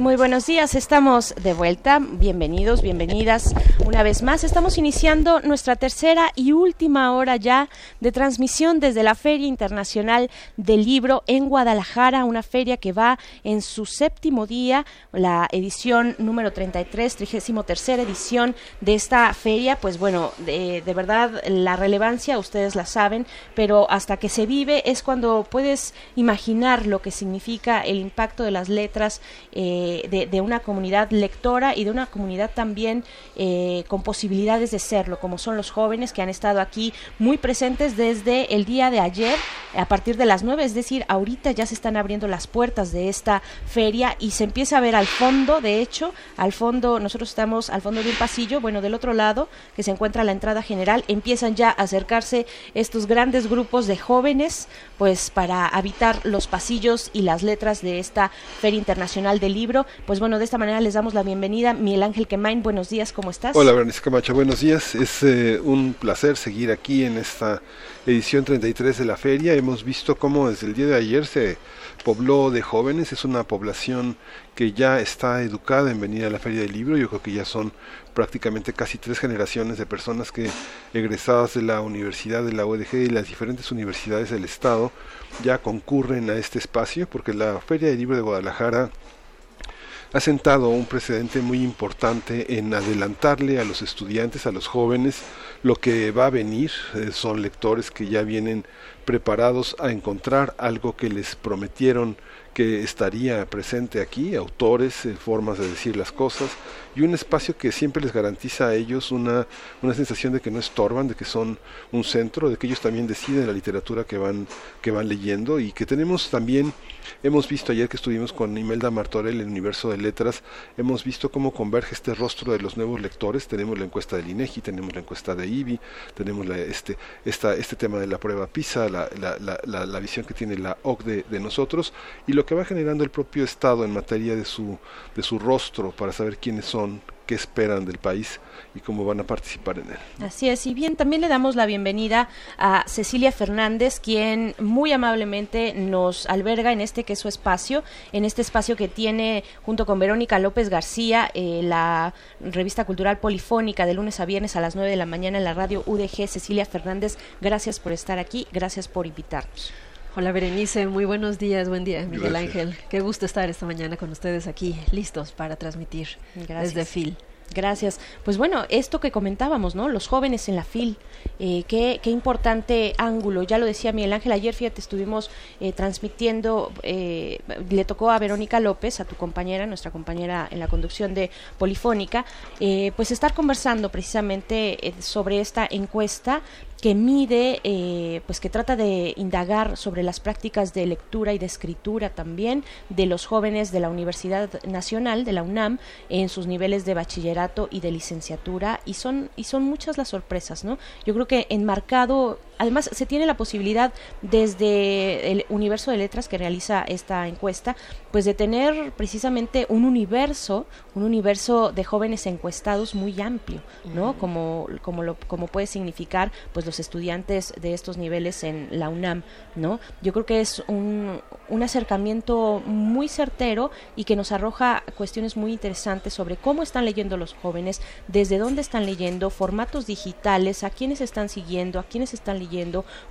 Speaker 3: Muy buenos días, estamos de vuelta. Bienvenidos, bienvenidas una vez más. Estamos iniciando nuestra tercera y última hora ya de transmisión desde la Feria Internacional del Libro en Guadalajara, una feria que va en su séptimo día, la edición número 33, 33 edición de esta feria. Pues bueno, de, de verdad la relevancia ustedes la saben, pero hasta que se vive es cuando puedes imaginar lo que significa el impacto de las letras. Eh, de, una comunidad lectora y de una comunidad también eh, con posibilidades de serlo, como son los jóvenes que han estado aquí muy presentes desde el día de ayer a partir de las 9, es decir, ahorita ya se están abriendo las puertas de esta feria y se empieza a ver al fondo, de hecho, al fondo, nosotros estamos al fondo de un pasillo, bueno, del otro lado, que se encuentra la entrada general, empiezan ya a acercarse estos grandes grupos de jóvenes, pues para habitar los pasillos y las letras de esta Feria Internacional del Libro pues bueno, de esta manera les damos la bienvenida. Miguel Ángel Quemain, buenos días, ¿cómo estás?
Speaker 2: Hola, Bernice Camacho, buenos días. Es eh, un placer seguir aquí en esta edición 33 de la feria. Hemos visto cómo desde el día de ayer se pobló de jóvenes, es una población que ya está educada en venir a la Feria del Libro, yo creo que ya son prácticamente casi tres generaciones de personas que egresadas de la Universidad de la UDG y las diferentes universidades del Estado ya concurren a este espacio, porque la Feria del Libro de Guadalajara ha sentado un precedente muy importante en adelantarle a los estudiantes, a los jóvenes, lo que va a venir. Eh, son lectores que ya vienen preparados a encontrar algo que les prometieron que estaría presente aquí, autores, eh, formas de decir las cosas y un espacio que siempre les garantiza a ellos una, una sensación de que no estorban, de que son un centro, de que ellos también deciden la literatura que van, que van leyendo y que tenemos también Hemos visto ayer que estuvimos con Imelda Martorell en el Universo de Letras, hemos visto cómo converge este rostro de los nuevos lectores. Tenemos la encuesta del INEGI, tenemos la encuesta de IBI, tenemos la, este, esta, este tema de la prueba PISA, la, la, la, la visión que tiene la OCDE de nosotros y lo que va generando el propio Estado en materia de su, de su rostro para saber quiénes son, qué esperan del país y cómo van a participar en él.
Speaker 3: Así es, y bien, también le damos la bienvenida a Cecilia Fernández, quien muy amablemente nos alberga en este que es su espacio, en este espacio que tiene junto con Verónica López García, eh, la revista cultural polifónica de lunes a viernes a las 9 de la mañana en la radio UDG. Cecilia Fernández, gracias por estar aquí, gracias por invitarnos.
Speaker 23: Hola Berenice, muy buenos días, buen día Miguel Ángel. Qué gusto estar esta mañana con ustedes aquí, listos para transmitir desde FIL.
Speaker 3: Gracias. Pues bueno, esto que comentábamos, ¿no? Los jóvenes en la FIL, eh, qué, qué, importante ángulo. Ya lo decía Miguel Ángel, ayer, fíjate, estuvimos eh, transmitiendo, eh, le tocó a Verónica López, a tu compañera, nuestra compañera en la conducción de Polifónica, pues estar conversando precisamente sobre esta encuesta que mide, eh, pues que trata de indagar sobre las prácticas de lectura y de escritura también de los jóvenes de la Universidad Nacional, de la UNAM, en sus niveles de bachillerato y de licenciatura, y son, y son muchas las sorpresas, ¿no? Yo creo que enmarcado Además, se tiene la posibilidad desde el universo de letras que realiza esta encuesta, pues de tener precisamente un universo, un universo de jóvenes encuestados muy amplio, ¿no? Como, como, lo, como puede significar, pues los estudiantes de estos niveles en la UNAM, ¿no? Yo creo que es un, un acercamiento muy certero y que nos arroja cuestiones muy interesantes sobre cómo están leyendo los jóvenes, desde dónde están leyendo, formatos digitales, a quiénes están siguiendo, a quiénes están leyendo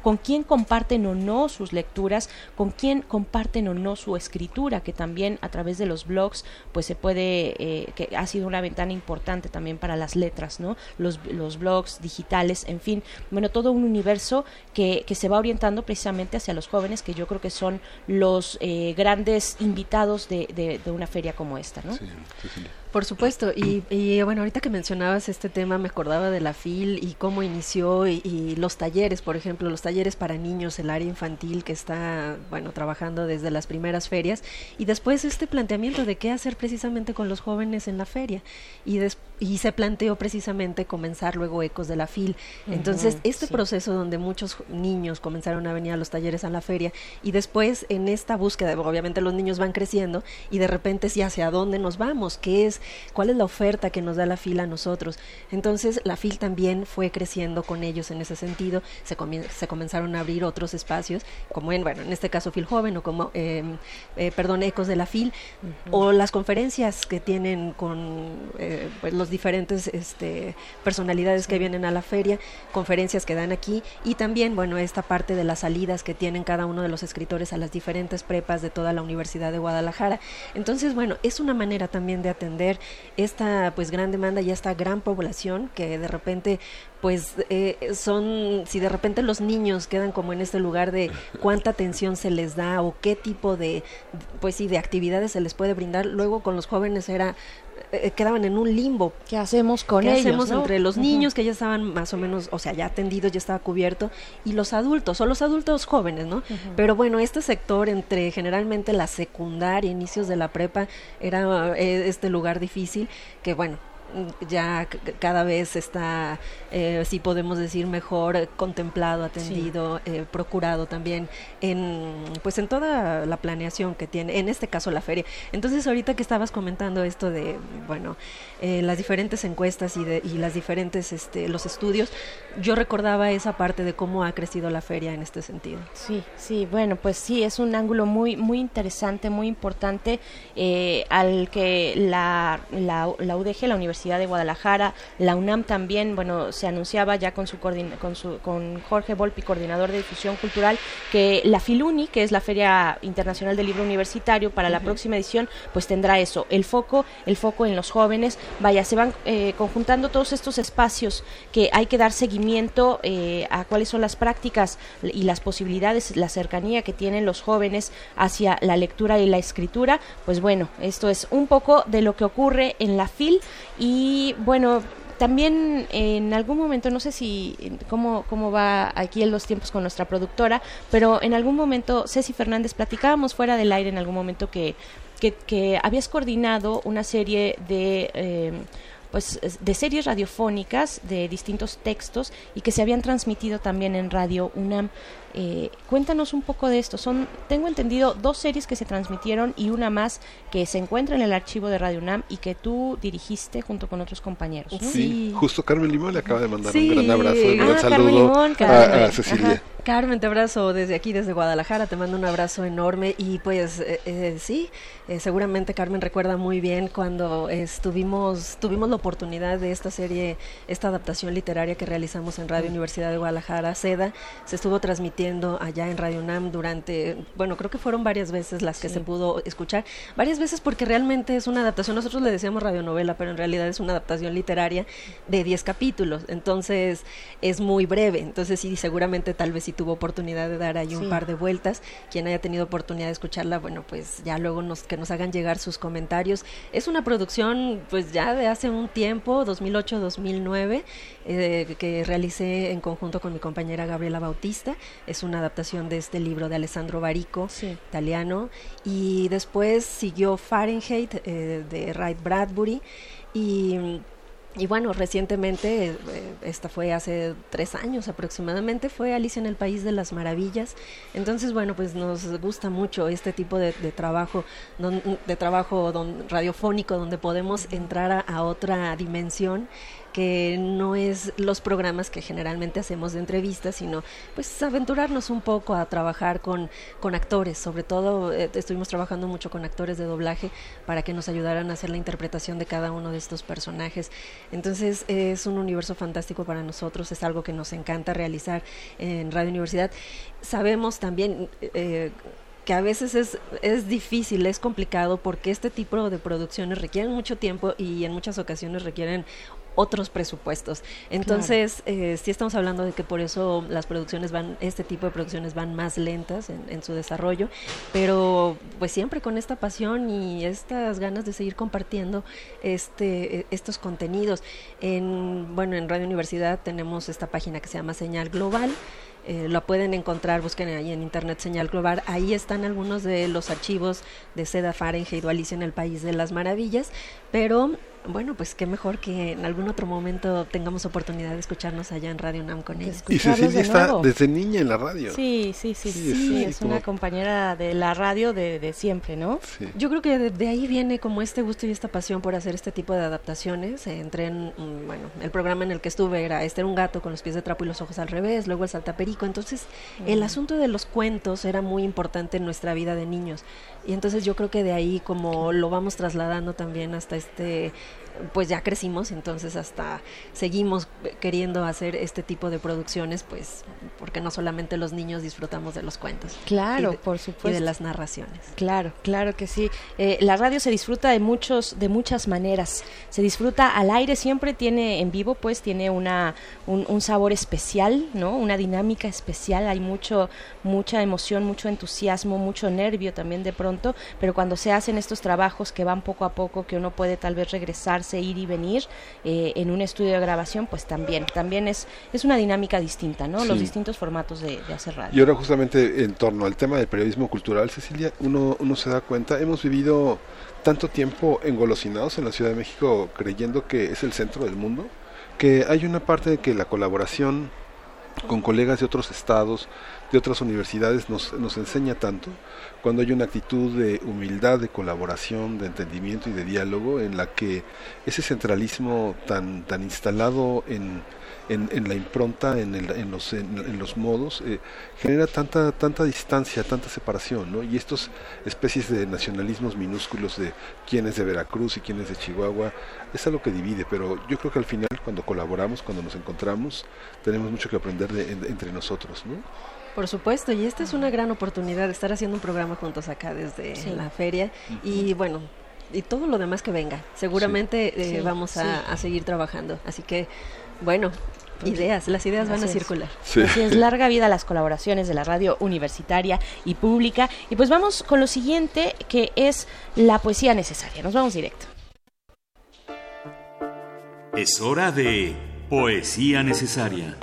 Speaker 3: con quién comparten o no sus lecturas, con quién comparten o no su escritura, que también a través de los blogs, pues se puede, eh, que ha sido una ventana importante también para las letras, ¿no? Los, los blogs digitales, en fin, bueno, todo un universo que, que se va orientando precisamente hacia los jóvenes, que yo creo que son los eh, grandes invitados de, de, una feria como esta, ¿no?
Speaker 23: Por supuesto, y, bueno, ahorita que mencionabas este tema me acordaba de la FIL y cómo inició y, los talleres, por ejemplo, los talleres para niños, el área infantil que está, bueno, trabajando desde las primeras ferias y después este planteamiento de qué hacer precisamente con los jóvenes en la feria y, y se planteó precisamente comenzar luego Ecos de la FIL. Entonces, este proceso donde muchos niños comenzaron a venir a los talleres a la feria y después en esta búsqueda, obviamente los niños van creciendo y de repente sí hacia dónde nos vamos, qué es cuál es la oferta que nos da la FIL a nosotros. Entonces la FIL también fue creciendo con ellos en ese sentido, se, se comenzaron a abrir otros espacios, como en, bueno, en este caso FIL Joven o como, em, eh, perdón, Ecos de la FIL, o las conferencias que tienen con eh, pues, los diferentes este, personalidades que vienen a la feria, conferencias que dan aquí, y también, bueno, esta parte de las salidas que tienen cada uno de los escritores a las diferentes prepas de toda la Universidad de Guadalajara. Entonces, bueno, es una manera también de atender esta pues gran demanda y esta gran población que de repente pues eh, son, si de repente los niños quedan como en este lugar de cuánta atención se les da o qué tipo de, pues sí, de actividades se les puede brindar, luego con los jóvenes era eh, eh, quedaban en un limbo.
Speaker 3: ¿Qué hacemos con
Speaker 23: ¿Qué
Speaker 3: ellos?
Speaker 23: hacemos entre los niños que ya estaban más o menos, o sea, ya atendidos, ya estaba cubierto, y los adultos, o los adultos jóvenes, ¿no? Pero bueno, este sector entre generalmente la secundaria, inicios de la prepa, era este lugar difícil, que bueno, ya cada vez está, eh, si podemos decir mejor, contemplado, atendido, eh, procurado también en, pues en toda la planeación que tiene, en este caso la feria. Entonces ahorita que estabas comentando esto de, bueno, eh, las diferentes encuestas y, de, y las diferentes, este, los estudios, yo recordaba esa parte de cómo ha crecido la feria en este sentido.
Speaker 3: Sí, sí, bueno, pues sí, es un ángulo muy, muy interesante, muy importante, al que la, la, la UDG, la Universidad Universidad de Guadalajara, la UNAM también, bueno, se anunciaba ya con su, con, su con Jorge Volpi, coordinador de difusión cultural, que la Filuni, que es la Feria Internacional del Libro Universitario, para la próxima edición, pues tendrá eso, el foco, el foco en los jóvenes. Vaya, se van eh, conjuntando todos estos espacios que hay que dar seguimiento eh, a cuáles son las prácticas y las posibilidades, la cercanía que tienen los jóvenes hacia la lectura y la escritura. Pues bueno, esto es un poco de lo que ocurre en la FIL y bueno, también en algún momento, no sé si cómo, cómo va aquí en los tiempos con nuestra productora, pero en algún momento, Ceci Fernández, platicábamos fuera del aire en algún momento que, que, habías coordinado una serie de... Eh, pues de series radiofónicas de distintos textos y que se habían transmitido también en Radio UNAM. Eh, cuéntanos un poco de esto. Son, tengo entendido, dos series que se transmitieron y una más que se encuentra en el archivo de Radio UNAM y que tú dirigiste junto con otros compañeros.
Speaker 2: Sí, justo Carmen Limón le acaba de mandar un gran abrazo, un gran ah, saludo a, Cecilia.
Speaker 23: Carmen, te abrazo desde aquí, desde Guadalajara, te mando un abrazo enorme y pues eh, eh, sí, seguramente Carmen recuerda muy bien cuando estuvimos, tuvimos la oportunidad de esta serie, esta adaptación literaria que realizamos en Radio Universidad de Guadalajara, SEDA, se estuvo transmitiendo allá en Radio UNAM durante, bueno, creo que fueron varias veces las que se pudo escuchar, varias veces porque realmente es una adaptación, nosotros le decíamos radionovela, pero en realidad es una adaptación literaria de 10 capítulos, entonces es muy breve, entonces sí, seguramente tal vez si tuvo oportunidad de dar ahí un par de vueltas, quien haya tenido oportunidad de escucharla, bueno, pues ya luego nos, que nos hagan llegar sus comentarios. Es una producción pues ya de hace un tiempo, 2008-2009, eh, que realicé en conjunto con mi compañera Gabriela Bautista es una adaptación de este libro de Alessandro Barico, italiano, y después siguió Fahrenheit eh, de Wright Bradbury. Y y bueno, recientemente, eh, esta fue hace tres años aproximadamente, fue Alicia en el País de las Maravillas. Entonces, bueno, pues nos gusta mucho este tipo de, trabajo, de trabajo radiofónico, donde podemos entrar a otra dimensión que no es los programas que generalmente hacemos de entrevistas, sino pues aventurarnos un poco a trabajar con, con actores, sobre todo eh, estuvimos trabajando mucho con actores de doblaje para que nos ayudaran a hacer la interpretación de cada uno de estos personajes. Entonces es un universo fantástico para nosotros, es algo que nos encanta realizar en Radio Universidad. Sabemos también... Eh, que a veces es, es difícil, es complicado, porque este tipo de producciones requieren mucho tiempo y en muchas ocasiones requieren otros presupuestos. Entonces, eh, sí estamos hablando de que por eso las producciones van, este tipo de producciones van más lentas en, su desarrollo, pero pues siempre con esta pasión y estas ganas de seguir compartiendo este, estos contenidos. En, bueno, en Radio Universidad tenemos esta página que se llama Señal Global. Eh, lo pueden encontrar, busquen ahí en internet Señal Global. Ahí están algunos de los archivos de Seda Fahrenheit o Alicia en el País de las Maravillas, pero bueno, pues qué mejor que en algún otro momento tengamos oportunidad de escucharnos allá en Radio Nam con ellos.
Speaker 2: Y Cecilia está desde niña en la radio.
Speaker 3: Sí, sí, sí, sí, es, una compañera de la radio de, siempre, ¿no?
Speaker 23: Yo creo que de, ahí viene como este gusto y esta pasión por hacer este tipo de adaptaciones. entré en, mm, bueno, el programa en el que estuve era Este era un gato con los pies de trapo y los ojos al revés, luego el saltaperico. Entonces, el asunto de los cuentos era muy importante en nuestra vida de niños. Y entonces yo creo que de ahí como lo vamos trasladando también hasta este pues ya crecimos, entonces hasta seguimos queriendo hacer este tipo de producciones, pues porque no solamente los niños disfrutamos de los cuentos.
Speaker 3: Claro, por supuesto.
Speaker 23: Y de las narraciones.
Speaker 3: Claro, claro que sí. Eh, la radio se disfruta de muchos, de muchas maneras. Se disfruta al aire, siempre tiene en vivo, pues tiene una un, sabor especial, ¿no? Una dinámica especial. Hay mucho, mucha emoción, mucho entusiasmo, mucho nervio también de pronto. Pero cuando se hacen estos trabajos que van poco a poco, que uno puede tal vez regresarse ir y venir eh, en un estudio de grabación, pues también, también es, es una dinámica distinta, ¿no? Los distintos formatos de, hacer radio.
Speaker 2: Y ahora justamente en torno al tema del periodismo cultural, Cecilia, uno, uno se da cuenta, hemos vivido tanto tiempo engolosinados en la Ciudad de México creyendo que es el centro del mundo, que hay una parte de que la colaboración con colegas de otros estados, de otras universidades nos, nos enseña tanto, cuando hay una actitud de humildad, de colaboración, de entendimiento y de diálogo en la que ese centralismo tan, tan instalado en, en, la impronta, en, en, los, en, los modos, eh, genera tanta, tanta distancia, tanta separación, ¿no? Y estos especies de nacionalismos minúsculos de quién es de Veracruz y quién es de Chihuahua, es algo que divide, pero yo creo que al final cuando colaboramos, cuando nos encontramos, tenemos mucho que aprender de, entre nosotros, ¿no?
Speaker 23: Por supuesto, y esta es una gran oportunidad de estar haciendo un programa juntos acá desde la feria y bueno, y todo lo demás que venga. Seguramente eh, vamos a, seguir trabajando. Así que, bueno, ideas, las ideas van a circular.
Speaker 3: Así es, <laughs> larga vida a las colaboraciones de la radio universitaria y pública. Y pues vamos con lo siguiente, que es la poesía necesaria. Nos vamos directo.
Speaker 24: Es hora de poesía necesaria.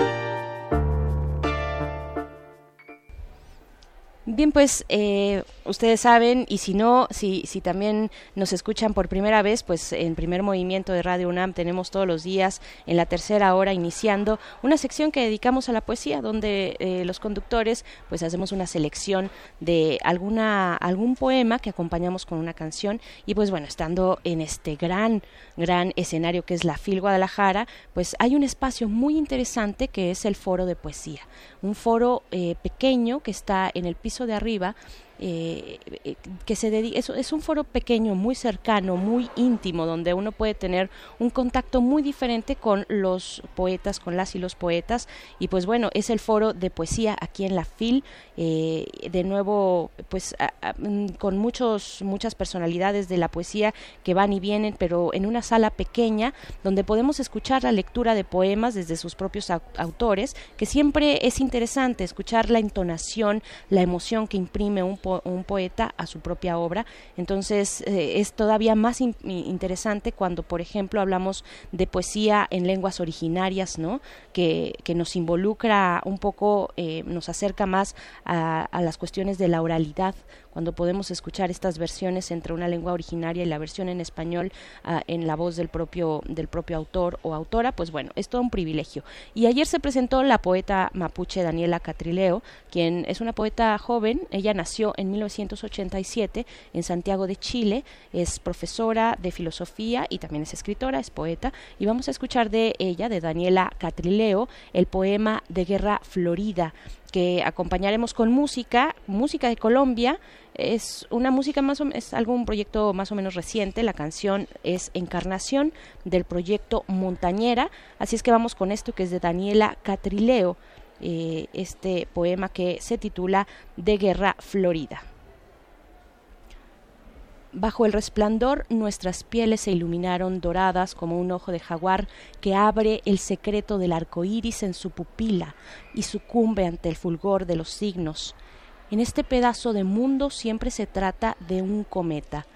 Speaker 3: Bien, pues eh, ustedes saben, y si no, si, si también nos escuchan por primera vez, pues en primer movimiento de Radio UNAM tenemos todos los días, en la tercera hora, iniciando una sección que dedicamos a la poesía, donde eh, los conductores pues hacemos una selección de alguna, algún poema que acompañamos con una canción. Y pues bueno, estando en este gran, gran escenario que es la FIL Guadalajara, pues hay un espacio muy interesante que es el foro de poesía un foro eh, pequeño que está en el piso de arriba eh, eh, que se es, es, un foro pequeño, muy cercano, muy íntimo, donde uno puede tener un contacto muy diferente con los poetas, con las y los poetas. Y pues bueno, es el foro de poesía aquí en la FIL, eh, de nuevo, pues mm, con muchos, muchas personalidades de la poesía que van y vienen, pero en una sala pequeña donde podemos escuchar la lectura de poemas desde sus propios autores, que siempre es interesante escuchar la entonación, la emoción que imprime un un poeta a su propia obra. Entonces eh, es todavía más interesante cuando, por ejemplo, hablamos de poesía en lenguas originarias, ¿no? Que, que nos involucra un poco, eh, nos acerca más a, a las cuestiones de la oralidad cuando podemos escuchar estas versiones entre una lengua originaria y la versión en español ah, en la voz del propio, del propio autor o autora, pues bueno, es todo un privilegio. Y ayer se presentó la poeta mapuche Daniela Catrileo, quien es una poeta joven, ella nació en 1987 en Santiago de Chile, es profesora de filosofía y también es escritora, es poeta, y vamos a escuchar de ella, de Daniela Catrileo, el poema de Guerra Florida que acompañaremos con música, música de Colombia. Es una música más o es algo un proyecto más o menos reciente. La canción es Encarnación del proyecto Montañera. Así es que vamos con esto que es de Daniela Catrileo, eh, este poema que se titula De Guerra Florida. Bajo el resplandor nuestras pieles se iluminaron doradas como un ojo de jaguar que abre el secreto del arco iris en su pupila y sucumbe ante el fulgor de los signos. En este pedazo de mundo siempre se trata de un cometa,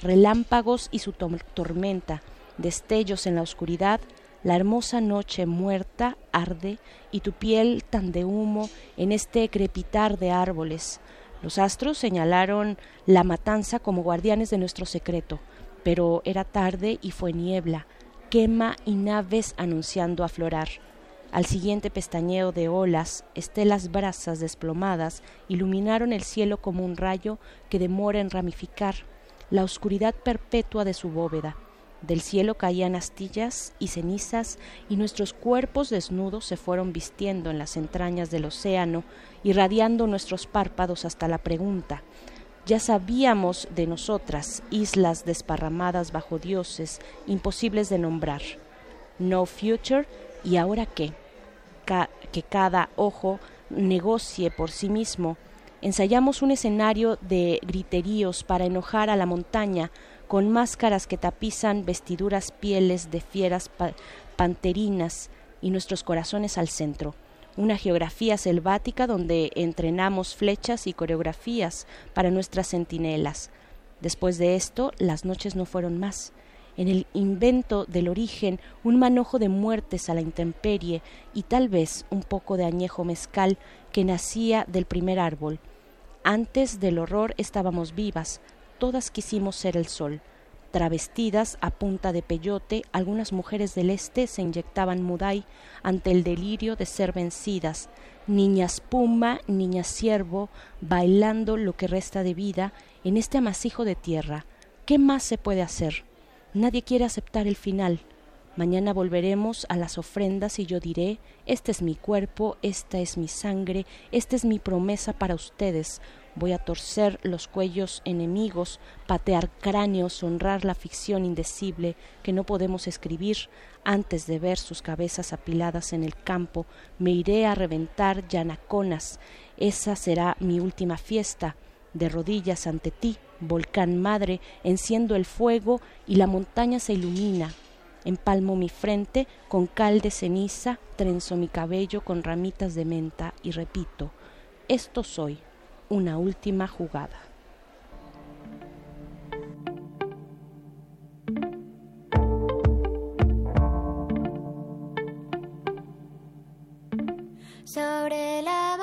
Speaker 3: relámpagos y su tormenta, destellos en la oscuridad, la hermosa noche muerta arde y tu piel tan de humo en este crepitar de árboles los astros señalaron la matanza como guardianes de nuestro secreto, pero era tarde y fue niebla, quema y naves anunciando aflorar. Al siguiente pestañeo de olas, estelas brasas desplomadas iluminaron el cielo como un rayo que demora en ramificar, la oscuridad perpetua de su bóveda. Del cielo caían astillas y cenizas y nuestros cuerpos desnudos se fueron vistiendo en las entrañas del océano, irradiando nuestros párpados hasta la pregunta. Ya sabíamos de nosotras, islas desparramadas bajo dioses, imposibles de nombrar. No future, ¿y ahora qué? que cada ojo negocie por sí mismo. Ensayamos un escenario de griteríos para enojar a la montaña, con máscaras que tapizan vestiduras pieles de fieras panterinas y nuestros corazones al centro. Una geografía selvática donde entrenamos flechas y coreografías para nuestras centinelas. Después de esto, las noches no fueron más. En el invento del origen, un manojo de muertes a la intemperie y tal vez un poco de añejo mezcal que nacía del primer árbol. Antes del horror estábamos vivas, todas quisimos ser el sol. Travestidas a punta de peyote, algunas mujeres del este se inyectaban mudai ante el delirio de ser vencidas. niña espuma, niña ciervo, bailando lo que resta de vida en este amasijo de tierra. ¿Qué más se puede hacer? Nadie quiere aceptar el final. Mañana volveremos a las ofrendas y yo diré, este es mi cuerpo, esta es mi sangre, esta es mi promesa para ustedes. Voy a torcer los cuellos enemigos, patear cráneos, honrar la ficción indecible que no podemos escribir. Antes de ver sus cabezas apiladas en el campo, me iré a reventar llanaconas. Esa será mi última fiesta. De rodillas ante ti, volcán madre, enciendo el fuego y la montaña se ilumina Empalmo mi frente con cal de ceniza, trenzo mi cabello con ramitas de menta y repito, esto soy, una última jugada.
Speaker 25: Sobre la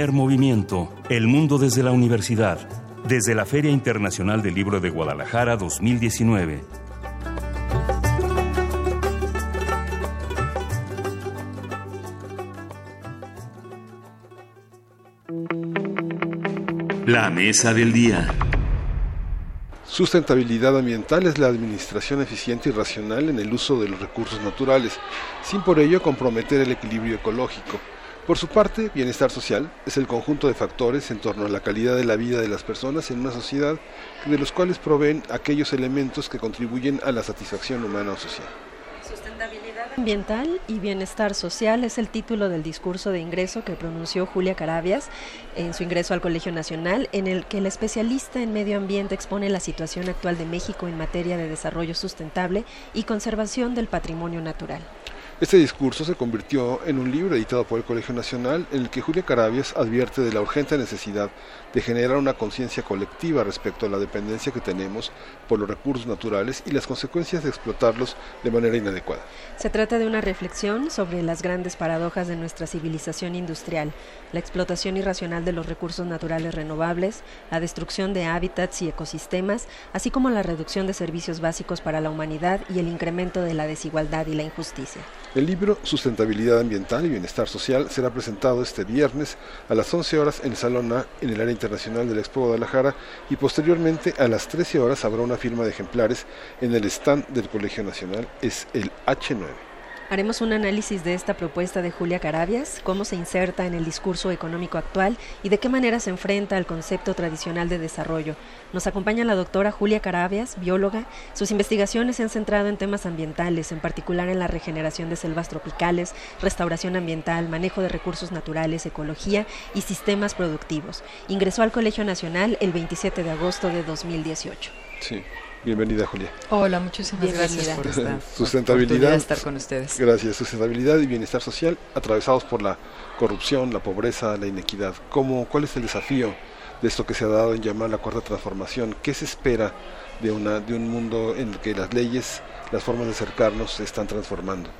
Speaker 26: Primer movimiento. El mundo desde la universidad. Desde la Feria Internacional del Libro de Guadalajara 2019. La mesa del día.
Speaker 2: Sustentabilidad ambiental es la administración eficiente y racional en el uso de los recursos naturales, sin por ello comprometer el equilibrio ecológico. Por su parte, bienestar social es el conjunto de factores en torno a la calidad de la vida de las personas en una sociedad de los cuales proveen aquellos elementos que contribuyen a la satisfacción humana o social.
Speaker 23: Sustentabilidad ambiental y bienestar social es el título del discurso de ingreso que pronunció Julia Carabias en su ingreso al Colegio Nacional, en el que el especialista en medio ambiente expone la situación actual de México en materia de desarrollo sustentable y conservación del patrimonio natural.
Speaker 2: Este discurso se convirtió en un libro editado por el Colegio Nacional en el que Julia Carabias advierte de la urgente necesidad de generar una conciencia colectiva respecto a la dependencia que tenemos por los recursos naturales y las consecuencias de explotarlos de manera inadecuada.
Speaker 23: Se trata de una reflexión sobre las grandes paradojas de nuestra civilización industrial, la explotación irracional de los recursos naturales renovables, la destrucción de hábitats y ecosistemas, así como la reducción de servicios básicos para la humanidad y el incremento de la desigualdad y la injusticia.
Speaker 2: El libro Sustentabilidad Ambiental y Bienestar Social será presentado este viernes a las 11 horas en el Salón A en el área internacional del Expo Guadalajara y posteriormente a las 13 horas habrá una firma de ejemplares en el stand del Colegio Nacional, es el H9.
Speaker 23: Haremos un análisis de esta propuesta de Julia Carabias, cómo se inserta en el discurso económico actual y de qué manera se enfrenta al concepto tradicional de desarrollo. Nos acompaña la doctora Julia Carabias, bióloga. Sus investigaciones se han centrado en temas ambientales, en particular en la regeneración de selvas tropicales, restauración ambiental, manejo de recursos naturales, ecología y sistemas productivos. Ingresó al Colegio Nacional el 27 de agosto de 2018.
Speaker 2: Sí. Bienvenida, Julia.
Speaker 20: Hola, muchísimas gracias por esta
Speaker 2: sustentabilidad,
Speaker 20: estar con ustedes.
Speaker 2: Gracias. Sustentabilidad y bienestar social atravesados por la corrupción, la pobreza, la inequidad. ¿Cómo, ¿Cuál es el desafío de esto que se ha dado en llamar la cuarta transformación? ¿Qué se espera de, una, de un mundo en el que las leyes, las formas de acercarnos se están transformando?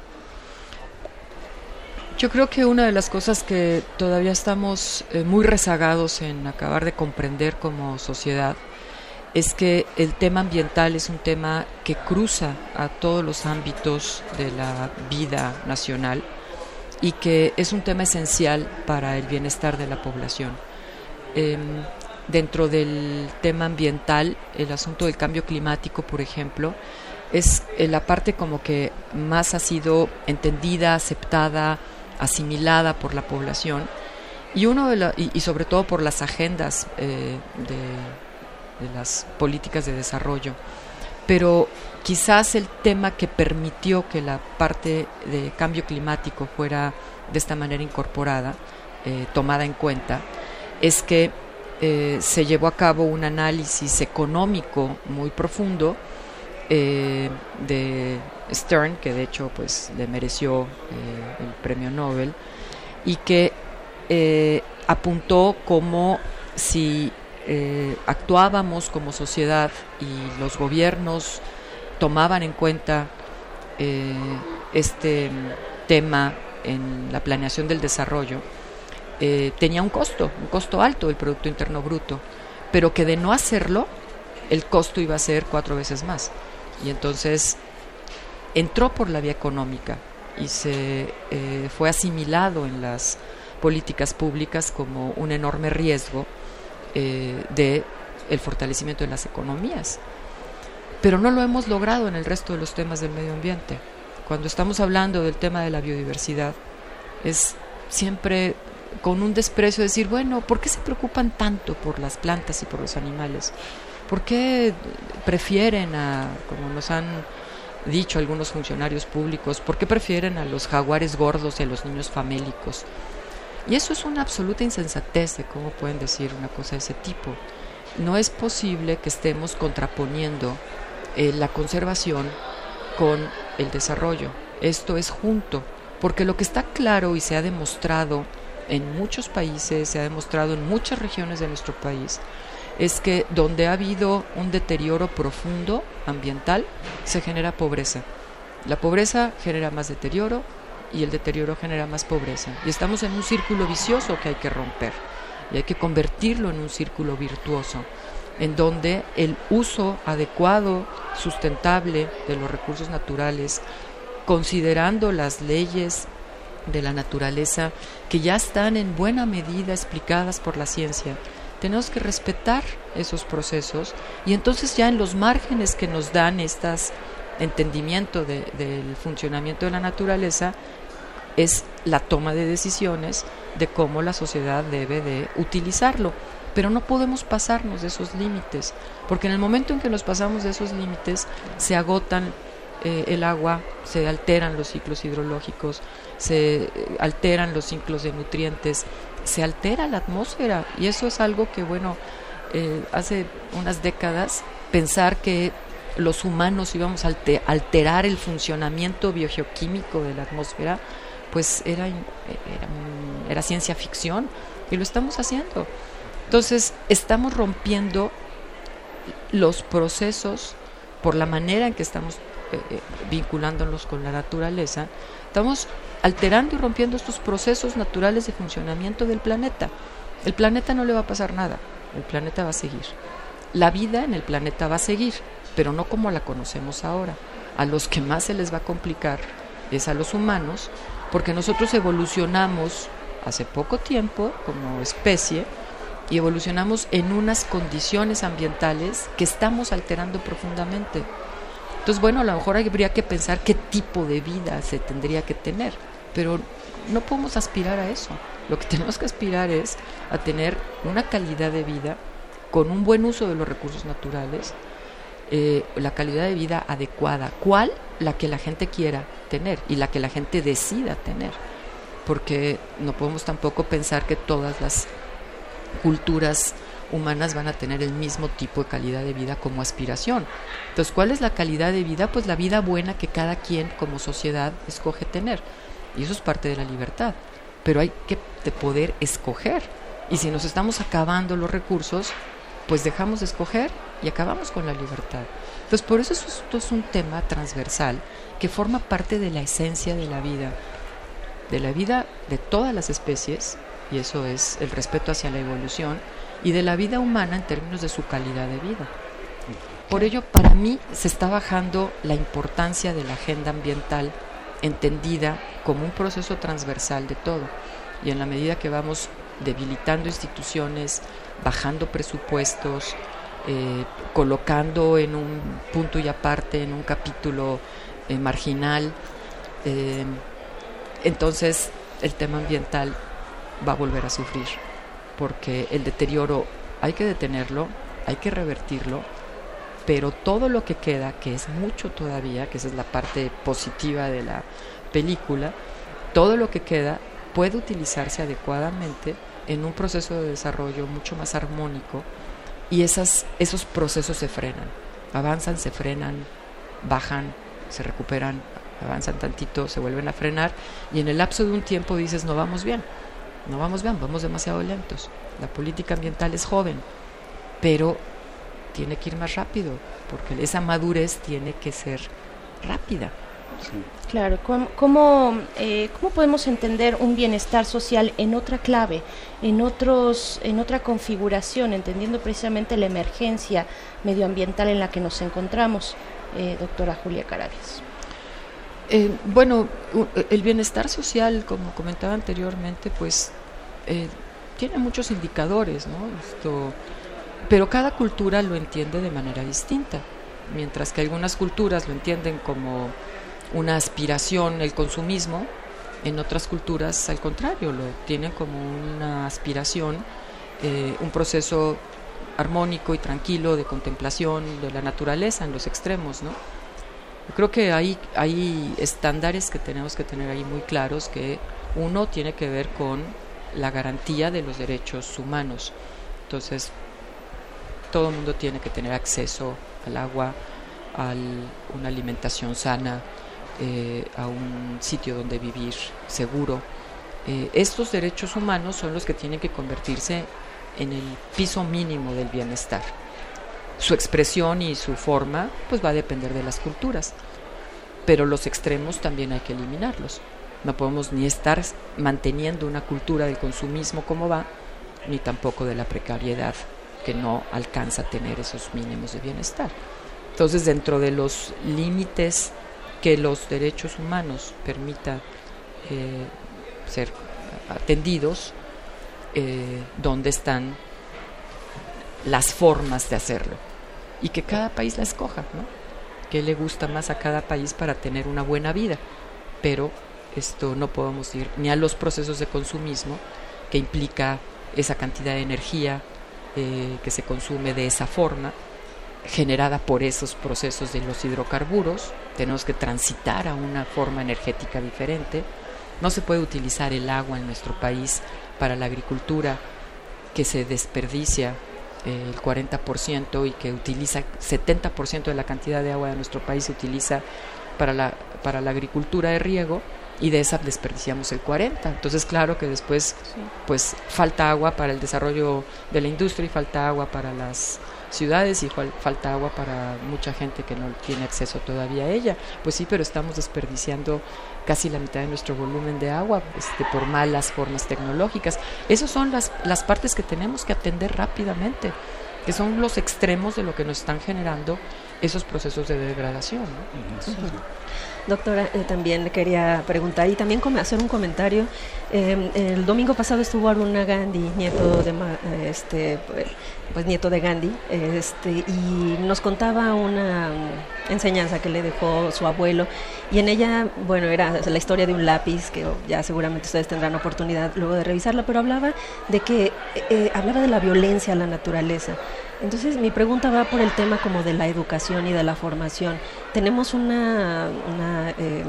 Speaker 20: Yo creo que una de las cosas que todavía estamos eh, muy rezagados en acabar de comprender como sociedad es que el tema ambiental es un tema que cruza a todos los ámbitos de la vida nacional y que es un tema esencial para el bienestar de la población. Em, dentro del tema ambiental, el asunto del cambio climático, por ejemplo, es eh, la parte como que más ha sido entendida, aceptada, asimilada por la población y uno de y, sobre todo por las agendas eh, de de las políticas de desarrollo. Pero quizás el tema que permitió que la parte de cambio climático fuera de esta manera incorporada, eh, tomada en cuenta, es que eh, se llevó a cabo un análisis económico muy profundo eh, de Stern, que de hecho pues le mereció el premio Nobel, y que apuntó como si eh, actuábamos como sociedad y los gobiernos tomaban en cuenta eh, este tema en la planeación del desarrollo, eh, tenía un costo, un costo alto del Producto Interno Bruto, pero que de no hacerlo, el costo iba a ser cuatro veces más. Y entonces entró por la vía económica y se fue asimilado en las políticas públicas como un enorme riesgo eh, de el fortalecimiento de las economías. Pero no lo hemos logrado en el resto de los temas del medio ambiente. Cuando estamos hablando del tema de la biodiversidad, es siempre con un desprecio decir, bueno, ¿por qué se preocupan tanto por las plantas y por los animales? ¿Por qué prefieren a, como nos han dicho algunos funcionarios públicos, por qué prefieren a los jaguares gordos y a los niños famélicos? Y eso es una absoluta insensatez de cómo pueden decir una cosa de ese tipo. No es posible que estemos contraponiendo eh, la conservación con el desarrollo. Esto es junto, porque lo que está claro y se ha demostrado en muchos países, se ha demostrado en muchas regiones de nuestro país, es que donde ha habido un deterioro profundo ambiental, se genera pobreza. La pobreza genera más deterioro, y el deterioro genera más pobreza. Y estamos en un círculo vicioso que hay que romper y hay que convertirlo en un círculo virtuoso, en donde el uso adecuado, sustentable de los recursos naturales, considerando las leyes de la naturaleza que ya están en buena medida explicadas por la ciencia, tenemos que respetar esos procesos y entonces ya en los márgenes que nos dan estas entendimiento del funcionamiento de la naturaleza es la toma de decisiones de cómo la sociedad debe de utilizarlo. Pero no podemos pasarnos de esos límites, porque en el momento en que nos pasamos de esos límites se agotan eh, el agua, se alteran los ciclos hidrológicos, se eh, alteran los ciclos de nutrientes, se altera la atmósfera y eso es algo que, bueno, eh, hace unas décadas pensar que los humanos íbamos a alterar el funcionamiento biogeoquímico de la atmósfera, pues era, era, ciencia ficción y lo estamos haciendo. Entonces, estamos rompiendo los procesos por la manera en que estamos eh, eh, vinculándolos con la naturaleza, estamos alterando y rompiendo estos procesos naturales de funcionamiento del planeta. El planeta no le va a pasar nada, el planeta va a seguir. La vida en el planeta va a seguir, pero no como la conocemos ahora. A los que más se les va a complicar es a los humanos, porque nosotros evolucionamos hace poco tiempo como especie y evolucionamos en unas condiciones ambientales que estamos alterando profundamente. Entonces, bueno, a lo mejor habría que pensar qué tipo de vida se tendría que tener, pero no podemos aspirar a eso. Lo que <laughs> tenemos que aspirar es a tener una calidad de vida con un buen uso de los recursos naturales, eh, la calidad de vida adecuada. ¿Cuál? La que la gente quiera tener y la que la gente decida tener. Porque no podemos tampoco pensar que todas las culturas humanas van a tener el mismo tipo de calidad de vida como aspiración. Entonces, ¿cuál es la calidad de vida? Pues la vida buena que cada quien como sociedad escoge tener. Y eso es parte de la libertad. Pero hay que poder escoger. Y si nos estamos acabando los recursos, pues dejamos de escoger y acabamos con la libertad. Entonces, por eso esto es un tema transversal que forma parte de la esencia de la vida, de la vida de todas las especies, y eso es el respeto hacia la evolución, y de la vida humana en términos de su calidad de vida. Por ello, para mí se está bajando la importancia de la agenda ambiental entendida como un proceso transversal de todo. Y en la medida que vamos debilitando instituciones, bajando presupuestos, eh, colocando en un punto y aparte, en un capítulo eh, marginal, eh, entonces el tema ambiental va a volver a sufrir porque el deterioro hay que detenerlo, hay que revertirlo, pero todo lo que queda, que es mucho todavía, que esa es la parte positiva de la película, todo lo que queda puede utilizarse adecuadamente en un proceso de desarrollo mucho más armónico y esas, esos procesos se frenan, avanzan, se frenan, bajan, se recuperan, avanzan tantito, se vuelven a frenar y en el lapso de un tiempo dices no vamos bien no vamos bien, vamos demasiado lentos. La política ambiental es joven, pero tiene que ir más rápido, porque esa madurez tiene que ser rápida.
Speaker 3: Claro, ¿cómo, eh, ¿cómo, podemos entender un bienestar social en otra clave, en, otros, en otra configuración, entendiendo precisamente la emergencia medioambiental en la que nos encontramos, eh, doctora Julia Carabias?
Speaker 20: Eh, bueno, el bienestar social, como comentaba anteriormente, pues eh, tiene muchos indicadores, ¿no? Esto, pero cada cultura lo entiende de manera distinta. Mientras que algunas culturas lo entienden como una aspiración, el consumismo, en otras culturas, al contrario, lo tienen como una aspiración, eh, un proceso armónico y tranquilo de contemplación de la naturaleza en los extremos, ¿no? creo que hay, hay estándares que tenemos que tener ahí muy claros que uno tiene que ver con la garantía de los derechos humanos. Entonces, todo el mundo tiene que tener acceso al agua, a una alimentación sana, eh, a un sitio donde vivir seguro. Eh, estos derechos humanos son los que tienen que convertirse en el piso mínimo del bienestar su expresión y su forma pues va a depender de las culturas pero los extremos también hay que eliminarlos No podemos ni estar manteniendo una cultura del consumismo como va, ni tampoco de la precariedad que no alcanza a tener esos mínimos de bienestar. Entonces, dentro de los límites que los derechos humanos permitan eh, ser atendidos, eh, dónde están las formas de hacerlo y que cada país la escoja, ¿no? ¿Qué le gusta más a cada país para tener una buena vida? Pero esto no podemos ir ni a los procesos de consumismo que implica esa cantidad de energía eh, que se consume de esa forma, generada por esos procesos de los hidrocarburos. Tenemos que transitar a una forma energética diferente. No se puede utilizar el agua en nuestro país para la agricultura que se desperdicia eh, el 40% y que utiliza 70% de la cantidad de agua de nuestro país se utiliza para la, para la agricultura de riego y de esa desperdiciamos el 40. Entonces, claro que después pues falta agua para el desarrollo de la industria y falta agua para las ciudades y falta agua para mucha gente que no tiene acceso todavía a ella. Pues sí, pero estamos desperdiciando casi la mitad de nuestro volumen de agua este, por malas formas tecnológicas. Esas son las, las partes que tenemos que atender rápidamente, que son los extremos de lo que nos están generando esos procesos de degradación.
Speaker 23: Doctora, eh, también le quería preguntar y también hacer un comentario. Eh, el domingo pasado estuvo Aruna Gandhi, nieto de este, pues nieto de Gandhi, este, y nos contaba una enseñanza que le dejó su abuelo y en ella, bueno, era la historia de un lápiz que ya seguramente ustedes tendrán oportunidad luego de revisarla, pero hablaba de que eh, hablaba de la violencia a la naturaleza. Entonces mi pregunta va por el tema como de la educación y de la formación. Tenemos una, una, eh,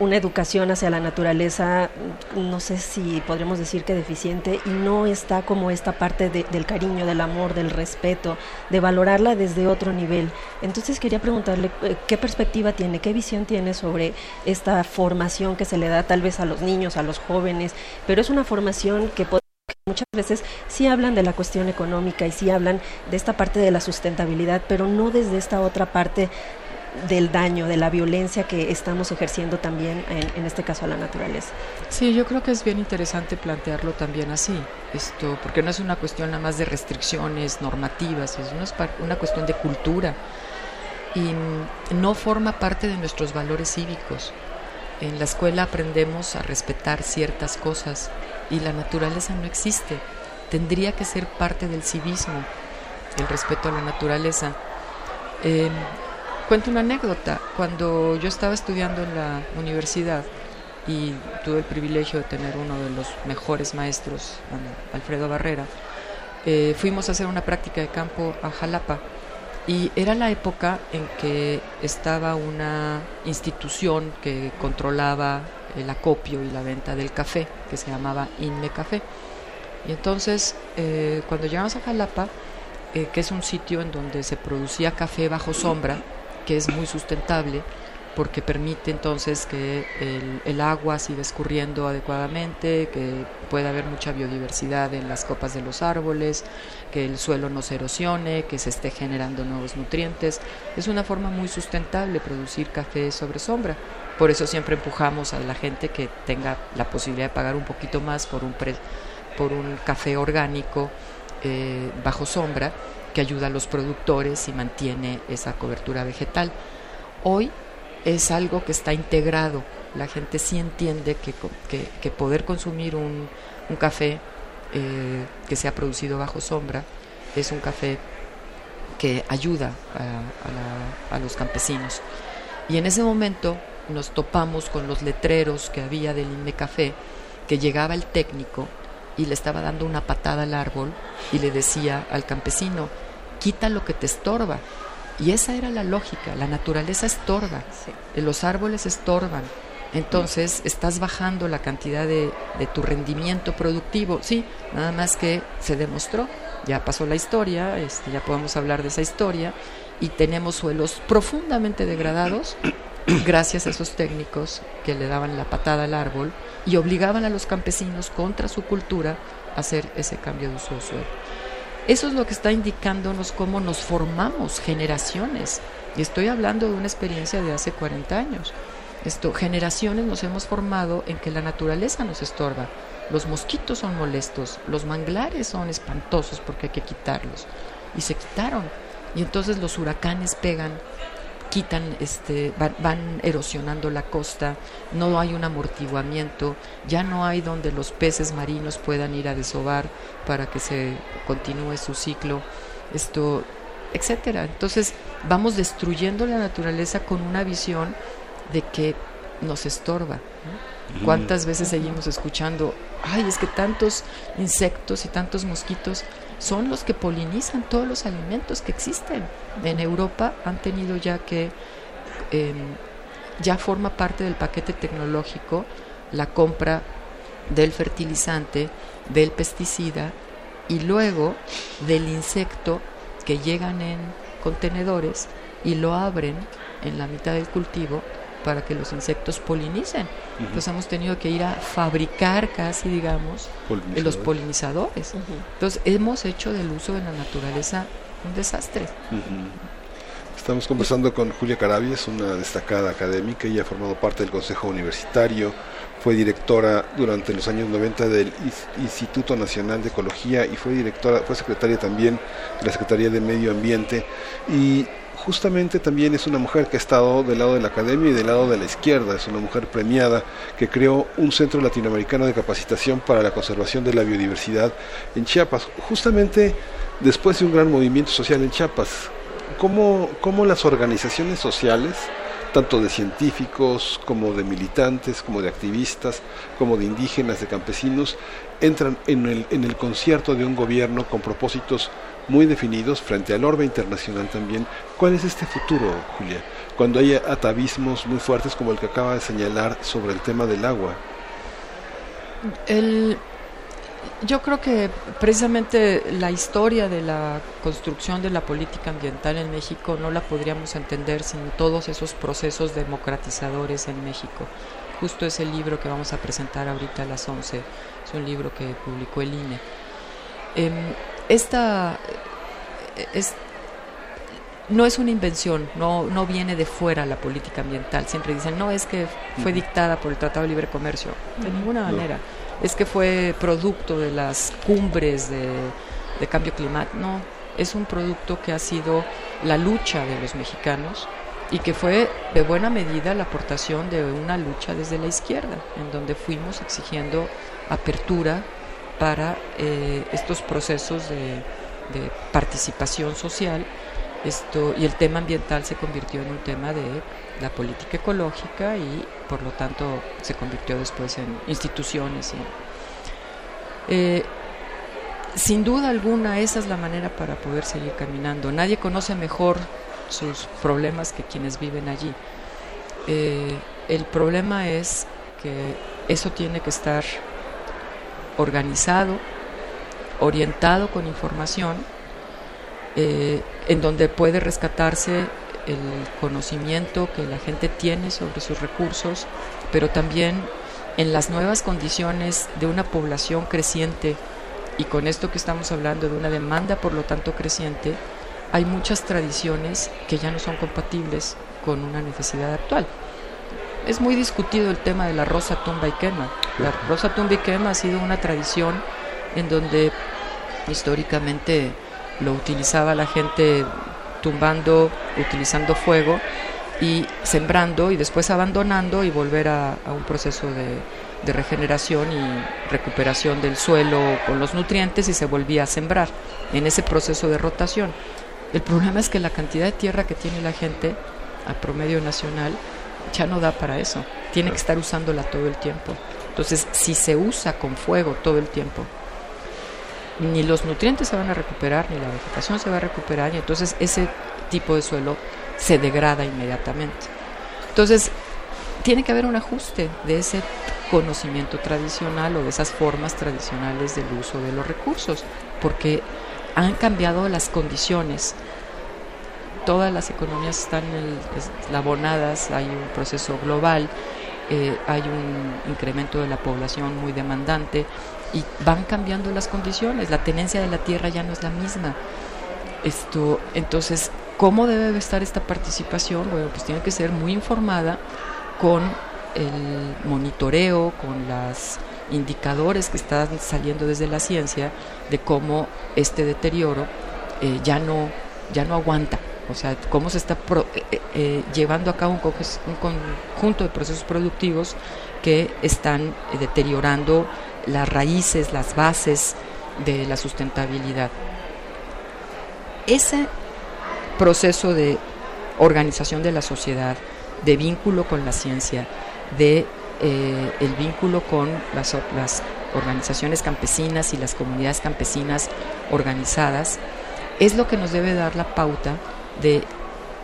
Speaker 23: una educación hacia la naturaleza, no sé si podríamos decir que deficiente, y no está como esta parte del cariño, del amor, del respeto, de valorarla desde otro nivel. Entonces quería preguntarle eh, qué perspectiva tiene, qué visión tiene sobre esta formación que se le da tal vez a los niños, a los jóvenes, pero es una formación que Muchas veces sí hablan de la cuestión económica y sí hablan de esta parte de la sustentabilidad, pero no desde esta otra parte del daño, de la violencia que estamos ejerciendo también en, este caso a la naturaleza.
Speaker 20: Sí, yo creo que es bien interesante plantearlo también así, esto, porque no es una cuestión nada más de restricciones normativas, es una, cuestión de cultura y no forma parte de nuestros valores cívicos. En la escuela aprendemos a respetar ciertas cosas y la naturaleza no existe. Tendría que ser parte del civismo, el respeto a la naturaleza. Eh, cuento una anécdota. Cuando yo estaba estudiando en la universidad y tuve el privilegio de tener uno de los mejores maestros, Alfredo Barrera, eh, fuimos a hacer una práctica de campo a Jalapa. Y era la época en que estaba una institución que controlaba el acopio y la venta del café, que se llamaba Inme Café. Y entonces, eh, cuando llegamos a Jalapa, eh, que es un sitio en donde se producía café bajo sombra, que es muy sustentable, porque permite entonces que el, agua siga escurriendo adecuadamente, que pueda haber mucha biodiversidad en las copas de los árboles, que el suelo no se erosione, que se esté generando nuevos nutrientes. Es una forma muy sustentable producir café sobre sombra. Por eso siempre empujamos a la gente que tenga la posibilidad de pagar un poquito más por un, por un café orgánico eh, bajo sombra que ayuda a los productores y mantiene esa cobertura vegetal. Hoy es algo que está integrado. La gente sí entiende que, poder consumir un, café eh, que se ha producido bajo sombra es un café que ayuda a, a los campesinos. Y en ese momento nos topamos con los letreros que había del INME Café, que llegaba el técnico y le estaba dando una patada al árbol y le decía al campesino, quita lo que te estorba. Y esa era la lógica, la naturaleza estorba, los árboles estorban, entonces estás bajando la cantidad de, de, tu rendimiento productivo. Sí, nada más que se demostró, ya pasó la historia, este, ya podemos hablar de esa historia, y tenemos suelos profundamente degradados <coughs> gracias a esos técnicos que le daban la patada al árbol y obligaban a los campesinos contra su cultura a hacer ese cambio de uso de suelo. Eso es lo que está indicándonos cómo nos formamos generaciones. Y estoy hablando de una experiencia de hace 40 años. Esto, generaciones nos hemos formado en que la naturaleza nos estorba. Los mosquitos son molestos, los manglares son espantosos porque hay que quitarlos. Y se quitaron. Y entonces los huracanes pegan, quitan, este, van, van, erosionando la costa, no hay un amortiguamiento, ya no hay donde los peces marinos puedan ir a desovar para que se continúe su ciclo, esto, etcétera. Entonces vamos destruyendo la naturaleza con una visión de que nos estorba. ¿Cuántas veces seguimos escuchando, ay, es que tantos insectos y tantos mosquitos son los que polinizan todos los alimentos que existen? En Europa han tenido ya que, eh, ya forma parte del paquete tecnológico la compra del fertilizante, del pesticida y luego del insecto que llegan en contenedores y lo abren en la mitad del cultivo para que los insectos polinicen. Entonces hemos tenido que ir a fabricar casi, digamos, los polinizadores. Entonces hemos hecho del uso de la naturaleza un desastre.
Speaker 2: Estamos conversando con Julia Carabies, una destacada académica, ella ha formado parte del Consejo Universitario, fue directora durante los años 90 del Instituto Nacional de Ecología y fue directora, fue secretaria también de la Secretaría de Medio Ambiente y justamente también es una mujer que ha estado del lado de la academia y del lado de la izquierda, es una mujer premiada que creó un centro latinoamericano de capacitación para la conservación de la biodiversidad en Chiapas, justamente después de un gran movimiento social en Chiapas. ¿Cómo, cómo las organizaciones sociales tanto de científicos como de militantes, como de activistas, como de indígenas, de campesinos, entran en el, en el concierto de un gobierno con propósitos muy definidos frente al orbe internacional también. ¿Cuál es este futuro, Julia? Cuando hay atavismos muy fuertes como el que acaba de señalar sobre el tema del agua.
Speaker 20: El, yo creo que precisamente la historia de la construcción de la política ambiental en México no la podríamos entender sin todos esos procesos democratizadores en México. Justo es el libro que vamos a presentar ahorita a las 11, es un libro que publicó el INE. Eh, esta es, no es una invención, no, no viene de fuera la política ambiental. Siempre dicen, no, es que fue dictada por el Tratado de Libre Comercio. De ninguna manera es que fue producto de las cumbres de, cambio climático. No, es un producto que ha sido la lucha de los mexicanos y que fue de buena medida la aportación de una lucha desde la izquierda, en donde fuimos exigiendo apertura para eh, estos procesos de, participación social. Esto, y el tema ambiental se convirtió en un tema de la política ecológica y por lo tanto se convirtió después en instituciones. Eh, sin duda alguna esa es la manera para poder seguir caminando. Nadie conoce mejor sus problemas que quienes viven allí. Eh, el problema es que eso tiene que estar organizado, orientado con información, eh, en donde puede rescatarse el conocimiento que la gente tiene sobre sus recursos, pero también en las nuevas condiciones de una población creciente y con esto que estamos hablando de una demanda por lo tanto creciente, hay muchas tradiciones que ya no son compatibles con una necesidad actual. Es muy discutido el tema de la rosa tumba y quema. La rosa tumba y quema ha sido una tradición en donde históricamente lo utilizaba la gente tumbando, utilizando fuego y sembrando y después abandonando y volver a, un proceso de, regeneración y recuperación del suelo con los nutrientes y se volvía a sembrar en ese proceso de rotación. El problema es que la cantidad de tierra que tiene la gente a promedio nacional ya no da para eso. Tiene que estar usándola todo el tiempo. Entonces, si se usa con fuego todo el tiempo, ni los nutrientes se van a recuperar, ni la vegetación se va a recuperar, y entonces ese tipo de suelo se degrada inmediatamente. Entonces, tiene que haber un ajuste de ese conocimiento tradicional o de esas formas tradicionales del uso de los recursos, porque han cambiado las condiciones. Todas las economías están labonadas, hay un proceso global, eh, hay un incremento de la población muy demandante y van cambiando las condiciones. La tenencia de la tierra ya no es la misma. Esto, entonces, ¿cómo debe estar esta participación? Bueno, pues tiene que ser muy informada con el monitoreo, con los indicadores que están saliendo desde la ciencia de cómo este deterioro eh, ya, no, ya no aguanta. O sea, cómo se está eh, eh, llevando a cabo un, un, conjunto de procesos productivos que están deteriorando las raíces, las bases de la sustentabilidad. Ese proceso de organización de la sociedad, de vínculo con la ciencia, de eh, el vínculo con las organizaciones campesinas y las comunidades campesinas organizadas, es lo que nos debe dar la pauta de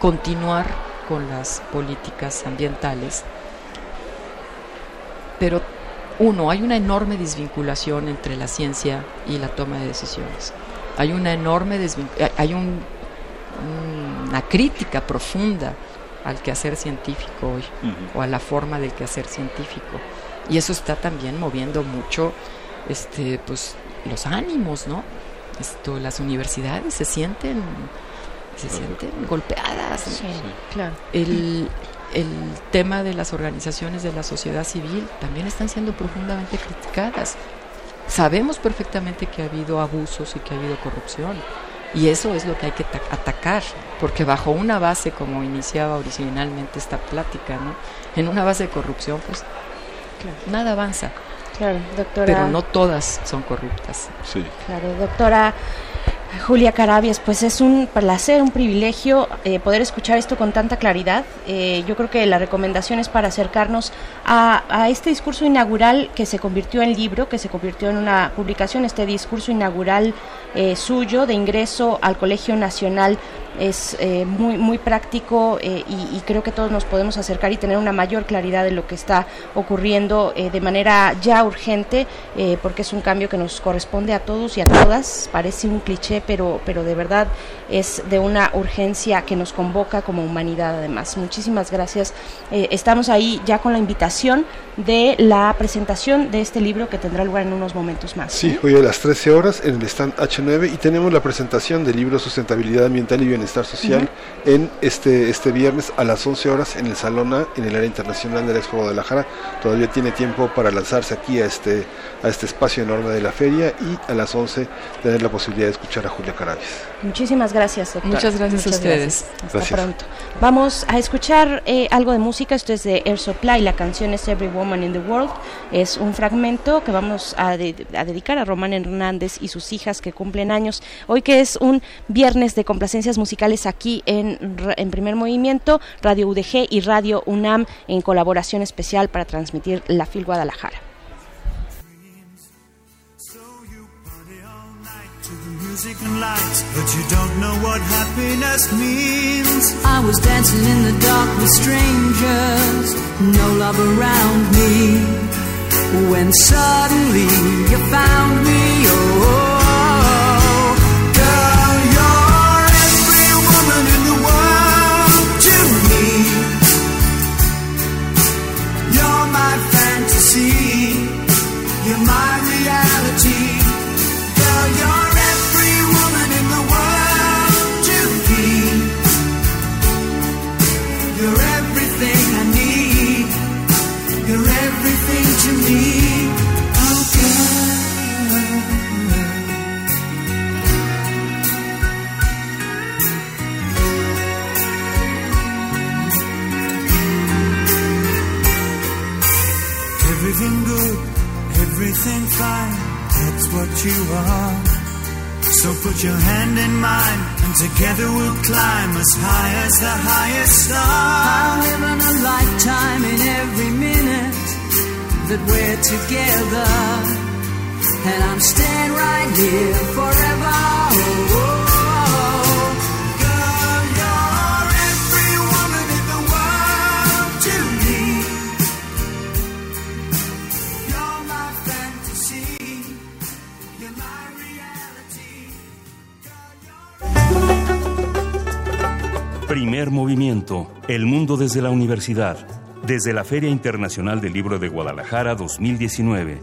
Speaker 20: continuar con las políticas ambientales. Pero uno, hay una enorme desvinculación entre la ciencia y la toma de decisiones. Hay una enorme hay un, una crítica profunda al quehacer científico hoy o a la forma del quehacer científico. Y eso está también moviendo mucho este pues los ánimos, ¿no? Esto las universidades se sienten se sienten golpeadas.
Speaker 3: Sí, claro.
Speaker 20: El, el tema de las organizaciones de la sociedad civil también están siendo profundamente criticadas. Sabemos perfectamente que ha habido abusos y que ha habido corrupción. Y eso es lo que hay que atacar, porque bajo una base, como iniciaba originalmente esta plática, ¿no? en una base de corrupción, pues nada avanza.
Speaker 3: Claro, doctora.
Speaker 20: Pero no todas son corruptas.
Speaker 2: Sí.
Speaker 3: Claro, doctora. Julia Carabias, pues es un placer, un privilegio eh, poder escuchar esto con tanta claridad. Eh, yo creo que la recomendación es para acercarnos a, a, este discurso inaugural que se convirtió en libro, que se convirtió en una publicación, este discurso inaugural eh, suyo de ingreso al Colegio Nacional es eh, muy muy práctico eh, y, creo que todos nos podemos acercar y tener una mayor claridad de lo que está ocurriendo eh, de manera ya urgente porque es un cambio que nos corresponde a todos y a todas. Parece un cliché pero pero de verdad es de una urgencia que nos convoca como humanidad además. Muchísimas gracias. Estamos ahí ya con la invitación de la presentación de este libro que tendrá lugar en unos momentos más
Speaker 2: sí hoy a las 13 horas en el stand H9 y tenemos la presentación del libro Sustentabilidad Ambiental y Bienestar Social en este, este viernes a las 11 horas en el Salón A, en el área internacional de la Expo Guadalajara. Todavía tiene tiempo para lanzarse aquí a este, a este espacio enorme de la feria y a las 11 tener la posibilidad de escuchar a Julia Carabias.
Speaker 3: Muchísimas gracias, doctor.
Speaker 20: Muchas gracias a ustedes.
Speaker 3: Hasta pronto. Vamos a escuchar eh, algo de música. Esto es de Air Supply. La canción es Every Woman in the World. Es un fragmento que vamos a, a dedicar a Román Hernández y sus hijas que cumplen años. Hoy que es un viernes de complacencias musicales aquí en, en Primer Movimiento, Radio UDG y Radio UNAM en colaboración especial para transmitir la FIL Guadalajara. Music and lights, but you don't know what happiness means. I was dancing in the dark with strangers, no love around me. When suddenly you found me, oh.
Speaker 27: Everything fine, that's what you are. So put your hand in mine, and together we'll climb as high as the highest star. I'm living a lifetime in every minute that we're together. And I'm staying right here
Speaker 26: movimiento. El mundo desde la universidad. Desde la Feria Internacional del Libro de Guadalajara 2019.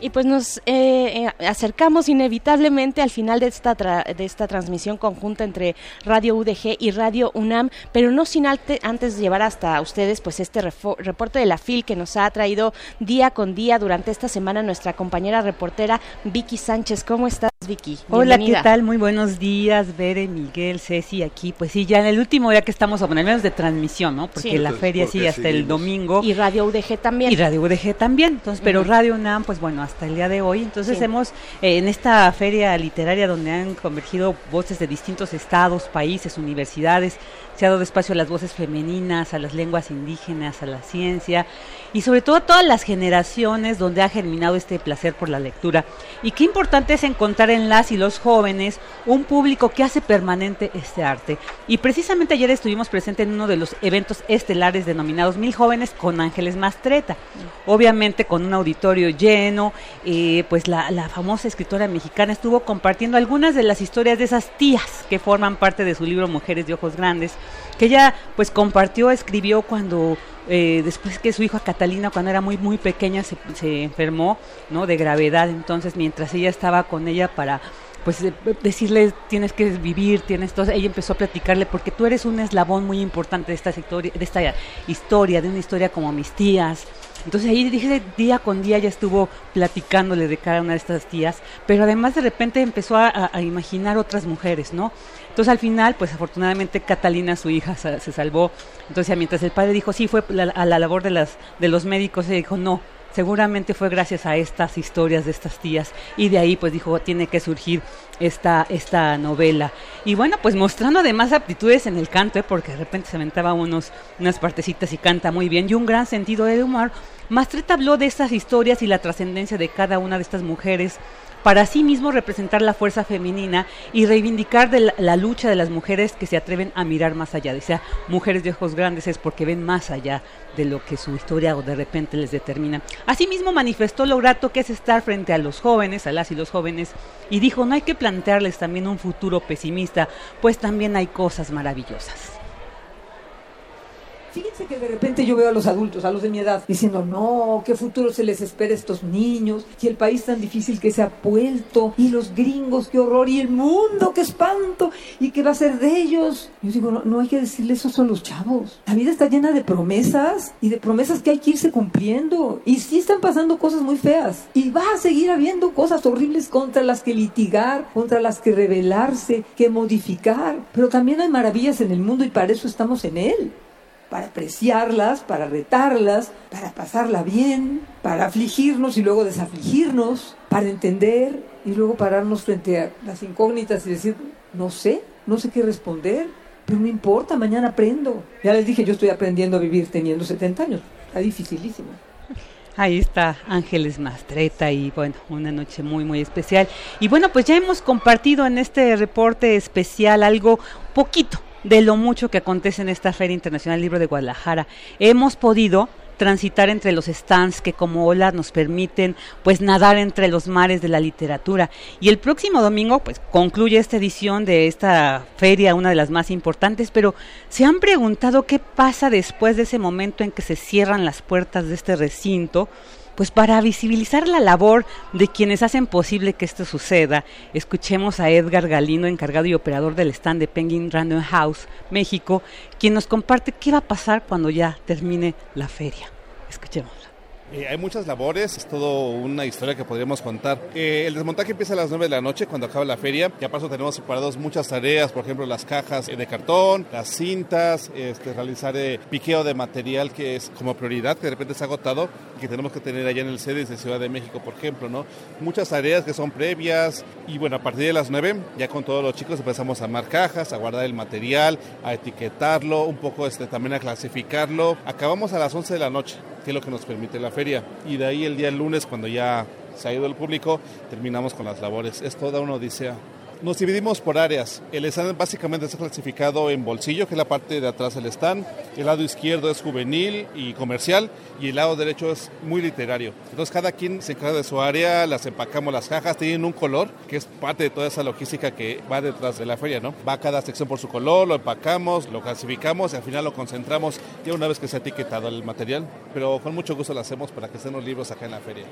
Speaker 3: Y pues nos eh, eh, acercamos inevitablemente al final de esta, de esta transmisión conjunta entre Radio UDG y Radio UNAM, pero no sin antes llevar hasta ustedes pues este reporte de la FIL que nos ha traído día con día durante esta semana nuestra compañera reportera Vicky Sánchez. ¿Cómo estás, Vicky?
Speaker 28: Hola, ¿qué tal? Muy buenos días, Bere, Miguel, Ceci, aquí. Pues sí, ya en el último día que estamos, bueno, al menos de transmisión, ¿no? Porque la feria sigue hasta el domingo.
Speaker 3: Y Radio UDG también.
Speaker 28: Y Radio UDG también. Entonces, pero Radio UNAM, pues bueno, hasta el día de hoy. Entonces hemos, eh, en esta feria literaria donde han convergido voces de distintos estados, países, universidades, se ha dado espacio a las voces femeninas, a las lenguas indígenas, a la ciencia y sobre todo a todas las generaciones donde ha germinado este placer por la lectura. Y qué importante es encontrar en las y los jóvenes un público que hace permanente este arte. Y precisamente ayer estuvimos presentes en uno de los eventos estelares denominados Mil Jóvenes con Ángeles Mastreta. Obviamente con un auditorio lleno, eh, pues la, la famosa escritora mexicana estuvo compartiendo algunas de las historias de esas tías que forman parte de su libro Mujeres de Ojos Grandes que ella pues compartió, escribió cuando eh, después que su hija Catalina cuando era muy muy pequeña se, se enfermó, ¿no? De gravedad, entonces mientras ella estaba con ella para pues decirle tienes que vivir, tienes todo, ella empezó a platicarle porque tú eres un eslabón muy importante de esta historia, de esta historia, de una historia como mis tías. Entonces ahí dije día con día ya estuvo platicándole de cada una de estas tías, pero además de repente empezó a imaginar otras mujeres, ¿no? Entonces al final, pues afortunadamente Catalina, su hija, se, salvó. Entonces mientras el padre dijo, sí, fue a la labor de, las, de los médicos, ella dijo, no, seguramente fue gracias a estas historias de estas tías y de ahí pues dijo tiene que surgir esta esta novela y bueno pues mostrando además aptitudes en el canto ¿eh? porque de repente se aventaba unos unas partecitas y canta muy bien. Y un gran sentido de humor. Mastreta habló de estas historias y la trascendencia de cada una de estas mujeres para sí mismo representar la fuerza femenina y reivindicar de la, lucha de las mujeres que se atreven a mirar más allá. Decía, mujeres de ojos grandes es porque ven más allá de lo que su historia o de repente les determina. Asimismo manifestó lo grato que es estar frente a los jóvenes, a las y los jóvenes, y dijo, no hay que plantearles también un futuro pesimista, pues también hay cosas maravillosas.
Speaker 29: Fíjense que de repente yo veo a los adultos, a los de mi edad, diciendo, no, qué futuro se les espera a estos niños, y el país tan difícil que se ha puesto, y los gringos, qué horror, y el mundo, qué espanto, y qué va a ser de ellos. Yo digo, no, no hay que decirle eso a los chavos. La vida está llena de promesas, y de promesas que hay que irse cumpliendo, y sí están pasando cosas muy feas, y va a seguir habiendo cosas horribles contra las que litigar, contra las que rebelarse, que modificar, pero también hay maravillas en el mundo y para eso estamos en él para apreciarlas, para retarlas, para pasarla bien, para afligirnos y luego desafligirnos, para entender y luego pararnos frente a las incógnitas y decir, no sé, no sé qué responder, pero no importa, mañana aprendo. Ya les dije, yo estoy aprendiendo a vivir teniendo 70 años, está dificilísimo.
Speaker 28: Ahí está Ángeles Mastreta y bueno, una noche muy muy especial. Y bueno, pues ya hemos compartido en este reporte especial algo poquito de lo mucho que acontece en esta Feria Internacional Libro de Guadalajara. Hemos podido transitar entre los stands que como olas nos permiten pues nadar entre los mares de la literatura y el próximo domingo pues concluye esta edición de esta feria una de las más importantes pero se han preguntado qué pasa después de ese momento en que se cierran las puertas de este recinto pues para visibilizar la labor de quienes hacen posible que esto suceda, escuchemos a Edgar Galindo, encargado y operador del stand de Penguin Random House, México, quien nos comparte qué va a pasar cuando ya termine la feria. Escuchemos.
Speaker 30: Eh, hay muchas labores, es todo una historia que podríamos contar. Eh, el desmontaje empieza a las 9 de la noche cuando acaba la feria. Ya paso tenemos separados muchas tareas, por ejemplo las cajas de cartón, las cintas, este, realizar eh, piqueo de material que es como prioridad, que de repente ha agotado y que tenemos que tener allá en el CEDES de Ciudad de México, por ejemplo, ¿no? Muchas tareas que son previas y bueno, a partir de las 9 ya con todos los chicos empezamos a armar cajas, a guardar el material, a etiquetarlo, un poco este, también a clasificarlo. Acabamos a las 11 de la noche que es lo que nos permite la feria. Y de ahí el día lunes, cuando ya se ha ido el público, terminamos con las labores. Es toda una odisea. Nos dividimos por áreas. El stand básicamente está clasificado en bolsillo, que es la parte de atrás del stand. El lado izquierdo es juvenil y comercial y el lado derecho es muy literario. Entonces cada quien se encarga de su área, las empacamos las cajas, tienen un color que es parte de toda esa logística que va detrás de la feria, ¿no? Va cada sección por su color, lo empacamos, lo clasificamos y al final lo concentramos ya una vez que se ha etiquetado el material. Pero con mucho gusto lo hacemos para que estén los libros acá en la feria.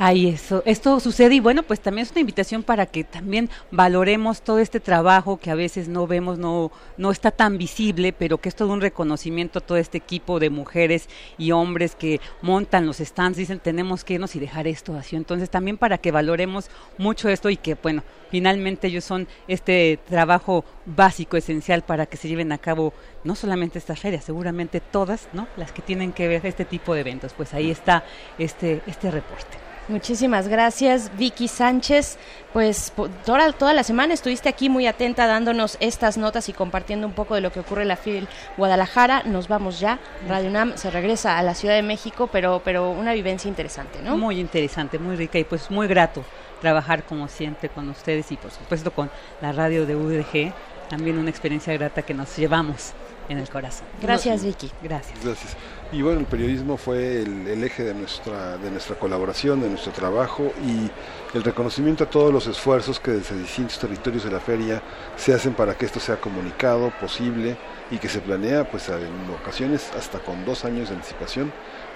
Speaker 28: Ahí eso, esto sucede y bueno, pues también es una invitación para que también valoremos todo este trabajo que a veces no vemos, no, no está tan visible, pero que es todo un reconocimiento a todo este equipo de mujeres y hombres que montan los stands, dicen tenemos que irnos y dejar esto así. Entonces también para que valoremos mucho esto y que bueno, finalmente ellos son este trabajo básico, esencial para que se lleven a cabo no solamente estas ferias, seguramente todas, ¿no? Las que tienen que ver este tipo de eventos. Pues ahí está este, este reporte.
Speaker 3: Muchísimas gracias, Vicky Sánchez. Pues toda, toda la semana estuviste aquí muy atenta dándonos estas notas y compartiendo un poco de lo que ocurre en la FIL Guadalajara. Nos vamos ya. Radio UNAM se regresa a la Ciudad de México, pero, pero una vivencia interesante, ¿no?
Speaker 28: Muy interesante, muy rica y pues muy grato trabajar como siempre con ustedes y por supuesto con la radio de UDG. También una experiencia grata que nos llevamos en el corazón.
Speaker 3: Gracias, Vicky.
Speaker 28: Gracias.
Speaker 2: Gracias. Y bueno, el periodismo fue el, eje de nuestra, de nuestra colaboración, de nuestro trabajo y el reconocimiento a todos los esfuerzos que desde distintos territorios de la feria se hacen para que esto sea comunicado, posible y que se planea pues en ocasiones hasta con dos años de anticipación.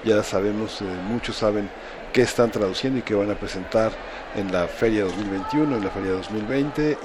Speaker 2: Ya sabemos, eh, muchos saben qué están traduciendo y qué van a presentar en la feria 2021, en la feria 2020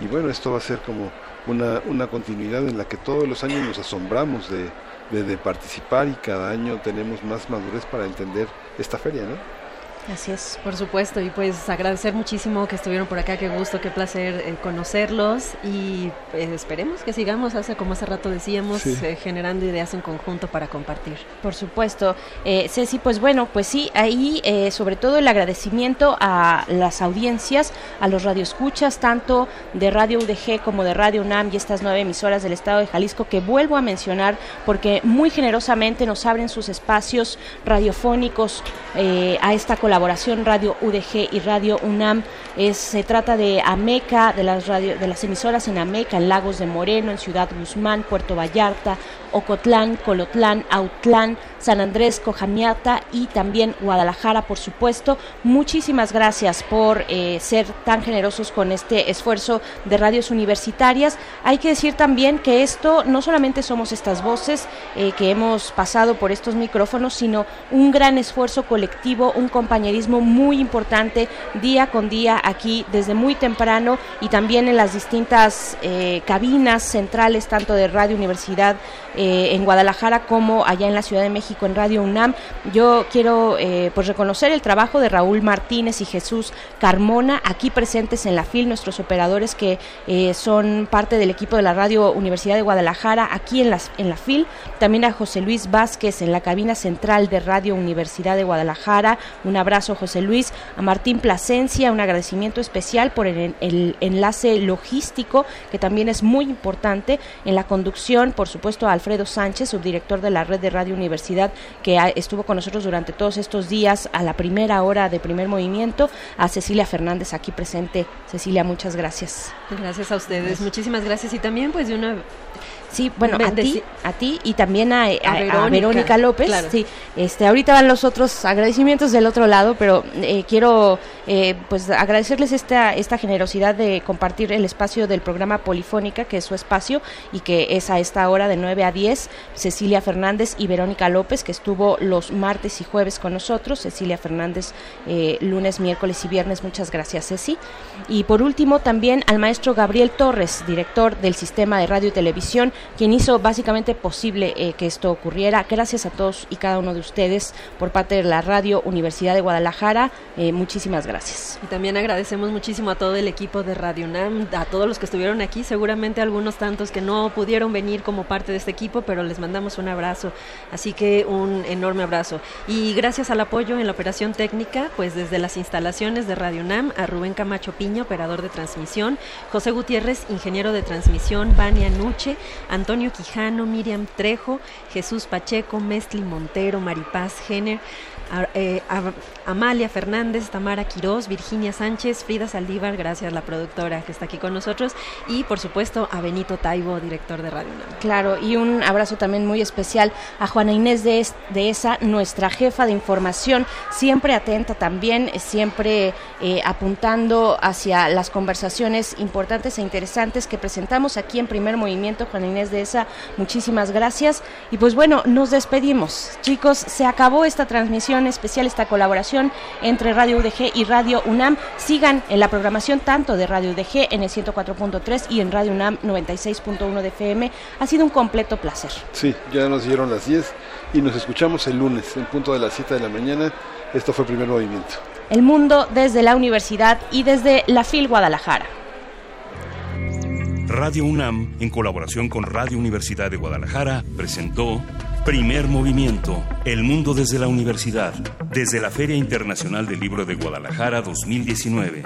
Speaker 2: y, y bueno, esto va a ser como una, una continuidad en la que todos los años nos asombramos de de, participar y cada año tenemos más madurez para entender esta feria, ¿no?
Speaker 23: Así es, por supuesto, y pues agradecer muchísimo que estuvieron por acá, qué gusto, qué placer eh, conocerlos y pues, esperemos que sigamos, hace como hace rato decíamos, eh, generando ideas en conjunto para compartir.
Speaker 3: Por supuesto, eh, Ceci, pues bueno, pues sí, ahí sobre todo el agradecimiento a las audiencias, a los radioescuchas, tanto de Radio UDG como de Radio UNAM y estas nueve emisoras del estado de Jalisco que vuelvo a mencionar porque muy generosamente nos abren sus espacios radiofónicos a esta colaboración colaboración Radio UDG y Radio UNAM. Es, se trata de Ameca, de las, radio, de las emisoras en Ameca, en Lagos de Moreno, en Ciudad Guzmán, Puerto Vallarta, Ocotlán, Colotlán, Autlán, San Andrés, Cojamiata y también Guadalajara, por supuesto. Muchísimas gracias por eh, ser tan generosos con este esfuerzo de radios universitarias. Hay que decir también que esto no solamente somos estas voces eh, que hemos pasado por estos micrófonos, sino un gran esfuerzo colectivo, un compañerismo muy importante día con día aquí desde muy temprano y también en las distintas eh, cabinas centrales, tanto de Radio Universidad eh, en Guadalajara como allá en la Ciudad de México en Radio UNAM. Yo quiero eh, pues reconocer el trabajo de Raúl Martínez y Jesús Carmona aquí presentes en la FIL, nuestros operadores que eh, son parte del equipo de la Radio Universidad de Guadalajara aquí en la, en la FIL. También a José Luis Vázquez en la cabina central de Radio Universidad de Guadalajara. Un abrazo José Luis. A Martín Plasencia, un agradecimiento especial por el, el enlace logístico que también es muy importante en la conducción, por supuesto, a Alfredo Sánchez, subdirector de la red de Radio Universidad, que estuvo con nosotros durante todos estos días a la primera hora de primer movimiento, a Cecilia Fernández aquí presente. Cecilia, muchas gracias.
Speaker 23: Gracias a ustedes, muchísimas gracias y también pues de una
Speaker 3: Sí, bueno, a ti, a ti y también a, Verónica, López. Sí, este, ahorita van los otros agradecimientos del otro lado, pero eh, quiero eh, pues agradecerles esta, esta generosidad de compartir el espacio del programa Polifónica, que es su espacio y que es a esta hora de 9 a 10. Cecilia Fernández y Verónica López, que estuvo los martes y jueves con nosotros. Cecilia Fernández, eh, lunes, miércoles y viernes. Muchas gracias, Ceci. Y por último, también al maestro Gabriel Torres, director del Sistema de Radio y Televisión quien hizo básicamente posible eh, que esto ocurriera. Gracias a todos y cada uno de ustedes por parte de la Radio Universidad de Guadalajara. Eh, muchísimas gracias.
Speaker 23: Y también agradecemos muchísimo a todo el equipo de Radio UNAM, a todos los que estuvieron aquí, seguramente algunos tantos que no pudieron venir como parte de este equipo, pero les mandamos un abrazo. Así que un enorme abrazo. Y gracias al apoyo en la operación técnica, pues desde las instalaciones de Radio UNAM, a Rubén Camacho Piño, operador de transmisión, José Gutiérrez, ingeniero de transmisión, Vania Nuche, Antonio Quijano, Miriam Trejo, Jesús Pacheco, Mestli Montero, Maripaz Jenner, eh, Amalia Fernández, Tamara Quirós, Virginia Sánchez, Frida Saldívar, gracias la productora que está aquí con nosotros, y por supuesto a Benito Taibo, director de Radio UNAM.
Speaker 3: Claro, y un abrazo también muy especial a Juana Inés de esa nuestra jefa de información, siempre atenta también, siempre eh, apuntando hacia las conversaciones importantes e interesantes que presentamos aquí en Primer Movimiento, Juan Inés de esa, muchísimas gracias. Y pues bueno, nos despedimos. Chicos, se acabó esta transmisión especial, esta colaboración entre Radio UDG y Radio UNAM. Sigan en la programación tanto de Radio UDG en el 104.3 y en Radio UNAM 96.1 de FM. Ha sido un completo placer.
Speaker 2: Sí, ya nos dieron las 10 y nos escuchamos el lunes en punto de las 7 de la mañana. Esto fue Primer Movimiento.
Speaker 3: El mundo desde la universidad y desde la FIL Guadalajara.
Speaker 1: Radio UNAM, en colaboración con Radio Universidad de Guadalajara, presentó Primer Movimiento, El Mundo desde la Universidad, desde la Feria Internacional del Libro de Guadalajara 2019.